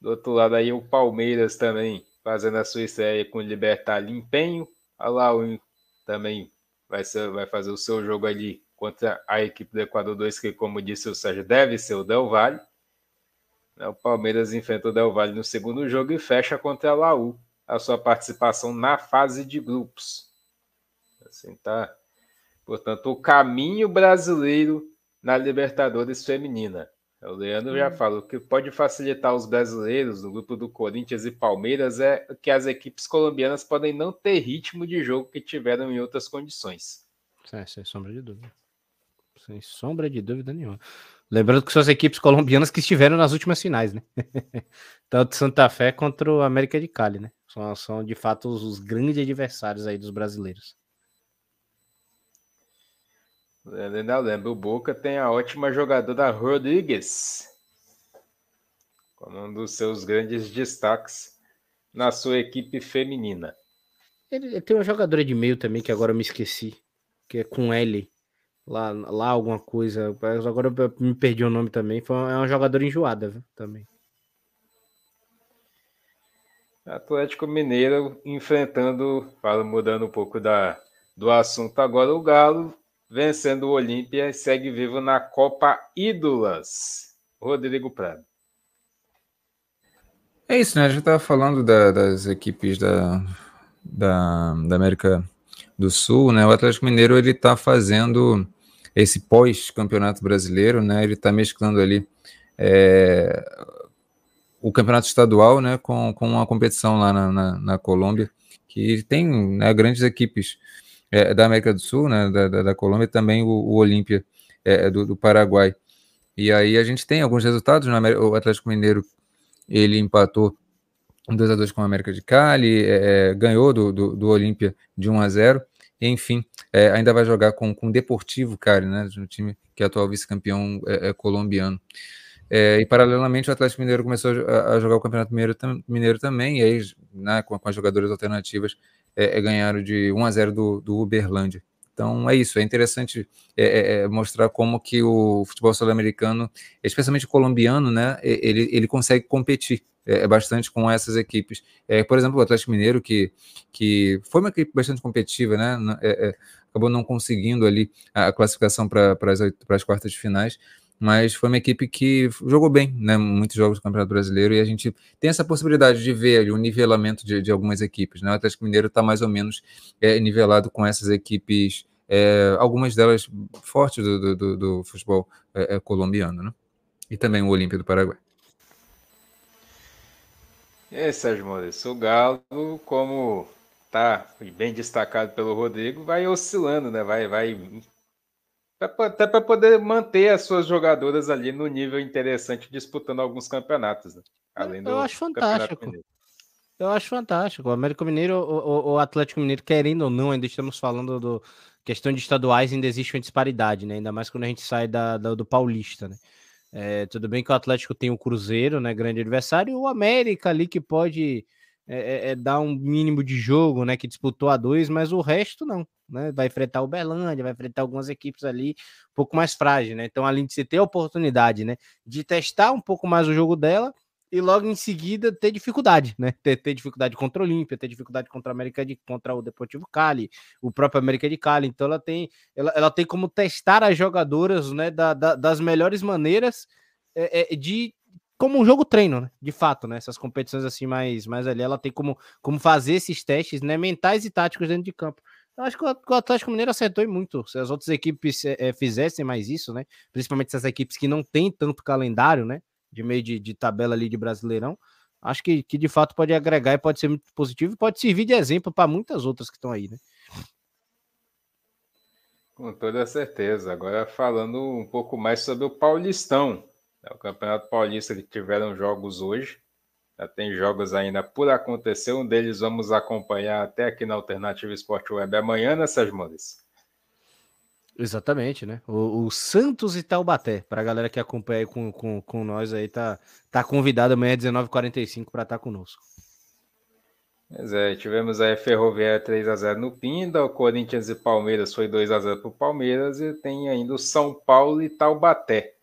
[SPEAKER 1] Do outro lado aí o Palmeiras também fazendo a sua estreia com o Libertar Empenho. A Laú também vai, ser, vai fazer o seu jogo ali contra a equipe do Equador 2, que, como disse o Sérgio, deve ser o Del Valle. Né, o Palmeiras enfrenta o Del Valle no segundo jogo e fecha contra a Laú a sua participação na fase de grupos. Assim, tá Portanto, o caminho brasileiro na Libertadores feminina. O Leandro já hum. falou que pode facilitar os brasileiros no grupo do Corinthians e Palmeiras é que as equipes colombianas podem não ter ritmo de jogo que tiveram em outras condições.
[SPEAKER 4] É, sem sombra de dúvida. Sem sombra de dúvida nenhuma. Lembrando que são as equipes colombianas que estiveram nas últimas finais, né? Tanto Santa Fé contra o América de Cali, né? São, são de fato os, os grandes adversários aí dos brasileiros.
[SPEAKER 1] Ainda lembro, o Boca tem a ótima jogadora Rodrigues como um dos seus grandes destaques na sua equipe feminina.
[SPEAKER 4] Ele, ele, tem uma jogadora de meio também que agora eu me esqueci, que é com L. Lá, lá alguma coisa. Agora eu me perdi o nome também. Foi uma, é uma jogadora enjoada viu? também.
[SPEAKER 1] Atlético Mineiro enfrentando, falo, mudando um pouco da, do assunto agora, o Galo vencendo o Olímpia e segue vivo na Copa Ídolas. Rodrigo Prado.
[SPEAKER 3] É isso, né? A gente estava falando da, das equipes da, da, da, América do Sul, né? O Atlético Mineiro ele está fazendo esse pós-campeonato brasileiro, né? Ele está mesclando ali é, o campeonato estadual, né? Com, com uma competição lá na, na, na Colômbia, que tem né, grandes equipes é, da América do Sul, né, da, da, da Colômbia, também o, o Olímpia é, é, do, do, Paraguai. E aí a gente tem alguns resultados, né, o Atlético Mineiro ele empatou 2 a 2 com a América de Cali, é, é, ganhou do, do, do Olímpia de 1 a 0 enfim, é, ainda vai jogar com o Deportivo Cali, né, no time que é atual vice-campeão é, é, colombiano. É, e paralelamente o Atlético Mineiro começou a, a jogar o Campeonato Mineiro, tam, Mineiro também, e aí né, com, com, as jogadoras alternativas é, é, ganharam de 1 a 0 do, do Uberlândia. Então é isso, é interessante é, é, é mostrar como que o futebol sul-americano, especialmente o colombiano, né, ele, ele consegue competir é, bastante com essas equipes. É, por exemplo, o Atlético Mineiro, que, que foi uma equipe bastante competitiva, né, é, acabou não conseguindo ali a classificação para as quartas de finais, mas foi uma equipe que jogou bem, né? Muitos jogos do Campeonato Brasileiro e a gente tem essa possibilidade de ver o nivelamento de, de algumas equipes, né? O Atlético Mineiro está mais ou menos é, nivelado com essas equipes, é, algumas delas fortes do, do, do futebol é, é, colombiano, né? E também o Olímpia do Paraguai.
[SPEAKER 1] E Sérgio Maurício, o Galo, como tá bem destacado pelo Rodrigo, vai oscilando, né? Vai, vai Até para poder manter as suas jogadoras ali no nível interessante, disputando alguns campeonatos. Né?
[SPEAKER 4] Além do Eu acho fantástico. Eu acho fantástico. O Américo Mineiro, o, o, Atlético Mineiro, querendo ou não, ainda estamos falando do questão de estaduais, ainda existe uma disparidade, né? Ainda mais quando a gente sai da, da do Paulista, né? É, tudo bem que o Atlético tem o Cruzeiro, né? Grande adversário, e o América ali que pode é, é, é, dar um mínimo de jogo, né? Que disputou a dois, mas o resto não, né? Vai enfrentar o Belândia, vai enfrentar algumas equipes ali um pouco mais frágeis, né? Então, além de você ter a oportunidade, né? De testar um pouco mais o jogo dela e logo em seguida ter dificuldade, né? Ter, ter dificuldade contra o Olímpia, ter dificuldade contra a América de contra o Deportivo Cali, o próprio América de Cali. Então ela tem ela, ela tem como testar as jogadoras, né? Da, da, das melhores maneiras é, é, de como um jogo treino, né? De fato, né? Essas competições assim mais mais ali, ela tem como como fazer esses testes, né? Mentais e táticos dentro de campo. Eu acho que o Atlético Mineiro acertou muito. Se as outras equipes é, fizessem mais isso, né? Principalmente essas equipes que não têm tanto calendário, né? de meio de, de tabela ali de Brasileirão, acho que, que de fato pode agregar e pode ser muito positivo e pode servir de exemplo para muitas outras que estão aí, né?
[SPEAKER 1] Com toda certeza. Agora falando um pouco mais sobre o Paulistão, né? o Campeonato Paulista que tiveram jogos hoje, tem jogos ainda por acontecer, um deles vamos acompanhar até aqui na Alternativa Esporte Web amanhã, né, Sérgio Mendes?
[SPEAKER 4] Exatamente, né? O, o Santos e Taubaté, para a galera que acompanha com, com, com nós aí, tá, tá convidado amanhã às 19h45 para estar conosco.
[SPEAKER 1] Pois é, tivemos aí Ferroviária 3x0 no Pinda, o Corinthians e Palmeiras foi 2x0 para o Palmeiras e tem ainda o São Paulo e Taubaté.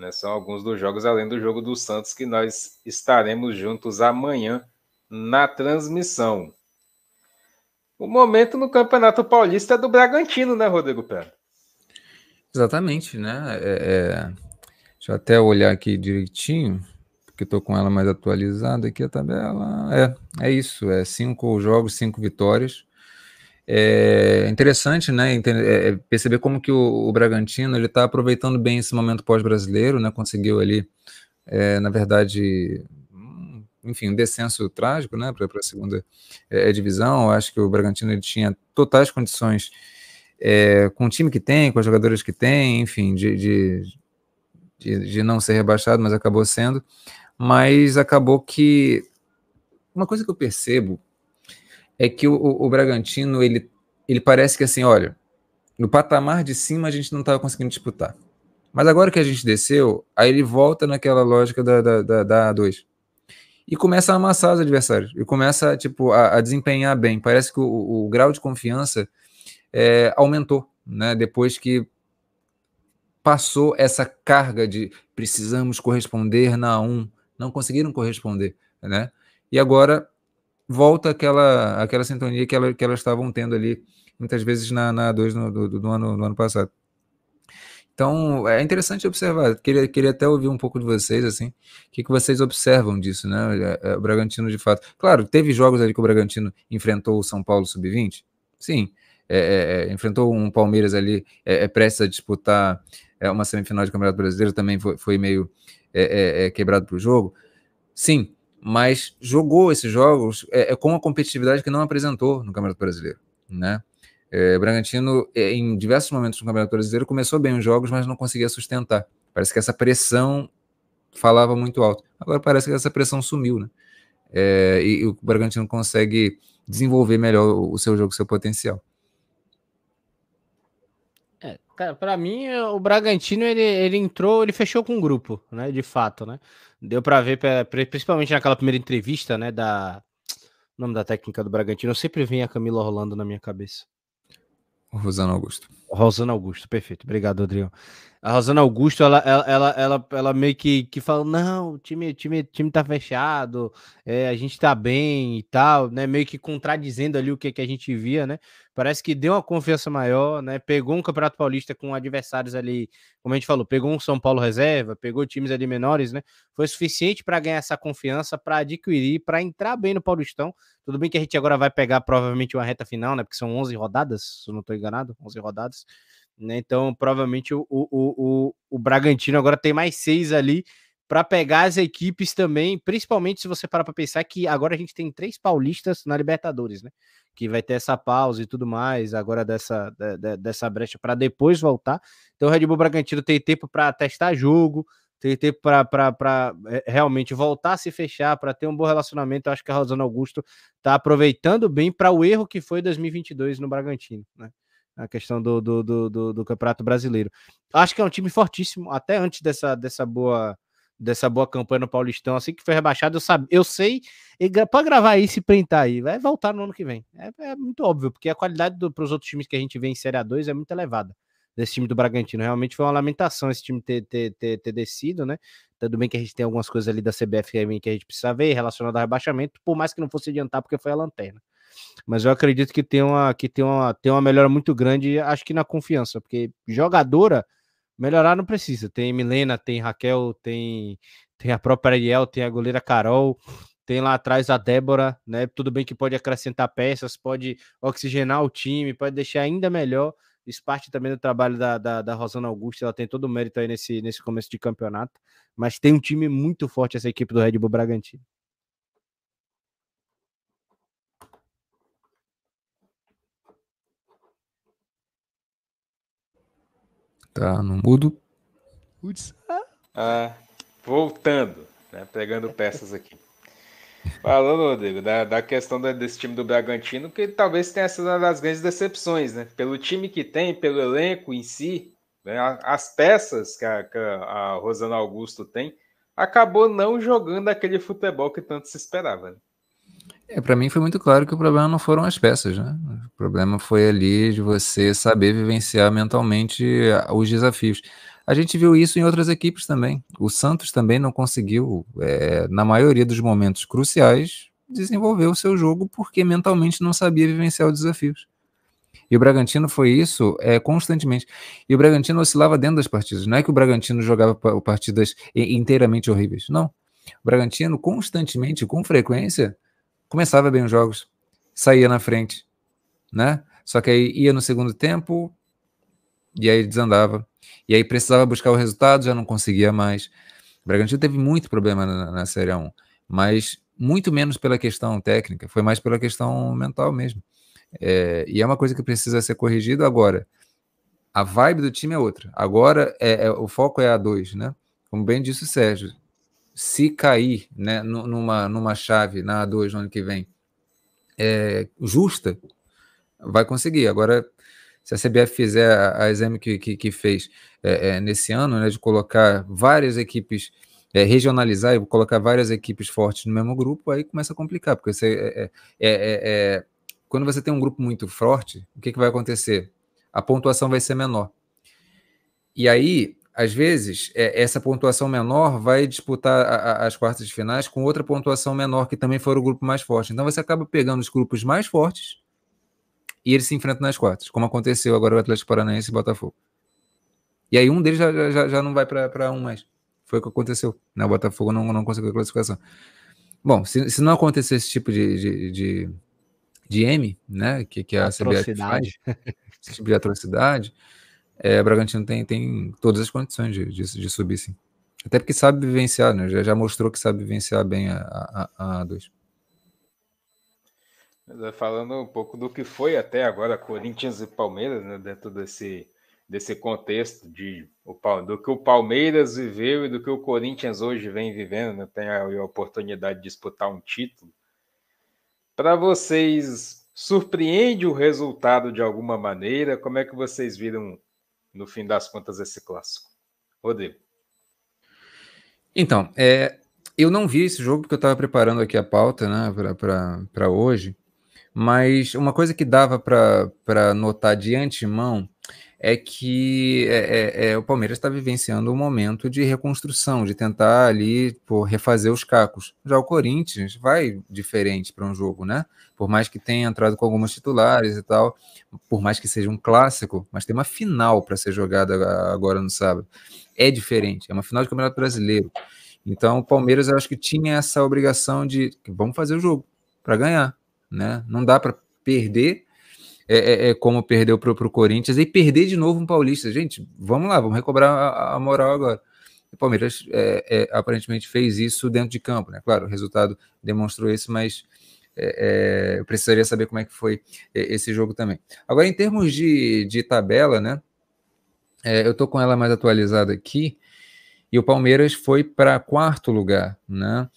[SPEAKER 1] Né, são alguns dos jogos, além do jogo do Santos, que nós estaremos juntos amanhã na transmissão. O momento no Campeonato Paulista é do Bragantino, né, Rodrigo Pé?
[SPEAKER 3] Exatamente, né? É, é... Deixa eu até olhar aqui direitinho, porque estou com ela mais atualizada aqui a tabela. É, é isso, é cinco jogos, cinco vitórias. É interessante, né, é, é perceber como que o, o Bragantino ele está aproveitando bem esse momento pós-brasileiro, né? Conseguiu ali, é, na verdade, enfim, um descenso trágico né, para a segunda é, divisão. Eu acho que o Bragantino ele tinha totais condições, é, com o time que tem, com os jogadores que tem, enfim, de, de, de, de, não ser rebaixado, mas acabou sendo. Mas acabou que. Uma coisa que eu percebo é que o, o Bragantino ele, ele parece que assim, olha, no patamar de cima a gente não estava conseguindo disputar. Mas agora que a gente desceu, aí ele volta naquela lógica da, da, da, da A2 e começa a amassar os adversários e começa tipo a, a desempenhar bem. Parece que o, o, o grau de confiança é, aumentou, né? Depois que passou essa carga de precisamos corresponder na 1, não conseguiram corresponder, né? E agora volta aquela aquela sintonia que, ela, que elas estavam tendo ali muitas vezes na, na 2 no, do, do, ano, no ano passado. Então, é interessante observar. Queria, queria até ouvir um pouco de vocês, assim, o que, que vocês observam disso, né? É, é, o Bragantino, de fato. Claro, teve jogos ali que o Bragantino enfrentou o São Paulo Sub-20? Sim. É, é, é, enfrentou um Palmeiras ali, é, prestes a disputar uma semifinal de Campeonato Brasileiro, também foi, foi meio quebrado para o jogo. Sim, mas jogou esses jogos com uma competitividade que não apresentou no Campeonato Brasileiro, né? É, Bragantino, é, em diversos momentos no Campeonato Brasileiro, começou bem os jogos, mas não conseguia sustentar. Parece que essa pressão falava muito alto. Agora parece que essa pressão sumiu, né? É, e, e, o Bragantino consegue desenvolver melhor o, o seu jogo, o seu potencial.
[SPEAKER 4] É, cara, para mim o Bragantino ele, ele entrou, ele fechou com um grupo, né? De fato, né? Deu para ver, principalmente naquela primeira entrevista, né? Da o nome da técnica do Bragantino, sempre vem a Camila Rolando na minha cabeça.
[SPEAKER 3] Rosana Augusto.
[SPEAKER 4] Rosana Augusto, perfeito. Obrigado, Adriano. A Rosana Augusto, ela, ela, ela, ela, ela meio que, que fala: não, o time, time, time tá fechado, é, a gente tá bem e tal, né? Meio que contradizendo ali o que, que a gente via, né? Parece que deu uma confiança maior, né? Pegou um Campeonato Paulista com adversários ali, como a gente falou, pegou um São Paulo reserva, pegou times ali menores, né? Foi suficiente para ganhar essa confiança, para adquirir, para entrar bem no Paulistão. Tudo bem que a gente agora vai pegar provavelmente uma reta final, né? Porque são 11 rodadas, se eu não estou enganado, 11 rodadas. Né? Então, provavelmente o, o, o, o Bragantino agora tem mais seis ali para pegar as equipes também, principalmente se você parar para pensar que agora a gente tem três paulistas na Libertadores, né? Que vai ter essa pausa e tudo mais, agora dessa, de, dessa brecha para depois voltar. Então o Red Bull Bragantino tem tempo para testar jogo, tem tempo para é, realmente voltar a se fechar, para ter um bom relacionamento. Eu acho que a Rosana Augusto está aproveitando bem para o erro que foi 2022 no Bragantino, né? A questão do, do, do, do, do Campeonato Brasileiro. Acho que é um time fortíssimo, até antes dessa, dessa boa dessa boa campanha no Paulistão, assim que foi rebaixado, eu, sabe, eu sei, para gravar isso e printar aí, vai voltar no ano que vem. É, é muito óbvio, porque a qualidade para os outros times que a gente vê em Série A2 é muito elevada desse time do Bragantino. Realmente foi uma lamentação esse time ter, ter, ter, ter descido, né? Tudo bem que a gente tem algumas coisas ali da CBF que a gente precisa ver relacionado ao rebaixamento, por mais que não fosse adiantar, porque foi a lanterna. Mas eu acredito que tem uma, que tem uma, tem uma melhora muito grande, acho que na confiança, porque jogadora melhorar não precisa. Tem Milena, tem Raquel, tem, tem a própria Ariel, tem a goleira Carol, tem lá atrás a Débora, né? Tudo bem que pode acrescentar peças, pode oxigenar o time, pode deixar ainda melhor. Isso parte também do trabalho da, da, da Rosana Augusta, ela tem todo o mérito aí nesse, nesse começo de campeonato, mas tem um time muito forte essa equipe do Red Bull Bragantino.
[SPEAKER 3] Tá no mudo.
[SPEAKER 1] Ah, voltando, né, pegando peças aqui. Falando, Rodrigo, da, da questão desse time do Bragantino, que talvez tenha sido uma das grandes decepções, né? Pelo time que tem, pelo elenco em si, né? as peças que a, que a Rosana Augusto tem, acabou não jogando aquele futebol que tanto se esperava. Né?
[SPEAKER 3] É, para mim foi muito claro que o problema não foram as peças, né? O problema foi ali de você saber vivenciar mentalmente os desafios. A gente viu isso em outras equipes também. O Santos também não conseguiu, é, na maioria dos momentos cruciais, desenvolver o seu jogo porque mentalmente não sabia vivenciar os desafios. E o Bragantino foi isso é, constantemente. E o Bragantino oscilava dentro das partidas. Não é que o Bragantino jogava partidas inteiramente horríveis. Não. O Bragantino constantemente, com frequência, começava bem os jogos, saía na frente, né? Só que aí ia no segundo tempo e aí desandava. E aí precisava buscar o resultado, já não conseguia mais. O Bragantino teve muito problema na, na Série 1, mas muito menos pela questão técnica, foi mais pela questão mental mesmo. É, e é uma coisa que precisa ser corrigido agora. A vibe do time é outra. Agora é, é o foco é a 2, né? Como bem disse o Sérgio, se cair né, numa, numa chave na A2 no ano que vem é, justa, vai conseguir. Agora, se a CBF fizer a, exame que, que, que fez é, é, nesse ano, né, de colocar várias equipes, é, regionalizar e colocar várias equipes fortes no mesmo grupo, aí começa a complicar, porque você, é, é, é, quando você tem um grupo muito forte, o que, que vai acontecer? A pontuação vai ser menor. E aí, às vezes, essa pontuação menor vai disputar as quartas de finais com outra pontuação menor, que também for o grupo mais forte. Então você acaba pegando os grupos mais fortes e eles se enfrentam nas quartas, como aconteceu agora o Atlético Paranaense e Botafogo. E aí um deles já, já, já não vai para um mais. Foi o que aconteceu. Né? O Botafogo não, não conseguiu a classificação. Bom, se, se não acontecer esse tipo de, de, de, de M, né, que, que a CBF faz, esse tipo de atrocidade, é, Bragantino tem, tem todas as condições de, de, de, subir, sim. Até porque sabe vivenciar, né? Já, já mostrou que sabe vivenciar bem a, a, a, a 2.
[SPEAKER 1] É, falando um pouco do que foi até agora Corinthians e Palmeiras, né, dentro desse, desse contexto de do que o Palmeiras viveu e do que o Corinthians hoje vem vivendo, né, tem a, a oportunidade de disputar um título. Para vocês, surpreende o resultado de alguma maneira? Como é que vocês viram, no fim das contas, esse clássico? Rodrigo.
[SPEAKER 3] Então, é, eu não vi esse jogo porque eu estava preparando aqui a pauta né, para hoje. Mas uma coisa que dava para notar de antemão é que é, é, é, o Palmeiras está vivenciando um momento de reconstrução, de tentar ali refazer os cacos. Já o Corinthians vai diferente para um jogo, né? Por mais que tenha entrado com alguns titulares e tal, por mais que seja um clássico, mas tem uma final para ser jogada agora no sábado. É diferente, é uma final de Campeonato Brasileiro. Então o Palmeiras eu acho que tinha essa obrigação de vamos fazer o jogo para ganhar né? Não dá para perder é, é, é, como perdeu para o Corinthians e perder de novo um Paulista. Gente, vamos lá, vamos recobrar a, a, moral agora. O Palmeiras é, é, aparentemente fez isso dentro de campo, né? Claro, o resultado demonstrou isso, mas é, é eu precisaria saber como é que foi esse jogo também. Agora, em termos de, de tabela, né? Eu estou com ela mais atualizada aqui, e o Palmeiras foi para quarto lugar, né?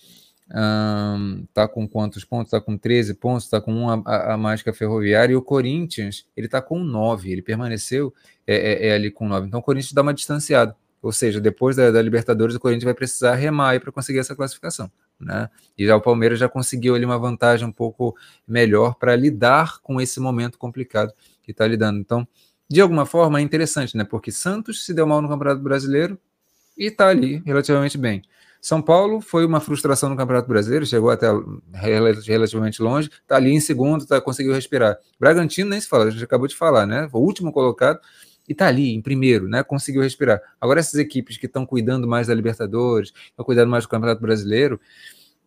[SPEAKER 3] Tá com quantos pontos? Tá com 13 pontos, tá com um a, a, a mais que a Ferroviária, e o Corinthians, ele tá com 9, ele permaneceu é, é, é ali com 9. Então o Corinthians dá uma distanciada. Ou seja, depois da, da Libertadores, o Corinthians vai precisar remar para conseguir essa classificação. Né? E já o Palmeiras já conseguiu ali uma vantagem um pouco melhor para lidar com esse momento complicado que está lidando. Então, de alguma forma, é interessante, né? Porque Santos se deu mal no Campeonato Brasileiro e está ali relativamente bem. São Paulo foi uma frustração no Campeonato Brasileiro, chegou até relativamente longe, está ali em segundo, tá, conseguiu respirar. Bragantino nem se fala, a gente acabou de falar, né? O último colocado e está ali em primeiro, né? Conseguiu respirar. Agora, essas equipes que estão cuidando mais da Libertadores, estão cuidando mais do Campeonato Brasileiro,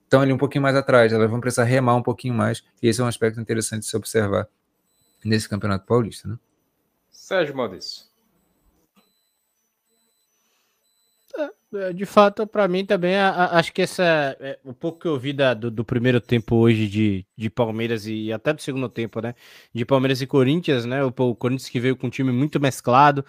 [SPEAKER 3] estão ali um pouquinho mais atrás, elas vão precisar remar um pouquinho mais, e esse é um aspecto interessante de se observar nesse Campeonato Paulista, né?
[SPEAKER 1] Sérgio Maurício.
[SPEAKER 4] É, de fato, para mim também, acho que essa. É, o pouco que eu vi da, do, do, primeiro tempo hoje de, de Palmeiras e até do segundo tempo, né? De Palmeiras e Corinthians, né? O, o Corinthians que veio com um time muito mesclado.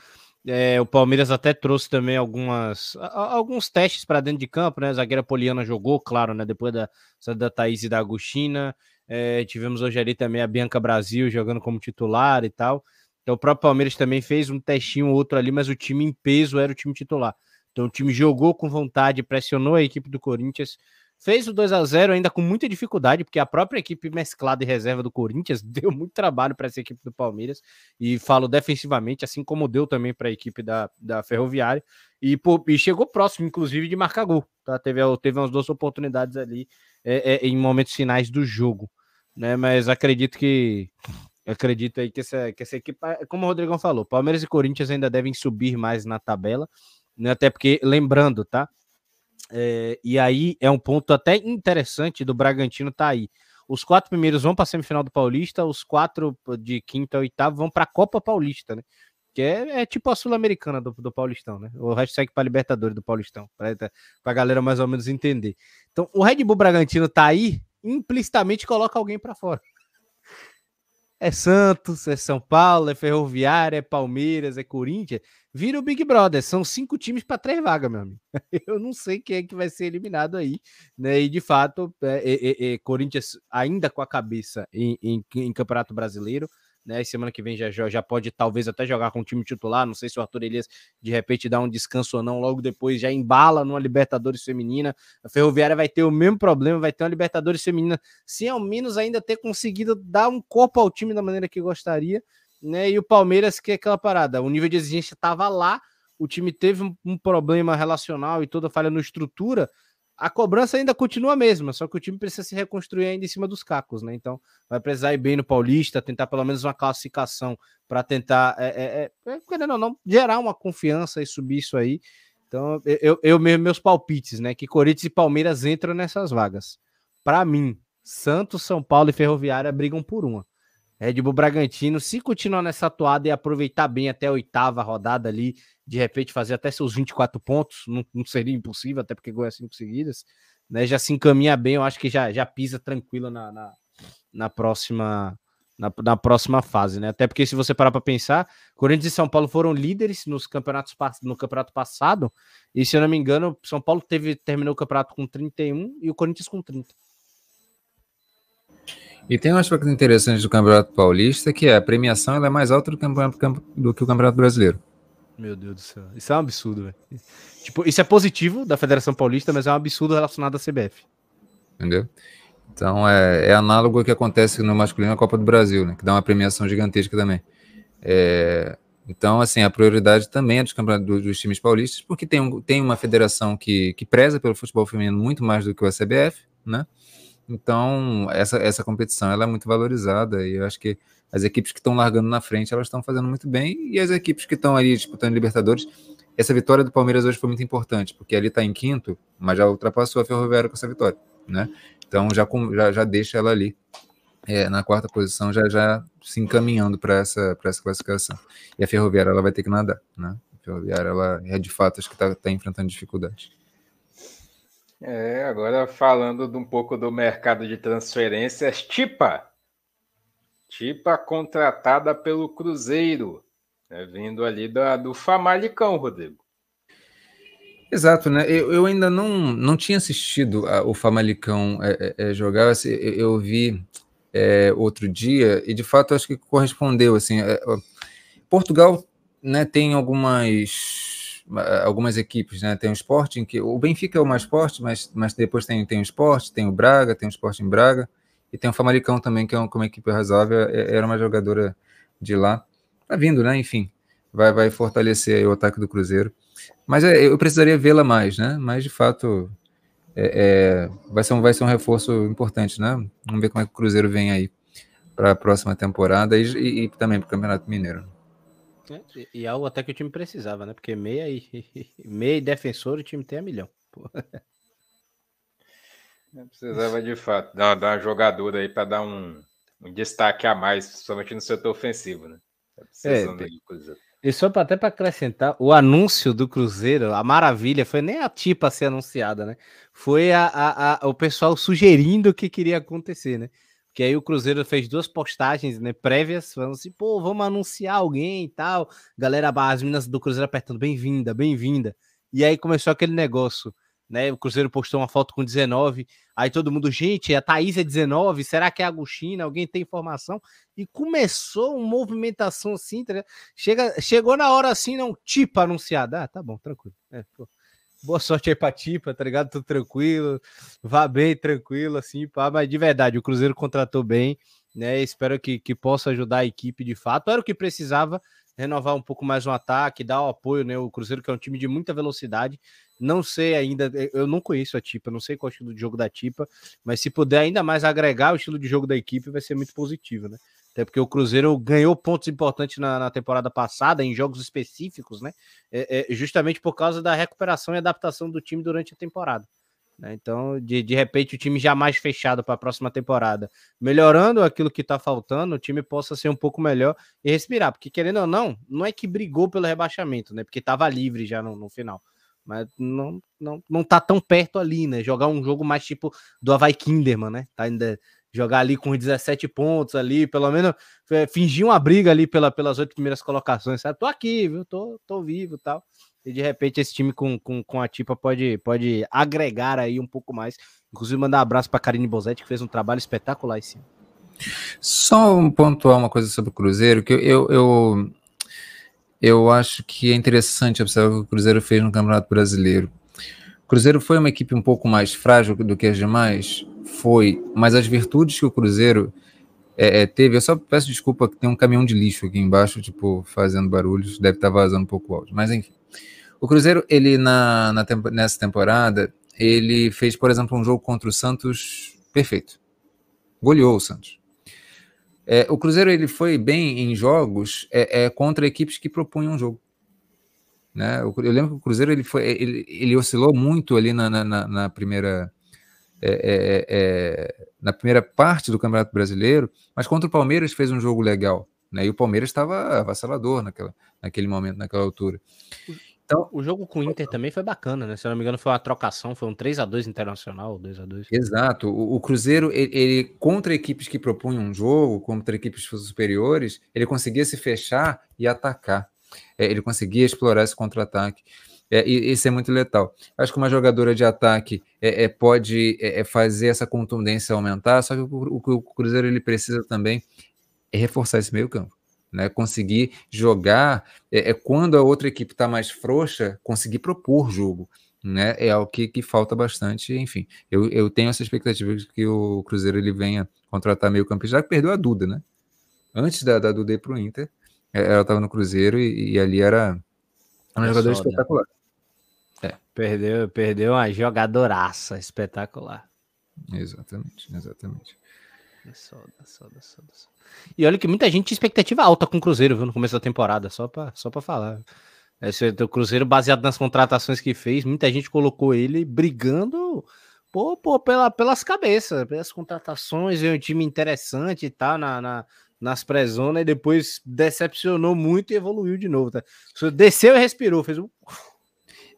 [SPEAKER 4] É, o Palmeiras até trouxe também algumas, a, alguns testes para dentro de campo, né? A zagueira Poliana jogou, claro, né? Depois da, da Thaís e da Agostina. É, tivemos hoje ali também a Bianca Brasil jogando como titular e tal. Então o próprio Palmeiras também fez um testinho outro ali, mas o time em peso era o time titular. Então o time jogou com vontade, pressionou a equipe do Corinthians, fez o 2 a 0 ainda com muita dificuldade, porque a própria equipe mesclada e reserva do Corinthians deu muito trabalho para essa equipe do Palmeiras, e falo defensivamente, assim como deu também para a equipe da, da Ferroviária, e, e, chegou próximo, inclusive, de marcar gol. Tá? Teve, teve umas duas oportunidades ali é, é, em momentos finais do jogo. Né? Mas acredito que acredito aí que essa, que essa equipe, como o Rodrigão falou, Palmeiras e Corinthians ainda devem subir mais na tabela né? Até porque, lembrando, tá? É, e aí é um ponto até interessante do Bragantino tá aí. Os quatro primeiros vão para a semifinal do Paulista, os quatro de quinta a oitavo vão para a Copa Paulista, né? Que é, é tipo a Sul-Americana do, do, Paulistão, né? O resto segue para Libertadores do Paulistão, para a galera mais ou menos entender. Então, o Red Bull Bragantino tá aí, implicitamente coloca alguém para fora. É Santos, é São Paulo, é Ferroviária, é Palmeiras, é Corinthians vira o Big Brother. São cinco times para três vagas, meu amigo. Eu não sei quem é que vai ser eliminado aí, né? E de fato, é, é, é, Corinthians ainda com a cabeça em, em, em, Campeonato Brasileiro. Né, semana que vem já, já pode talvez até jogar com o time titular. Não sei se o Arthur Elias de repente dá um descanso ou não. Logo depois já embala numa Libertadores feminina. A Ferroviária vai ter o mesmo problema, vai ter uma Libertadores feminina, se ao menos ainda ter conseguido dar um corpo ao time da maneira que gostaria né? E o Palmeiras, que é aquela parada, o nível de exigência estava lá, o time teve um, um, problema relacional e toda falha na estrutura, a cobrança ainda continua a mesma, só que o time precisa se reconstruir ainda em cima dos cacos, né? Então vai precisar ir bem no Paulista, tentar pelo menos uma classificação para tentar, é, é, é, querendo ou não, gerar uma confiança e subir isso aí. Então, eu, eu meus palpites, né? Que Corinthians e Palmeiras entram nessas vagas. Para mim, Santos, São Paulo e Ferroviária brigam por uma. Red Bull Bragantino, se continuar nessa atuada e aproveitar bem até a oitava rodada ali, de repente fazer até seus 24 pontos, não, não seria impossível, até porque ganha cinco seguidas, né? Já se encaminha bem, eu acho que já, já pisa tranquilo na, na, na próxima. Na, na, próxima fase, né? Até porque se você parar para pensar, Corinthians e São Paulo foram líderes nos campeonatos no campeonato passado, e se eu não me engano, São Paulo teve terminou o campeonato com 31 e o Corinthians com 30.
[SPEAKER 3] E tem um aspecto interessante do Campeonato Paulista, que é a premiação é mais alta do, campeonato, do que o Campeonato Brasileiro.
[SPEAKER 4] Meu Deus do céu. Isso é um absurdo, velho. Tipo, isso é positivo da Federação Paulista, mas é um absurdo relacionado à CBF.
[SPEAKER 3] Entendeu? Então é, é análogo ao que acontece no masculino na Copa do Brasil, né? Que dá uma premiação gigantesca também. É, então, assim, a prioridade também é dos, campeonatos, dos times paulistas, porque tem, um, tem uma federação que, que preza pelo futebol feminino muito mais do que o CBF, né? Então, essa, essa competição ela é muito valorizada e eu acho que as equipes que estão largando na frente, elas estão fazendo muito bem e as equipes que estão ali disputando Libertadores, essa vitória do Palmeiras hoje foi muito importante, porque ali está em quinto, mas já ultrapassou a Ferroviária com essa vitória, né? Então, já, já, já deixa ela ali é, na quarta posição, já, já se encaminhando para essa, essa classificação. E a Ferroviária ela vai ter que nadar, né? A Ferroviária, ela é de fato acho que está tá enfrentando dificuldades.
[SPEAKER 1] É, agora falando de um pouco do mercado de transferências, Tipa. Tipa contratada pelo Cruzeiro, né, vindo ali da, do Famalicão, Rodrigo.
[SPEAKER 3] Exato, né? Eu, eu ainda não, não tinha assistido a, o Famalicão é, é, é jogar, assim, eu, eu, vi é, outro dia e de fato acho que correspondeu. Assim, é, Portugal né, tem algumas algumas equipes, né? Tem o Sporting, que o Benfica é o mais forte, mas, mas depois tem, tem o Sport, tem o Braga, tem o Sporting Braga, e tem o Famalicão também, que é uma, uma equipe razoável, era uma jogadora de lá. Tá vindo, né? Enfim, vai, vai fortalecer o ataque do Cruzeiro. Mas é, eu precisaria vê-la mais, né? Mas de fato é, é, vai, ser um, vai ser um reforço importante, né? Vamos ver como é que o Cruzeiro vem aí para a próxima temporada e, e, e também para o Campeonato Mineiro.
[SPEAKER 4] É, e, e, algo até que o time precisava, né? Porque meia e, meia e defensor o time tem a milhão.
[SPEAKER 1] Precisava de fato dar, dar uma jogadora aí para dar um, um, destaque a mais, somente no setor ofensivo, né? Tá
[SPEAKER 4] é, e só para até para acrescentar, o anúncio do Cruzeiro, a maravilha, foi nem a tipa ser anunciada, né? Foi a, a, a, o pessoal sugerindo o que queria acontecer, né? Que aí o Cruzeiro fez duas postagens né, prévias, falando assim, pô, vamos anunciar alguém e tal. Galera, as meninas do Cruzeiro apertando, bem-vinda, bem-vinda. E aí começou aquele negócio, né? O Cruzeiro postou uma foto com 19, aí todo mundo, gente, a Thaís é 19, será que é a Agostina? Alguém tem informação? E começou uma movimentação assim, tá Chega, chegou na hora assim, não, tipo anunciada. Ah, tá bom, tranquilo. É, Boa sorte aí pra Tipa, tá ligado? Tudo tranquilo, vá bem, tranquilo, assim, pá. Mas de verdade, o Cruzeiro contratou bem, né? Espero que, que possa ajudar a equipe de fato. Era o que precisava, renovar um pouco mais o ataque, dar o apoio, né? O Cruzeiro, que é um time de muita velocidade. Não sei ainda, eu não conheço a Tipa, não sei qual é o estilo de jogo da Tipa, mas se puder ainda mais agregar o estilo de jogo da equipe, vai ser muito positivo, né? Até porque o Cruzeiro ganhou pontos importantes na, na temporada passada, em jogos específicos, né? É, é, justamente por causa da recuperação e adaptação do time durante a temporada. Né? Então, de, de repente, o time já mais fechado para a próxima temporada, melhorando aquilo que está faltando, o time possa ser um pouco melhor e respirar. Porque, querendo ou não, não é que brigou pelo rebaixamento, né? Porque estava livre já no, no, final. Mas não, não, não tá tão perto ali, né? Jogar um jogo mais tipo do Havaí Kinderman, né? Tá ainda jogar ali com 17 pontos ali, pelo menos é, fingir uma briga ali pela, pelas oito primeiras colocações, sabe? Tô aqui, viu? Tô, tô vivo tal e de repente esse time com, com, com a Tipa pode, pode agregar aí um pouco mais. Inclusive, mandar um abraço para Karine Bozetti, que fez um trabalho espetacular esse ano.
[SPEAKER 3] Só um pontuar uma coisa sobre o Cruzeiro, que eu, eu, eu acho que é interessante observar o que o Cruzeiro fez no Campeonato Brasileiro. O Cruzeiro foi uma equipe um pouco mais frágil do que as demais, foi, mas as virtudes que o Cruzeiro é, é, teve, eu só peço desculpa que tem um caminhão de lixo aqui embaixo, tipo, fazendo barulhos, deve estar vazando um pouco o áudio, mas enfim. O Cruzeiro, ele na, na nessa temporada, ele fez, por exemplo, um jogo contra o Santos perfeito. Goleou o Santos. É, o Cruzeiro ele foi bem em jogos é, é, contra equipes que propunham um jogo. Né? Eu, eu, lembro que o Cruzeiro ele, foi, ele, ele oscilou muito ali na, na, na primeira é, é, é, na primeira parte do Campeonato Brasileiro, mas contra o Palmeiras fez um jogo legal. Né? E o Palmeiras estava avassalador naquela, naquele momento, naquela altura.
[SPEAKER 4] Então, o jogo com o Inter também foi bacana, né? Se eu não me engano, foi uma trocação, foi um 3 a 2 internacional, 2 a 2
[SPEAKER 3] Exato. O, o Cruzeiro, ele, ele, contra equipes que propunham um jogo, contra equipes superiores, ele conseguia se fechar e atacar. É, ele conseguia explorar esse contra-ataque. É, e isso é muito letal. Acho que uma jogadora de ataque é, é pode é, é, fazer essa contundência aumentar, só que o, o, o Cruzeiro ele precisa também reforçar esse meio campo né? Conseguir jogar é, é quando a outra equipe está mais frouxa, conseguir propor jogo. Né, é o que, que falta bastante, enfim. Eu, eu tenho essa expectativa de que o Cruzeiro ele venha contratar meio campista, já que perdeu a Duda, né? Antes da, da Duda ir para o Inter, é, ela estava no Cruzeiro e, e, ali era uma é jogadora espetacular.
[SPEAKER 4] É. Perdeu, perdeu uma jogadoraça espetacular.
[SPEAKER 3] Exatamente, exatamente.
[SPEAKER 4] É. E olha que muita gente tinha expectativa alta com o Cruzeiro, viu, no começo da temporada, só para só pra falar. Esse, o Cruzeiro, baseado nas contratações que fez, muita gente colocou ele brigando pô, pô, pela, pelas cabeças, pelas contratações, é um time interessante e tal, na, na, nas pré-zona e depois decepcionou muito e evoluiu de novo. Tá? Desceu e respirou, fez um.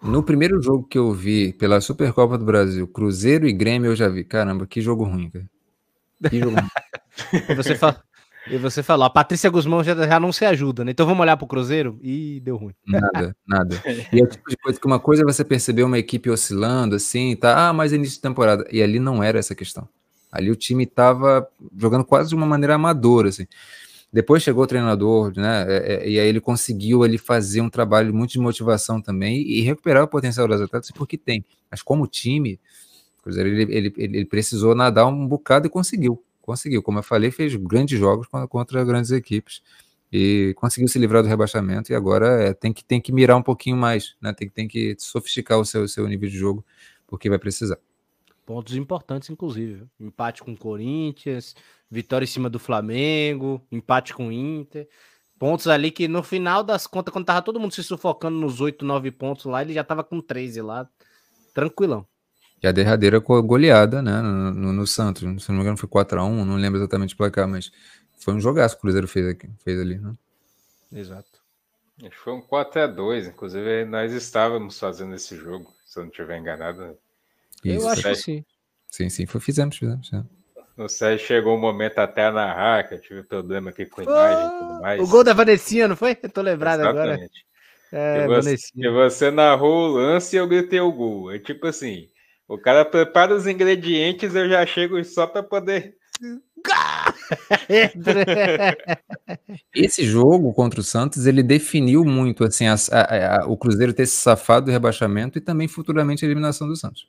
[SPEAKER 3] No primeiro jogo que eu vi pela Supercopa do Brasil, Cruzeiro e Grêmio, eu já vi. Caramba, que jogo ruim, cara.
[SPEAKER 4] E, você fala, e você falou, a Patrícia Guzmão já, já não se ajuda, né? Então vamos olhar pro Cruzeiro? E deu ruim.
[SPEAKER 3] Nada, nada. E é o tipo de coisa que uma coisa é você perceber uma equipe oscilando assim, tá? Ah, mas é início de temporada. E ali não era essa questão. Ali o time estava jogando quase de uma maneira amadora, assim. Depois chegou o treinador, né? É, é, e aí ele conseguiu ele fazer um trabalho muito de motivação também e recuperar o potencial das atletas, porque tem. Mas como time, ele, ele, ele precisou nadar um bocado e conseguiu. Conseguiu. Como eu falei, fez grandes jogos contra grandes equipes e conseguiu se livrar do rebaixamento e agora é, tem, que, tem que mirar um pouquinho mais, né? Tem, tem que sofisticar o seu, seu nível de jogo, porque vai precisar.
[SPEAKER 4] Pontos importantes, inclusive. Empate com o Corinthians, vitória em cima do Flamengo, empate com o Inter. Pontos ali que no final das contas, quando tava todo mundo se sufocando nos 8, 9 pontos lá, ele já tava com 13 lá, tranquilão.
[SPEAKER 3] E a derradeira goleada, né, no, no, no Santos. Se não me engano, foi 4x1, não lembro exatamente o placar, mas foi um jogaço que o Cruzeiro fez, aqui, fez ali, né?
[SPEAKER 1] Exato. Acho que foi um 4x2, inclusive nós estávamos fazendo esse jogo, se eu não estiver enganado.
[SPEAKER 4] Isso. Eu acho que sim.
[SPEAKER 3] Sim, sim, foi, fizemos, fizemos. É.
[SPEAKER 1] O Sérgio chegou um momento até a narrar, que eu tive problema aqui com a imagem e tudo mais.
[SPEAKER 4] O gol da Vanessinha, não foi? Eu tô lembrado Exatamente.
[SPEAKER 1] agora. É, e, você, e você narrou o lance e eu gritei o gol. É tipo assim, o cara prepara os ingredientes, eu já chego só para poder.
[SPEAKER 3] Esse jogo contra o Santos, ele definiu muito assim a, a, a, o Cruzeiro ter se safado do rebaixamento e também futuramente a eliminação do Santos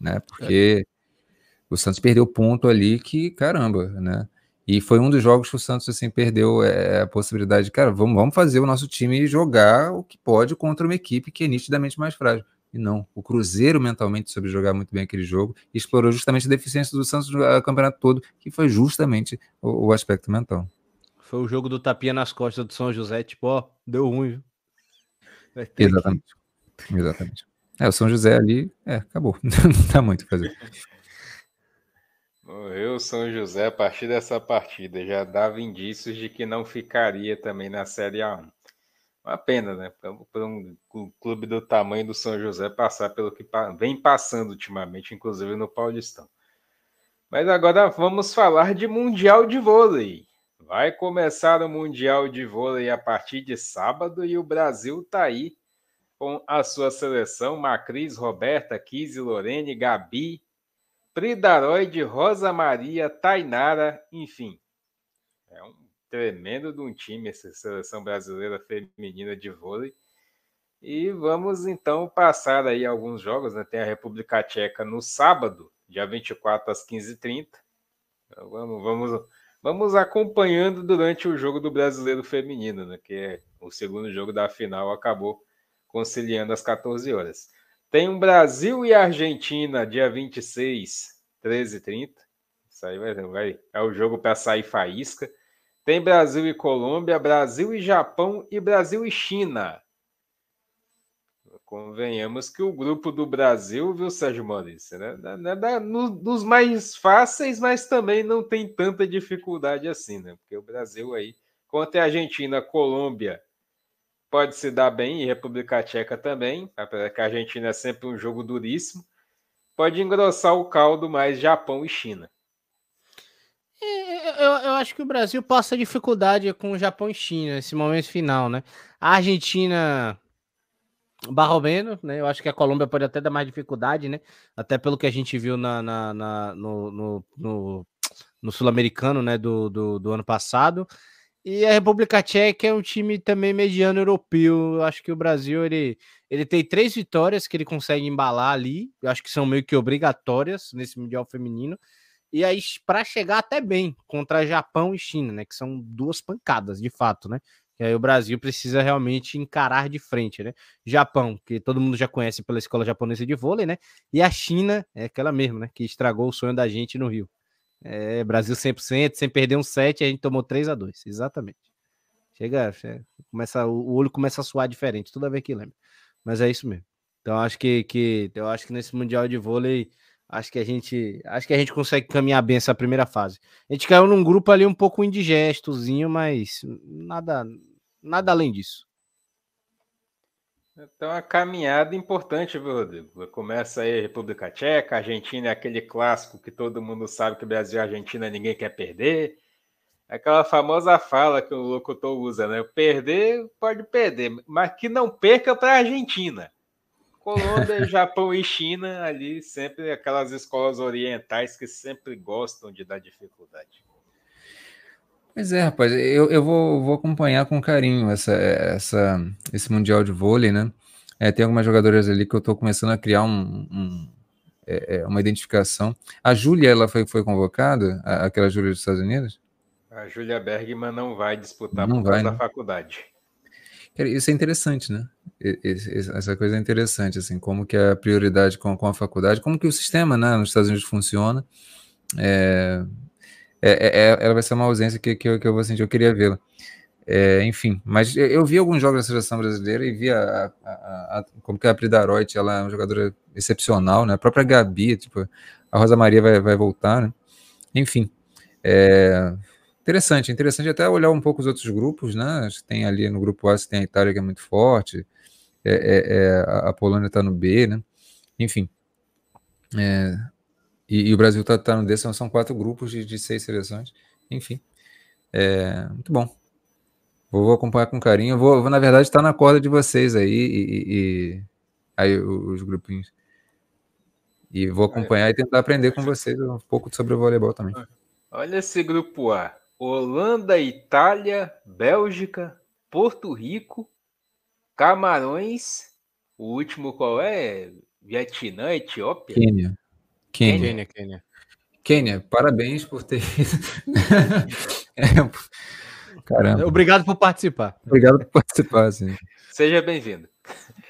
[SPEAKER 3] né? Porque é. o Santos perdeu ponto ali que, caramba, né? E foi um dos jogos que o Santos assim perdeu é, a possibilidade de, cara, vamos, vamos fazer o nosso time jogar o que pode contra uma equipe que é nitidamente mais frágil. E não, o Cruzeiro mentalmente soube jogar muito bem aquele jogo e explorou justamente a deficiência do Santos no campeonato todo, que foi justamente o, o aspecto mental.
[SPEAKER 4] Foi o jogo do tapinha nas costas do São José, tipo, ó, deu ruim.
[SPEAKER 3] Exatamente. Exatamente. É, o São José ali, é, acabou. Não dá muito pra fazer.
[SPEAKER 1] Morreu o São José a partir dessa partida. Já dava indícios de que não ficaria também na Série A1. Uma pena, né? Para um clube do tamanho do São José passar pelo que vem passando ultimamente, inclusive no Paulistão. Mas agora vamos falar de Mundial de Vôlei. Vai começar o Mundial de Vôlei a partir de sábado e o Brasil está aí com a sua seleção, Macris, Roberta, Kise, Lorene, Gabi, Pridaroide, Rosa Maria, Tainara, enfim. É um tremendo de um time essa seleção brasileira feminina de vôlei. E vamos então passar aí alguns jogos, né? Tem a República Tcheca no sábado, dia 24 às 15h30. Então, vamos, vamos, vamos acompanhando durante o jogo do brasileiro feminino, né? Que é o segundo jogo da final acabou conciliando às 14 horas. Tem um Brasil e Argentina, dia 26, 13h30. Isso aí vai, vai é o jogo para sair faísca. Tem Brasil e Colômbia, Brasil e Japão e Brasil e China. Convenhamos que o grupo do Brasil, viu, Sérgio Maurício, né? Não é no, dos mais fáceis, mas também não tem tanta dificuldade assim, né? Porque o Brasil aí, contra a Argentina, Colômbia pode se dar bem, e República Tcheca também, apesar que a Argentina é sempre um jogo duríssimo, pode engrossar o caldo mais Japão e China.
[SPEAKER 4] É, eu, eu, acho que o Brasil passa dificuldade com o Japão e China nesse momento final, né? A Argentina barromeno, né? Eu acho que a Colômbia pode até dar mais dificuldade, né? Até pelo que a gente viu na, na, na no, no, no, no sul-americano, né? Do, do, do ano passado. E a República Tcheca é um time também mediano europeu. Eu acho que o Brasil ele, ele tem três vitórias que ele consegue embalar ali. Eu acho que são meio que obrigatórias nesse Mundial Feminino. E aí, para chegar até bem contra Japão e China, né? Que são duas pancadas, de fato, né? E aí o Brasil precisa realmente encarar de frente, né? Japão, que todo mundo já conhece pela escola japonesa de vôlei, né? E a China, é aquela mesma, né? Que estragou o sonho da gente no Rio. É, Brasil 100%, sem perder um 7, a gente tomou 3 a 2 exatamente. Chega, chega, começa, o olho começa a suar diferente toda vez que lembra. Mas é isso mesmo. Então acho que, que eu acho que nesse mundial de vôlei Acho que a gente, acho que a gente consegue caminhar bem essa primeira fase. A gente caiu num grupo ali um pouco indigestozinho, mas nada, nada além disso.
[SPEAKER 1] Então, a caminhada importante, viu, Rodrigo? Começa aí a República Tcheca, a Argentina é aquele clássico que todo mundo sabe que Brasil e Argentina ninguém quer perder. Aquela famosa fala que o locutor usa, né? Perder, pode perder, mas que não perca para a Argentina. Colômbia, Japão e China, ali sempre aquelas escolas orientais que sempre gostam de dar dificuldade.
[SPEAKER 3] Pois é, rapaz, eu, eu vou, vou acompanhar com carinho essa, essa, esse Mundial de Vôlei, né? É, tem algumas jogadoras ali que eu estou começando a criar um, um é, é, uma identificação. A Júlia, ela foi, foi convocada, aquela Júlia dos Estados Unidos?
[SPEAKER 1] A Júlia Bergman não vai disputar não por vai, causa né? da faculdade.
[SPEAKER 3] Isso é interessante, né? Essa coisa é interessante, assim, como que a prioridade com, com a faculdade, como que o sistema, né, nos Estados Unidos funciona. É, é, é, é ela vai ser uma ausência que, que, eu, que eu vou sentir, eu queria vê-la. É, enfim, mas eu vi alguns jogos da seleção brasileira e vi a, a, a, como que a Pridaroit, ela é uma jogadora excepcional, né? A própria Gabi, tipo, a Rosa Maria vai, vai voltar, né? Enfim, é, Interessante, interessante até olhar um pouco os outros grupos, né? Tem ali no grupo A, tem a Itália que é muito forte, é, é, é a Polônia está no B, né? Enfim. É, e, e, o Brasil está tá no D, são, são quatro grupos de, de seis seleções. Enfim. É, muito bom. Vou, acompanhar com carinho. Vou, vou, na verdade, estar tá na corda de vocês aí e, e aí os grupinhos. E vou acompanhar e tentar aprender com vocês um pouco sobre o voleibol também.
[SPEAKER 1] Olha esse grupo A. Holanda, Itália, Bélgica, Porto Rico, Camarões, o último qual é? Vietnã, Etiópia?
[SPEAKER 3] Quênia. Quênia. Quênia, Quênia. Quênia, parabéns por ter.
[SPEAKER 4] é, caramba. Obrigado por participar.
[SPEAKER 3] Obrigado por participar, sim.
[SPEAKER 1] Seja bem-vindo.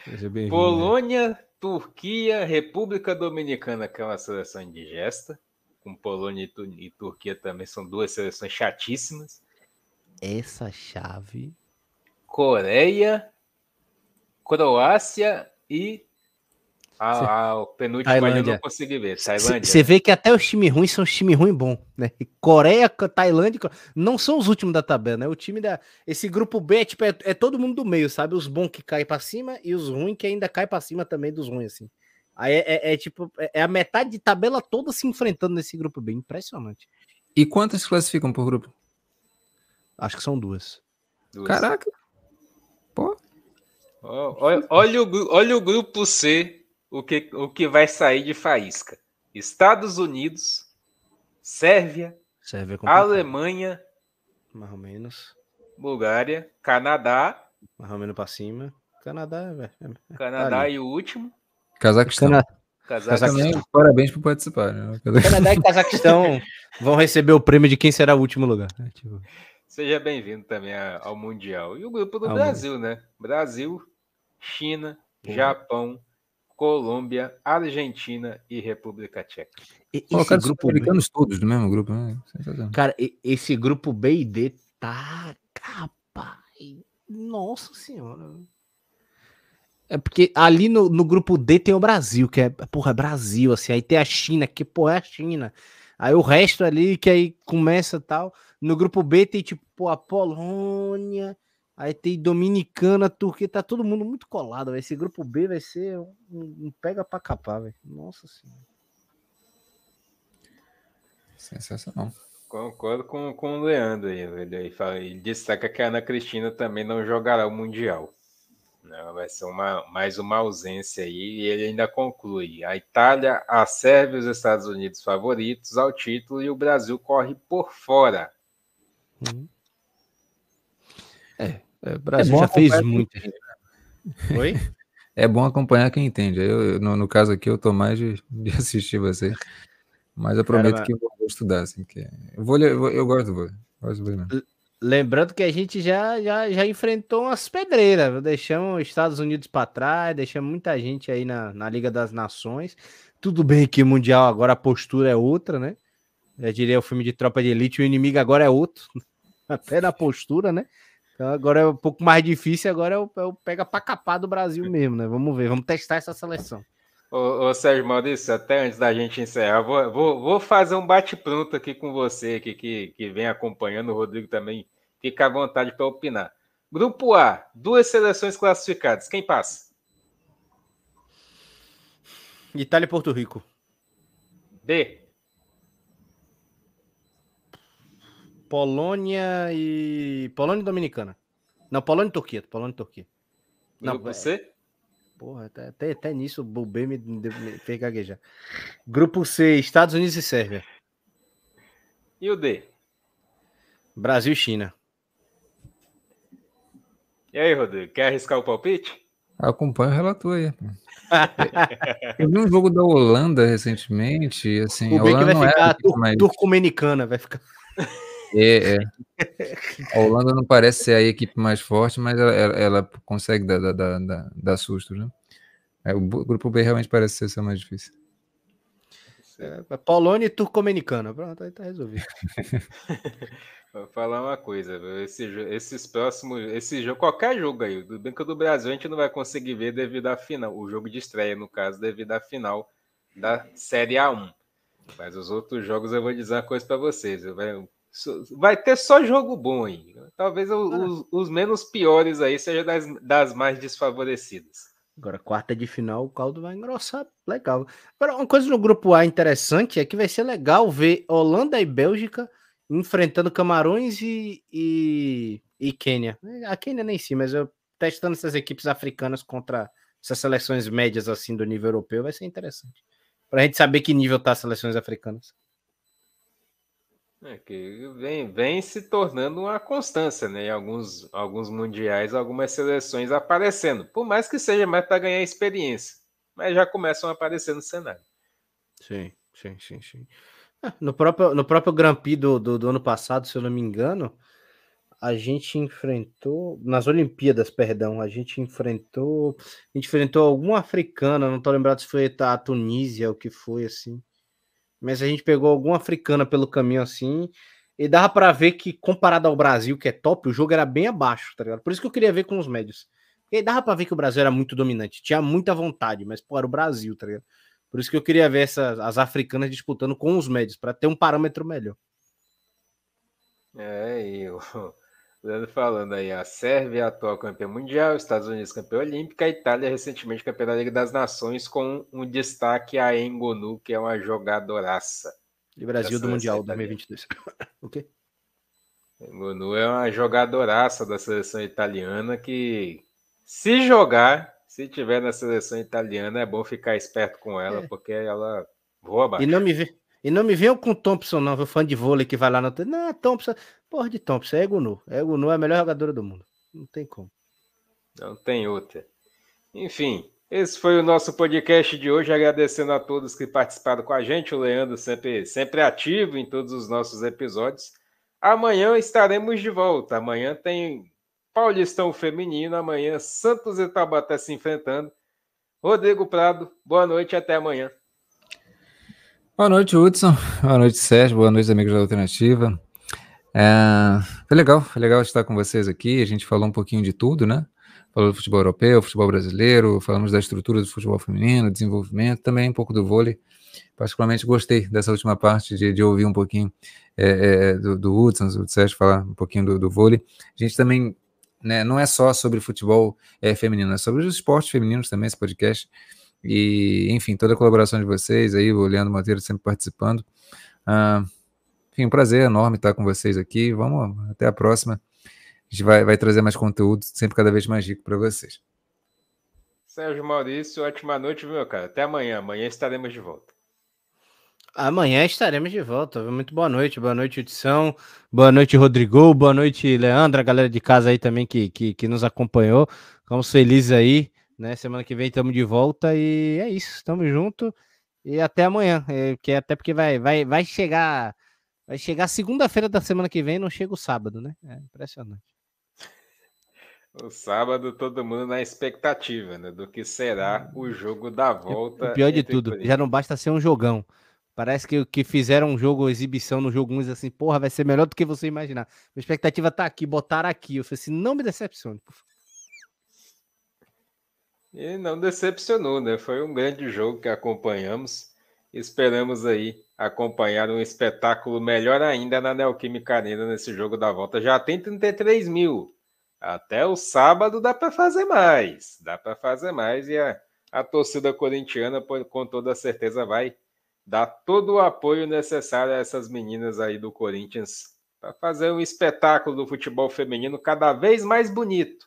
[SPEAKER 1] Seja bem-vindo. Polônia, Turquia, República Dominicana, que é uma seleção indigesta com Polônia e, Turquia também são duas seleções chatíssimas.
[SPEAKER 4] Essa chave.
[SPEAKER 1] Coreia, Croácia e a, a penúltima Tailândia. eu não consegui ver. Tailândia.
[SPEAKER 4] Você vê que até os times ruins são os times ruins bons, né? Coreia, Tailândia, não são os últimos da tabela, né? O time da. Esse grupo B é, tipo, é, é todo mundo do meio, sabe? Os bons que caem para cima e os ruins que ainda caem para cima também dos ruins, assim. Aí é, é, é tipo, é, é a metade de tabela toda se enfrentando nesse grupo bem impressionante.
[SPEAKER 3] E quantas classificam por grupo?
[SPEAKER 4] Acho que são duas.
[SPEAKER 3] duas. Caraca. Pô.
[SPEAKER 1] Olha, olha, o, olha o grupo C, o que, o que vai sair de faísca. Estados Unidos, Sérvia, Sérvia é Alemanha,
[SPEAKER 4] mais ou menos.
[SPEAKER 1] Bulgária, Canadá,
[SPEAKER 4] mais ou menos para cima. Canadá,
[SPEAKER 1] é, é, Canadá tá e o último.
[SPEAKER 3] Cazaquistão. Cana... Cazaquistão. Parabéns por participar. Né?
[SPEAKER 4] Canadá e Cazaquistão vão receber o prêmio de quem será o último lugar. Né?
[SPEAKER 1] Tipo... Seja bem-vindo também ao Mundial. E o grupo do ao Brasil, mundo. né? Brasil, China, Pô. Japão, Colômbia, Argentina e República Tcheca.
[SPEAKER 3] E, esse grupo americanos todos do mesmo grupo, né?
[SPEAKER 4] Cara, esse grupo B e D tá. Rapaz, nossa senhora. É porque ali no, no grupo D tem o Brasil, que é, porra, é Brasil, assim. Aí tem a China, que, porra, é a China. Aí o resto ali, que aí começa tal. No grupo B tem, tipo, pô, a Polônia. Aí tem Dominicana, Turquia, tá todo mundo muito colado. Véio. Esse grupo B vai ser um, um pega pra capar, velho. Nossa senhora.
[SPEAKER 3] Sensacional.
[SPEAKER 1] Concordo com, com o Leandro aí. Ele, ele, fala, ele destaca que a Ana Cristina também não jogará o Mundial. Né? Vai ser uma, mais uma ausência aí. E ele ainda conclui: a Itália, a Sérvia e os Estados Unidos favoritos ao título e o Brasil corre por fora.
[SPEAKER 4] Uhum. É, é, o Brasil é já fez muito.
[SPEAKER 3] Oi? É bom acompanhar quem entende. Eu, no, no caso aqui, eu tô mais de, de assistir você. Mas eu prometo Cara, que eu vou estudar, assim, que eu, vou, eu, eu gosto do vôlei. Gosto do vôlei
[SPEAKER 4] Lembrando que a gente já, já, já enfrentou umas pedreiras, deixamos os Estados Unidos para trás, deixamos muita gente aí na, na Liga das Nações. Tudo bem que o Mundial agora a postura é outra, né? Já diria o filme de Tropa de Elite, o inimigo agora é outro, até na postura, né? Então agora é um pouco mais difícil, agora é o, é o pega para capar do Brasil mesmo, né? Vamos ver, vamos testar essa seleção.
[SPEAKER 1] Ô, ô, Sérgio Maurício, até antes da gente encerrar, vou, vou, vou fazer um bate-pronto aqui com você, aqui, que, que vem acompanhando, o Rodrigo também. Fica à vontade para opinar. Grupo A, duas seleções classificadas. Quem passa?
[SPEAKER 4] Itália e Porto Rico.
[SPEAKER 1] B.
[SPEAKER 4] Polônia e. Polônia e Dominicana. Não, Polônia e Turquia. Polônia e Turquia.
[SPEAKER 1] Grupo Não, C?
[SPEAKER 4] Porra, até, até, até nisso o Bubê me, me fez gaguejar. Grupo C, Estados Unidos e Sérvia.
[SPEAKER 1] E o D?
[SPEAKER 4] Brasil e China.
[SPEAKER 1] E aí, Rodrigo, quer arriscar o palpite?
[SPEAKER 3] Acompanha o relator aí. Eu vi um jogo da Holanda recentemente, assim,
[SPEAKER 4] o a Holanda vai ficar tur mais... turcomenicana, vai ficar.
[SPEAKER 3] É, é. A Holanda não parece ser a equipe mais forte, mas ela, ela, ela consegue dar, dar, dar, dar sustos, né? É, o grupo B realmente parece ser mais difícil.
[SPEAKER 4] É, Polônia e Turcomenicana. Pronto, aí tá resolvido.
[SPEAKER 1] Vou falar uma coisa, esse, esses próximos, esse jogo, qualquer jogo aí, do Banco do Brasil a gente não vai conseguir ver devido à final, o jogo de estreia, no caso, devido à final da Série A1. Mas os outros jogos eu vou dizer uma coisa para vocês, vai, vai ter só jogo bom aí. Talvez ah. os, os, menos piores aí sejam das, das mais desfavorecidas.
[SPEAKER 4] Agora, quarta de final, o caldo vai engrossar. Legal. Agora, uma coisa no grupo A interessante é que vai ser legal ver Holanda e Bélgica enfrentando Camarões e, e, e Quênia. A Quênia nem sim, mas eu testando essas equipes africanas contra essas seleções médias assim do nível europeu vai ser interessante. Para a gente saber que nível tá as seleções africanas.
[SPEAKER 1] É que vem, vem se tornando uma constância, né? Em alguns, alguns mundiais, algumas seleções aparecendo. Por mais que seja mais para ganhar experiência. Mas já começam a aparecer no cenário.
[SPEAKER 4] Sim, sim, sim, sim. É, no próprio, no próprio Grand Prix do, do, do, ano passado, se eu não me engano, a gente enfrentou, nas Olimpíadas, perdão, a gente enfrentou, a gente enfrentou algum africano, não tô lembrado se foi a Tunísia, o que foi, assim, mas a gente pegou alguma africana pelo caminho, assim, e dava para ver que, comparado ao Brasil, que é top, o jogo era bem abaixo, tá ligado? Por isso que eu queria ver com os médios. E dava para ver que o Brasil era muito dominante, tinha muita vontade, mas, pô, era o Brasil, tá ligado? Por isso que eu queria ver essas, as africanas disputando com os médios, para ter um parâmetro melhor.
[SPEAKER 1] É, e o Leandro falando aí, a Sérvia é atual campeã mundial, Estados Unidos campeã olímpica, a Itália recentemente campeã da Liga das Nações, com um destaque a Engonu, que é uma jogadoraça.
[SPEAKER 4] E Brasil do Mundial 2022. o quê?
[SPEAKER 1] Engonu é uma jogadoraça da seleção italiana que, se jogar, se tiver na seleção italiana, é bom ficar esperto com ela, é. porque ela voa
[SPEAKER 4] baixo. E não me vê. E não me venham com Thompson, não, viu? Fã de vôlei que vai lá no. Não, Thompson. Porra de Thompson, é Egunu. Egunu é a melhor jogadora do mundo. Não tem como.
[SPEAKER 1] Não tem outra. Enfim, esse foi o nosso podcast de hoje. Agradecendo a todos que participaram com a gente. O Leandro sempre, sempre ativo em todos os nossos episódios. Amanhã estaremos de volta. Amanhã tem Paulistão Feminino, amanhã Santos e Taubaté se enfrentando. Rodrigo Prado, boa noite até amanhã.
[SPEAKER 3] Boa noite, Hudson. Boa noite, Sérgio. Boa noite, amigos da Alternativa. É, foi legal, foi legal estar com vocês aqui. A gente falou um pouquinho de tudo, né? Falou do futebol europeu, futebol brasileiro, falamos da estrutura do futebol feminino, desenvolvimento, também um pouco do vôlei. Particularmente gostei dessa última parte de, de ouvir um pouquinho é, é, do, do Hudson, do Sérgio falar um pouquinho do, do vôlei. A gente também né, não é só sobre futebol é, feminino, é sobre os esportes femininos também, esse podcast. E, enfim, toda a colaboração de vocês aí, o Leandro Monteiro sempre participando. Ah, enfim, um prazer enorme estar com vocês aqui. Vamos, até a próxima. A gente vai, vai trazer mais conteúdo, sempre cada vez mais rico para vocês.
[SPEAKER 1] Sérgio Maurício, ótima noite, meu cara. Até amanhã. Amanhã estaremos de volta.
[SPEAKER 4] Amanhã estaremos de volta. Muito boa noite, boa noite, edição. Boa noite, Rodrigo. Boa noite, Leandro, a galera de casa aí também que, que, que nos acompanhou. Ficamos felizes aí, né? Semana que vem estamos de volta e é isso. Estamos junto e até amanhã. É, que até porque vai, vai, vai chegar. Vai chegar segunda-feira da semana que vem, não chega o sábado, né? É impressionante.
[SPEAKER 1] O sábado, todo mundo na expectativa, né? Do que será o jogo da volta.
[SPEAKER 4] O pior de tudo, já não basta ser um jogão. Parece que, que fizeram um jogo, exibição no jogo 1 assim, porra, vai ser melhor do que você imaginar. A expectativa tá aqui, botaram aqui. Eu falei assim, não me decepcione.
[SPEAKER 1] E não decepcionou, né? Foi um grande jogo que acompanhamos. Esperamos aí acompanhar um espetáculo melhor ainda na Neoquímica Arena nesse jogo da volta. Já tem 33 mil. Até o sábado dá para fazer mais. Dá para fazer mais e a, a torcida corintiana, com toda certeza, vai dar todo o apoio necessário a essas meninas aí do Corinthians para fazer um espetáculo do futebol feminino cada vez mais bonito,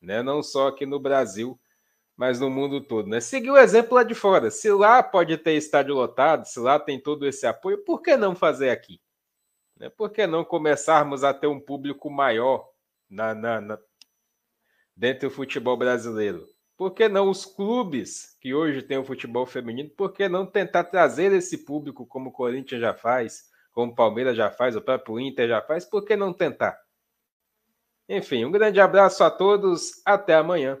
[SPEAKER 1] né? Não só aqui no Brasil, mas no mundo todo, né? Seguir o exemplo lá de fora. Se lá pode ter estádio lotado, se lá tem todo esse apoio, por que não fazer aqui? Né? Por que não começarmos a ter um público maior na, na, na... dentro do futebol brasileiro? Por que não os clubes que hoje têm o futebol feminino, por que não tentar trazer esse público como o Corinthians já faz, como o Palmeiras já faz, o próprio Inter já faz, por que não tentar? Enfim, um grande abraço a todos, até amanhã.